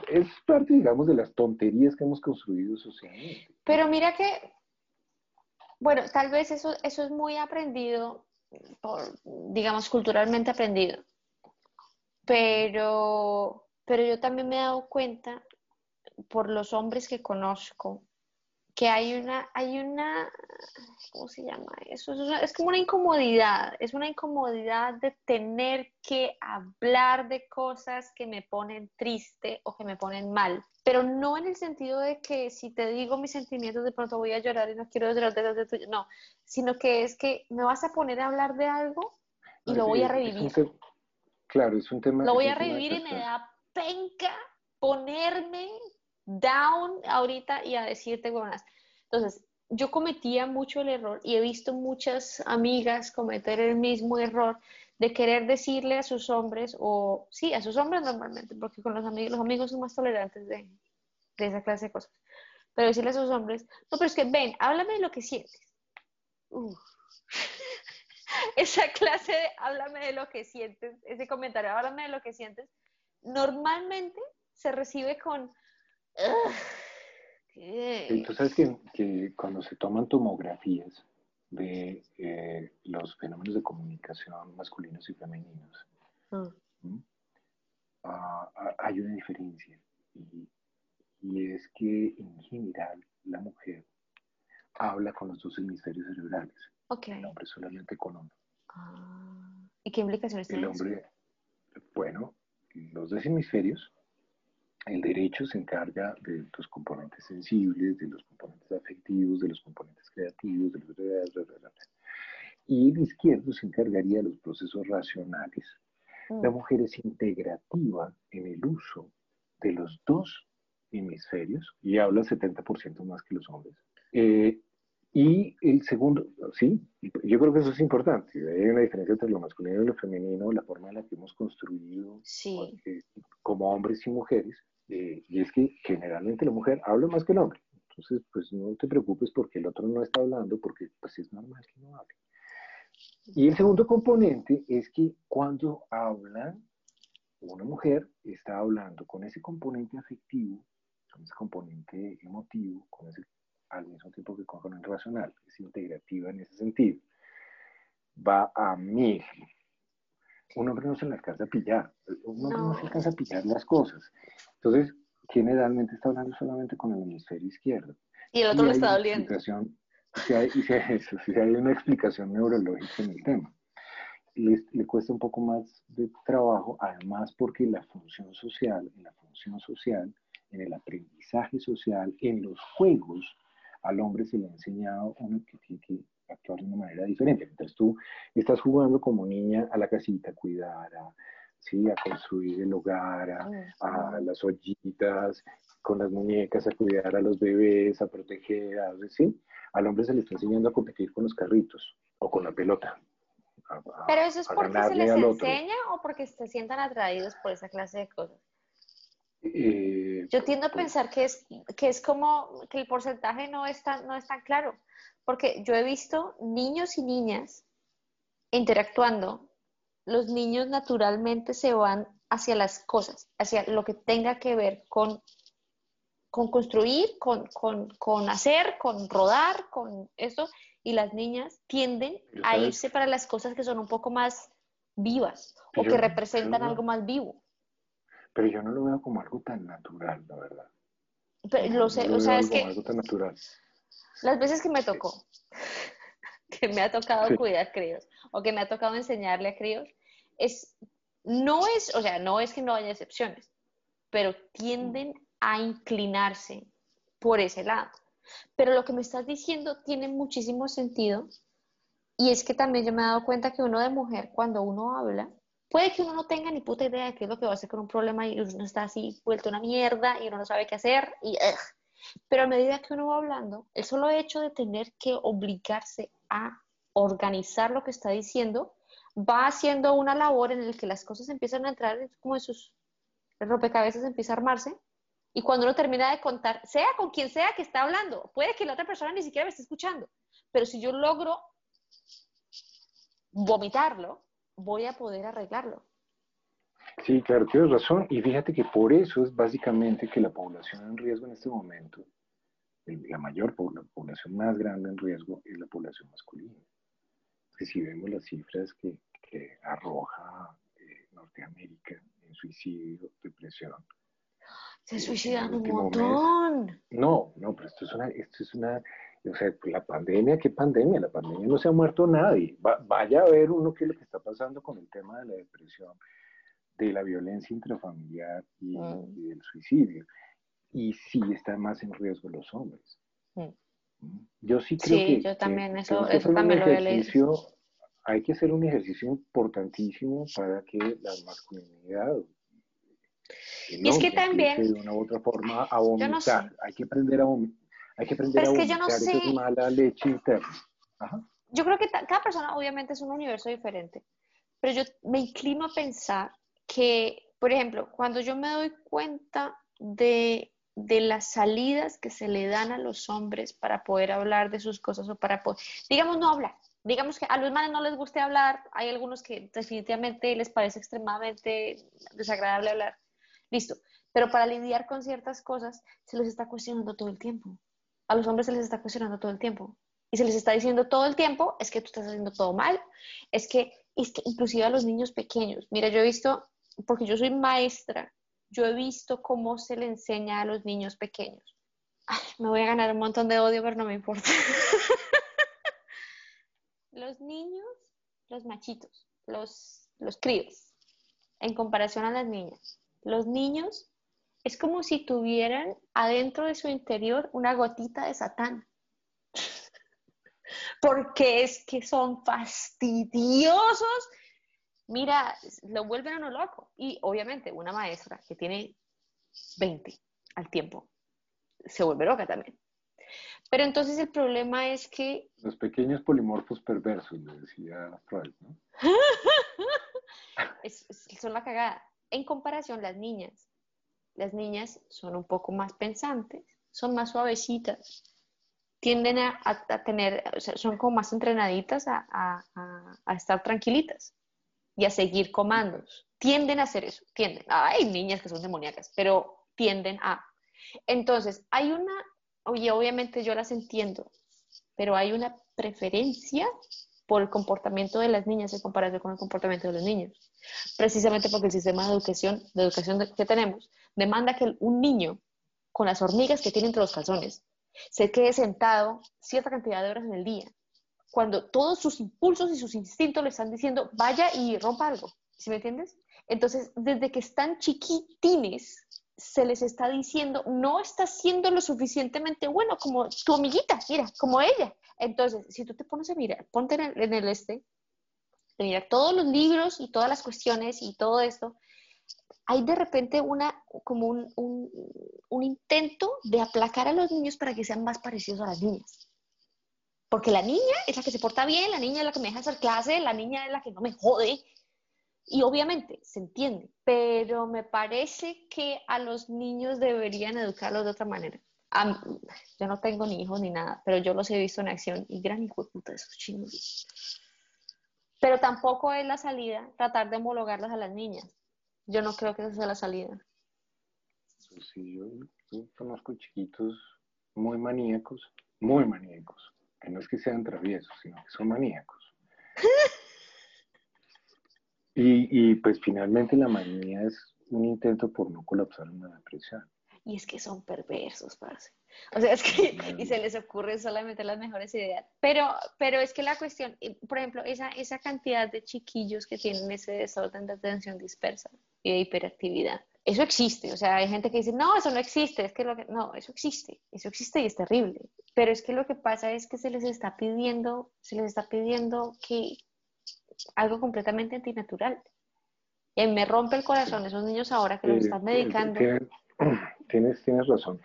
Es parte, digamos, de las tonterías que hemos construido socialmente. Pero mira que, bueno, tal vez eso, eso es muy aprendido, por, digamos, culturalmente aprendido. Pero, pero yo también me he dado cuenta por los hombres que conozco que hay una, hay una, ¿cómo se llama eso? Es, una- es como una incomodidad, es una incomodidad de tener que hablar de cosas que me ponen triste o que me ponen mal, pero no en el sentido de que si te digo mis sentimientos de pronto voy a llorar y no quiero llorar de tuyo, no, sino que es que me vas a poner a hablar de algo y lo voy a revivir. claro, es un tema. Lo voy a de revivir y me da penca ponerme down ahorita y a decirte buenas. Entonces, yo cometía mucho el error y he visto muchas amigas cometer el mismo error de querer decirle a sus hombres, o sí, a sus hombres normalmente, porque con los amigos, los amigos son más tolerantes de, esa clase de cosas, pero decirle a sus hombres, no, pero es que ven, háblame de lo que sientes. Esa clase de háblame de lo que sientes, ese comentario, háblame de lo que sientes, normalmente se recibe con... Y tú sabes que, que cuando se toman tomografías de eh, los fenómenos de comunicación masculinos y femeninos, Mm. ¿m? Ah, ah, hay una diferencia. Y, y es que en general la mujer habla con los dos hemisferios cerebrales, Ok. el hombre solamente con uno. Ah, ¿Y qué implicaciones El tiene eso? hombre, bueno, los dos hemisferios, el derecho se encarga de los componentes sensibles, de los componentes afectivos, de los componentes creativos, de los... Y el izquierdo se encargaría de los procesos racionales. Mm. La mujer es integrativa en el uso de los dos hemisferios y habla 70% más que los hombres. Eh, y el segundo, sí, yo creo que eso es importante. Hay una diferencia entre lo masculino y lo femenino, la forma en la que hemos construido Sí. como hombres y mujeres, eh, y es que generalmente la mujer habla más que el hombre. Entonces, pues no te preocupes porque el otro no está hablando, porque pues es normal que no hable. Y el segundo componente es que cuando habla una mujer, está hablando con ese componente afectivo, con ese componente emotivo, con ese, al mismo tiempo que componente racional, es integrativa en ese sentido. Va a mí. Un hombre no se le alcanza a pillar, un hombre no. No. se alcanza a pillar las cosas. Entonces, generalmente está hablando solamente con el hemisferio izquierdo. Y el otro le está doliendo. Si hay, si hay, si hay una explicación neurológica en el tema. Le, le, cuesta un poco más de trabajo, además porque la función social, en la función social, en el aprendizaje social, en los juegos, al hombre se le ha enseñado uno que tiene que actuar de una manera diferente. Entonces tú estás jugando como niña a la casita, cuidar, a, ¿sí? a construir el hogar, a, las ollitas, con las muñecas, a cuidar a los bebés, a proteger, a, ¿sí? Al hombre se le está enseñando a competir con los carritos o con la pelota. Pero eso es porque se les enseña o porque se sientan atraídos por esa clase de cosas. Eh, Yo tiendo a pues pensar que es, que es como que el porcentaje no es, tan, no es tan claro, porque yo he visto niños y niñas interactuando, los niños naturalmente se van hacia las cosas, hacia lo que tenga que ver con, con construir, con, con, con hacer, con rodar, con eso, y las niñas tienden a irse para las cosas que son un poco más vivas o que representan algo más vivo. Pero yo no lo veo como algo tan natural, la verdad. Pero, lo sé, o sea, es que algo tan natural. las veces que me tocó, que me ha tocado cuidar críos o que me ha tocado enseñarle a críos, es, no es, o sea, no es que no haya excepciones, pero tienden a inclinarse por ese lado. Pero lo que me estás diciendo tiene muchísimo sentido y es que también yo me he dado cuenta que uno de mujer, cuando uno habla, Puede que uno no tenga ni puta idea de qué es lo que va a hacer con un problema y uno está así vuelto una mierda y uno no sabe qué hacer y pero a medida que uno va hablando, el solo hecho de tener que obligarse a organizar lo que está diciendo va haciendo una labor en la que las cosas empiezan a entrar como en sus rompecabezas empieza a armarse y cuando uno termina de contar, sea con quien sea que está hablando, puede que la otra persona ni siquiera me esté escuchando, pero si yo logro vomitarlo, voy a poder arreglarlo. Sí, claro, tienes razón. Y fíjate que por eso es básicamente que la población en riesgo en este momento, la mayor la población más grande en riesgo es la población masculina. Que si vemos las cifras que, que arroja eh, Norteamérica en suicidio, depresión. Se suicidan un montón. no, no, pero esto es una, esto es una o sea, pues, la pandemia, ¿qué pandemia? La pandemia no se ha muerto nadie. vaya a ver uno qué es lo que está pasando con el tema de la depresión, de la violencia intrafamiliar y, mm. del suicidio. Y sí están más en riesgo los hombres. Mm. Mm. Yo sí creo sí, que... yo también, eso, eso también lo he Hay que hacer un ejercicio importantísimo para que la masculinidad y es que también de una u otra forma a vomitar. Hay que aprender a vomitar hay que aprender a es que yo no sé. mala leche interna. Yo creo que cada persona obviamente es un universo diferente, pero yo me inclino a pensar que, por ejemplo, cuando yo me doy cuenta de, de las salidas que se le dan a los hombres para poder hablar de sus cosas o para poder, digamos, no hablar, digamos que a los manes no les guste hablar, hay algunos que definitivamente les parece extremadamente desagradable hablar, listo, pero para lidiar con ciertas cosas se les está cuestionando todo el tiempo a los hombres se les está cuestionando todo el tiempo. Y se les está diciendo todo el tiempo, es que tú estás haciendo todo mal, es que, es que inclusive a los niños pequeños. Mira, yo he visto, porque yo soy maestra, yo he visto cómo se le enseña a los niños pequeños. me voy a ganar un montón de odio, pero no me importa. los niños, los machitos, los, los críos, en comparación a las niñas. Los niños es como si tuvieran adentro de su interior una gotita de Satán. Porque es que son fastidiosos. Mira, lo vuelven a uno loco. Y obviamente una maestra que tiene 20 al tiempo se vuelve loca también. Pero entonces el problema es que... Los pequeños polimorfos perversos, le decía Freud, ¿no? son la cagada. En comparación, las niñas las niñas son un poco más pensantes, son más suavecitas, tienden a, tener, son como más entrenaditas a, estar tranquilitas y a seguir comandos. Tienden a hacer eso, tienden. Hay niñas que son demoníacas, pero tienden a. Entonces, hay una, oye, obviamente yo las entiendo, pero hay una preferencia por el comportamiento de las niñas en comparación con el comportamiento de los niños. Precisamente porque el sistema de educación, de educación que tenemos demanda que un niño con las hormigas que tiene entre los calzones se quede sentado cierta cantidad de horas en el día, cuando todos sus impulsos y sus instintos le están diciendo vaya y rompa algo. ¿Sí me entiendes? Entonces, desde que están chiquitines, se les está diciendo, no estás siendo lo suficientemente bueno como tu amiguita, mira, como ella. Entonces, si tú te pones a mirar, ponte en el, este, de mirar todos los libros y todas las cuestiones y todo esto, hay de repente una, como un, intento de aplacar a los niños para que sean más parecidos a las niñas. Porque la niña es la que se porta bien, la niña es la que me deja hacer clase, la niña es la que no me jode, y obviamente se entiende, pero me parece que a los niños deberían educarlos de otra manera. yo no tengo ni hijos ni nada, pero yo los he visto en acción y gran hijo de puta esos chinos. Pero tampoco es la salida tratar de homologarlas a las niñas. Yo no creo que esa sea la salida. Pues sí, yo, yo conozco chiquitos muy maníacos, muy maníacos, que no es que sean traviesos, sino que son maníacos. Y, pues finalmente la manía es un intento por no colapsar una depresión. Y es que son perversos, parce. O sea, es que y se les ocurren solamente las mejores ideas. Pero, pero es que la cuestión, por ejemplo, esa, esa cantidad de chiquillos que tienen ese desorden de atención dispersa y de hiperactividad, eso existe. O sea, hay gente que dice, no, eso no existe. Es que lo que, no, eso existe. Eso existe y es terrible. Pero es que lo que pasa es que se les está pidiendo, se les está pidiendo que, algo completamente antinatural. Y me rompe el corazón esos niños ahora que los están medicando. Tienes, tienes, razón.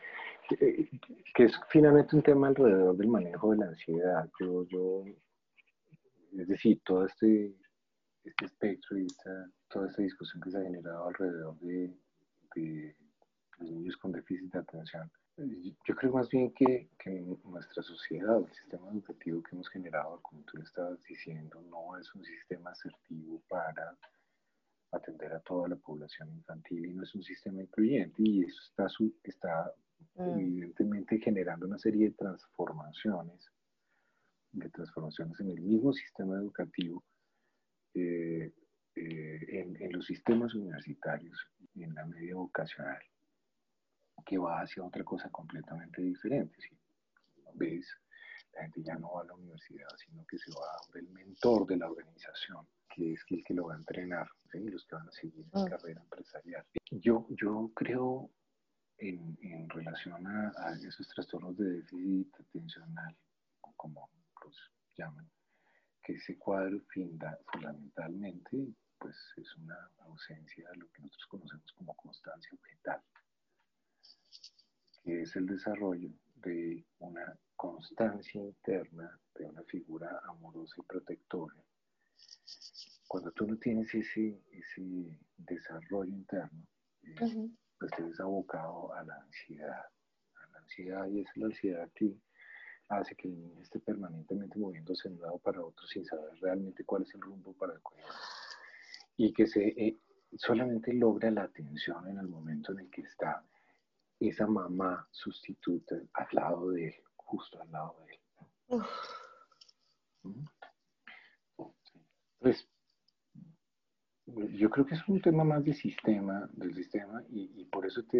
Que, es finalmente un tema alrededor del manejo de la ansiedad. Yo, yo es decir, todo este, este espectro y toda esta discusión que se ha generado alrededor de, de los niños con déficit de atención yo creo más bien que, que, nuestra sociedad, el sistema educativo que hemos generado, como tú estabas diciendo, no es un sistema asertivo para atender a toda la población infantil y no es un sistema incluyente y eso está, está mm. evidentemente generando una serie de transformaciones, de transformaciones en el mismo sistema educativo, eh, eh, en, en los sistemas universitarios en la media vocacional que va hacia otra cosa completamente diferente. ¿sí? ¿Ves? La gente ya no va a la universidad, sino que se va del mentor de la organización, que es el que lo va a entrenar, ¿sí? los que van a seguir en mm. carrera empresarial. Yo, yo creo en, en relación a, a, esos trastornos de déficit atencional, como los llaman, que ese cuadro fundamentalmente pues es una ausencia de lo que nosotros conocemos como constancia objetal que es el desarrollo de una constancia interna, de una figura amorosa y protectora. Cuando tú no tienes ese, ese desarrollo interno, eh, pues te ves abocado a la ansiedad. A la ansiedad y es la ansiedad que hace que el niño esté permanentemente moviéndose de un lado para otro sin saber realmente cuál es el rumbo para el cuello. Y que se, eh, solamente logra la atención en el momento en el que está esa mamá sustituta al lado de él, justo al lado de él. Pues yo creo que es un tema más de sistema, del sistema, y, por eso te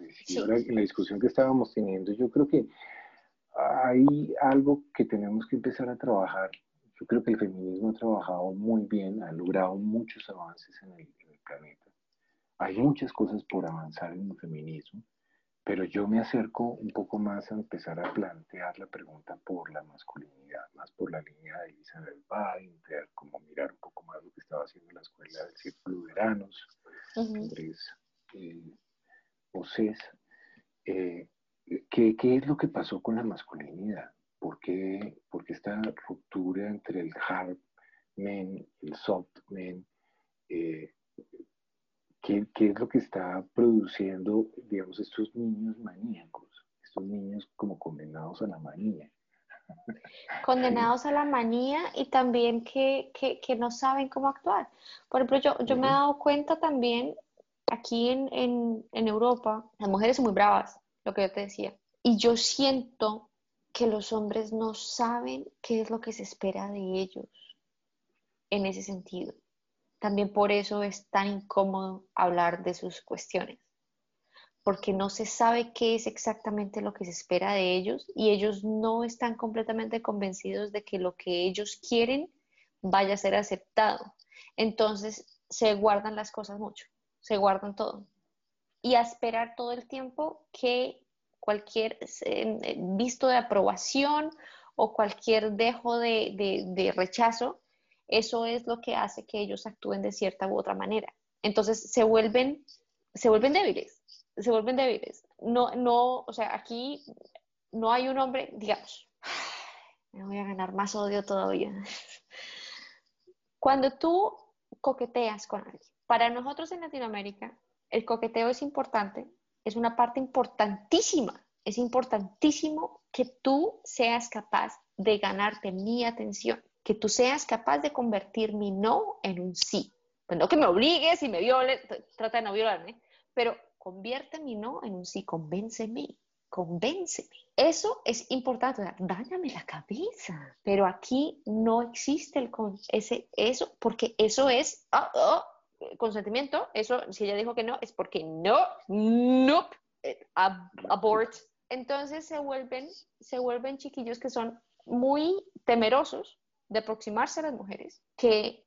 decía en la discusión que estábamos teniendo, yo creo que hay algo que tenemos que empezar a trabajar. Yo creo que el feminismo ha trabajado muy bien, ha logrado muchos avances en el planeta. Hay muchas cosas por avanzar en el feminismo pero yo me acerco un poco más a empezar a plantear la pregunta por la masculinidad, más por la línea de Elizabeth Bainter, como mirar un poco más lo que estaba haciendo la escuela del Círculo de Veranos, Andrés eh, eh, ¿qué, ¿qué, es lo que pasó con la masculinidad? ¿Por qué, porque esta ruptura entre el hard men, el soft men, eh, ¿Qué, es lo que está produciendo, digamos, estos niños maníacos? Estos niños como condenados a la manía. Condenados a la manía y también que, no saben cómo actuar. Por ejemplo, yo, yo me he dado cuenta también aquí en, en Europa, las mujeres son muy bravas, lo que yo te decía. Y yo siento que los hombres no saben qué es lo que se espera de ellos en ese sentido. También por eso es tan incómodo hablar de sus cuestiones, porque no se sabe qué es exactamente lo que se espera de ellos y ellos no están completamente convencidos de que lo que ellos quieren vaya a ser aceptado. Entonces se guardan las cosas mucho, se guardan todo. Y a esperar todo el tiempo que cualquier eh, visto de aprobación o cualquier dejo de, rechazo, eso es lo que hace que ellos actúen de cierta u otra manera. Entonces se vuelven, se vuelven débiles, se vuelven débiles. No, no, o sea, aquí no hay un hombre, digamos, me voy a ganar más odio todavía. Cuando tú coqueteas con alguien, para nosotros en Latinoamérica, el coqueteo es importante, es una parte importantísima es importantísimo que tú seas capaz de ganarte mi atención, que tú seas capaz de convertir mi no en un sí. Pues no que me obligues y me viole, trata de no violarme, pero convierte mi no en un sí, convénceme, convénceme. Eso es importante, dáñame la cabeza. Pero aquí no existe el con ese, eso, porque eso es oh, oh, consentimiento. Eso, si ella dijo que no, es porque no, no, eh, abort, entonces se vuelven, se vuelven chiquillos que son muy temerosos de aproximarse a las mujeres, que,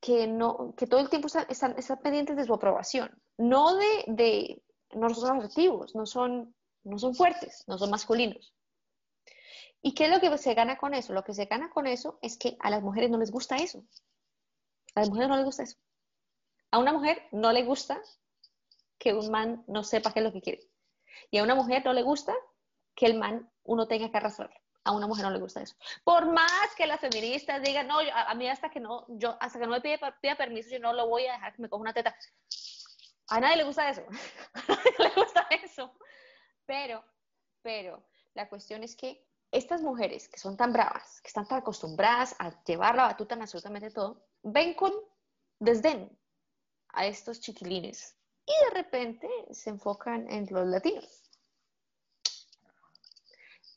que, no, que todo el tiempo están, están, pendientes de su aprobación, no de, de no son asertivos, no son, no son fuertes, no son masculinos. ¿Y qué es lo que se gana con eso? Lo que se gana con eso es que a las mujeres no les gusta eso. A las mujeres no les gusta eso. A una mujer no le gusta que un man no sepa qué es lo que quiere. Y a una mujer no le gusta que el man uno tenga que arrastrarlo. A una mujer no le gusta eso. Por más que las feministas digan, no, a, mí hasta que no, yo hasta que no me pida permiso, yo no lo voy a dejar que me coja una teta. A nadie le gusta eso. a nadie le gusta eso. Pero, pero, la cuestión es que estas mujeres que son tan bravas, que están tan acostumbradas a llevar la batuta en absolutamente todo, ven con desdén a estos chiquilines y de repente se enfocan en los latinos.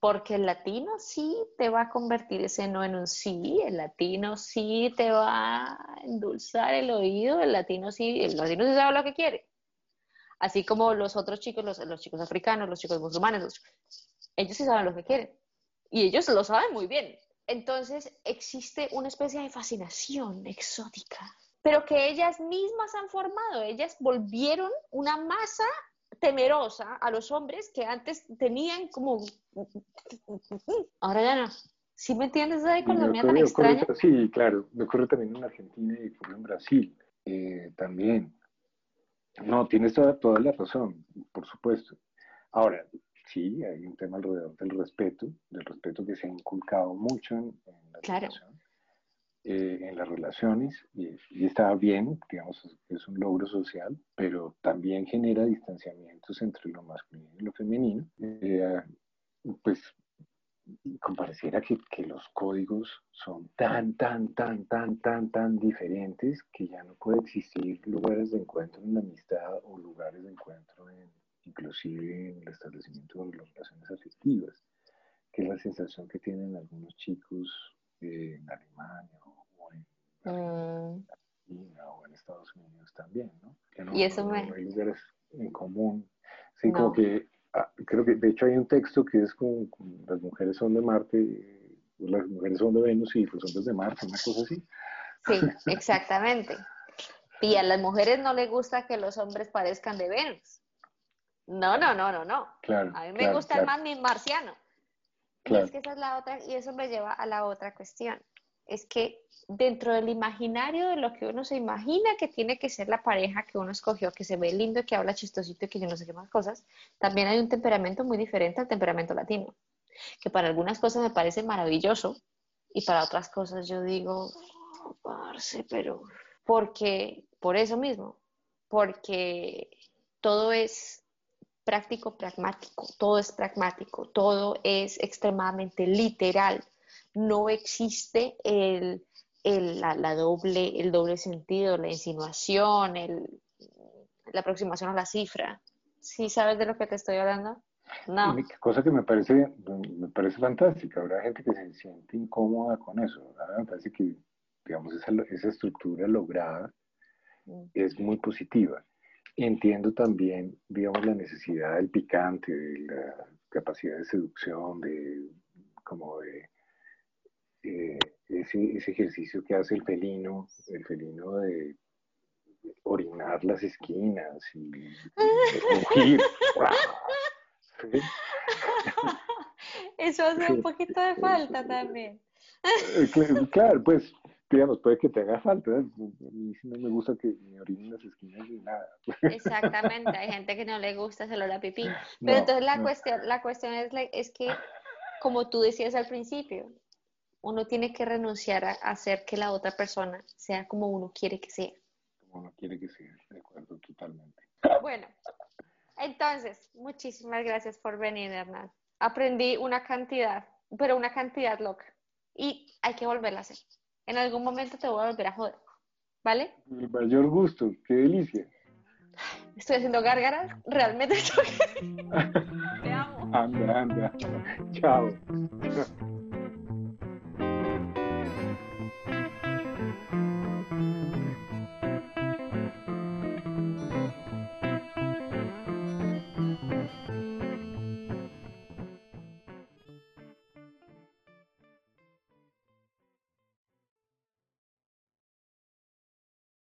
Porque el latino sí te va a convertir ese no en un sí, el latino sí te va a endulzar el oído, el latino sí, el latino sí sabe lo que quiere. Así como los otros chicos, los, chicos africanos, los chicos musulmanes, ellos sí saben lo que quieren. Y ellos lo saben muy bien. Entonces existe una especie de fascinación exótica pero que ellas mismas han formado, ellas volvieron una masa temerosa a los hombres que antes tenían como... Ahora ya no. ¿Sí me entiendes esa economía tan extraña? sí, claro. Me ocurre también en Argentina y ocurre en Brasil eh, también. No, tienes toda, toda la razón, por supuesto. Ahora, sí, hay un tema alrededor del respeto, del respeto que se ha inculcado mucho en, la claro. Eh, en las relaciones y, está bien, digamos, es un logro social, pero también genera distanciamientos entre lo masculino y lo femenino. Eh, pues pareciera que, que, los códigos son tan, tan, tan, tan, tan, tan diferentes que ya no puede existir lugares de encuentro en la amistad o lugares de encuentro en, inclusive en el establecimiento de las relaciones afectivas, que es la sensación que tienen algunos chicos eh, en Alemania Mm. o en Estados Unidos también, ¿no? Que no, y eso me... hay lugares en común. Sí, como que, ah, creo que de hecho hay un texto que es como, las mujeres son de Marte, las mujeres son de Venus y los hombres de Marte, una cosa así. Sí, exactamente. y a las mujeres no les gusta que los hombres parezcan de Venus. No, no, no, no, no. Claro, a mí me gusta el más mi marciano. Y es que esa es la otra, y eso me lleva a la otra cuestión es que dentro del imaginario de lo que uno se imagina que tiene que ser la pareja que uno escogió, que se ve lindo, que habla chistosito y que yo no sé qué más cosas, también hay un temperamento muy diferente al temperamento latino, que para algunas cosas me parece maravilloso y para otras cosas yo digo, oh, parce, pero porque por eso mismo, porque todo es práctico, pragmático, todo es pragmático, todo es extremadamente literal no existe el, la, doble, el doble sentido, la insinuación, el, la aproximación a la cifra. ¿Sí sabes de lo que te estoy hablando? No. Cosa que me parece, me parece fantástica. Habrá gente que se siente incómoda con eso. me parece que digamos, esa, esa estructura lograda Mm. es muy positiva. Entiendo también, digamos, la necesidad del picante, de la capacidad de seducción, de como de eh, ese, ese ejercicio que hace el felino, el felino de orinar las esquinas y, y rugir. ¿Sí? Eso hace un poquito de falta también. Eh, cl- Claro, pues, digamos, puede que te haga falta. ¿eh? A mí no me gusta que me orinen las esquinas ni nada. Exactamente, hay gente que no le gusta ese olor a pipí. Pero No, entonces la no. cuestión, la cuestión es, es que, como tú decías al principio, uno tiene que renunciar a hacer que la otra persona sea como uno quiere que sea. Como no quiere que sea, de acuerdo totalmente. Bueno, entonces, muchísimas gracias por venir, Hernán. Aprendí una cantidad, pero una cantidad loca. Y hay que volverla a hacer. En algún momento te voy a volver a joder. ¿Vale? El mayor gusto, qué delicia. Estoy haciendo gárgaras. Realmente estoy. Te amo. Anda, anda. Chao.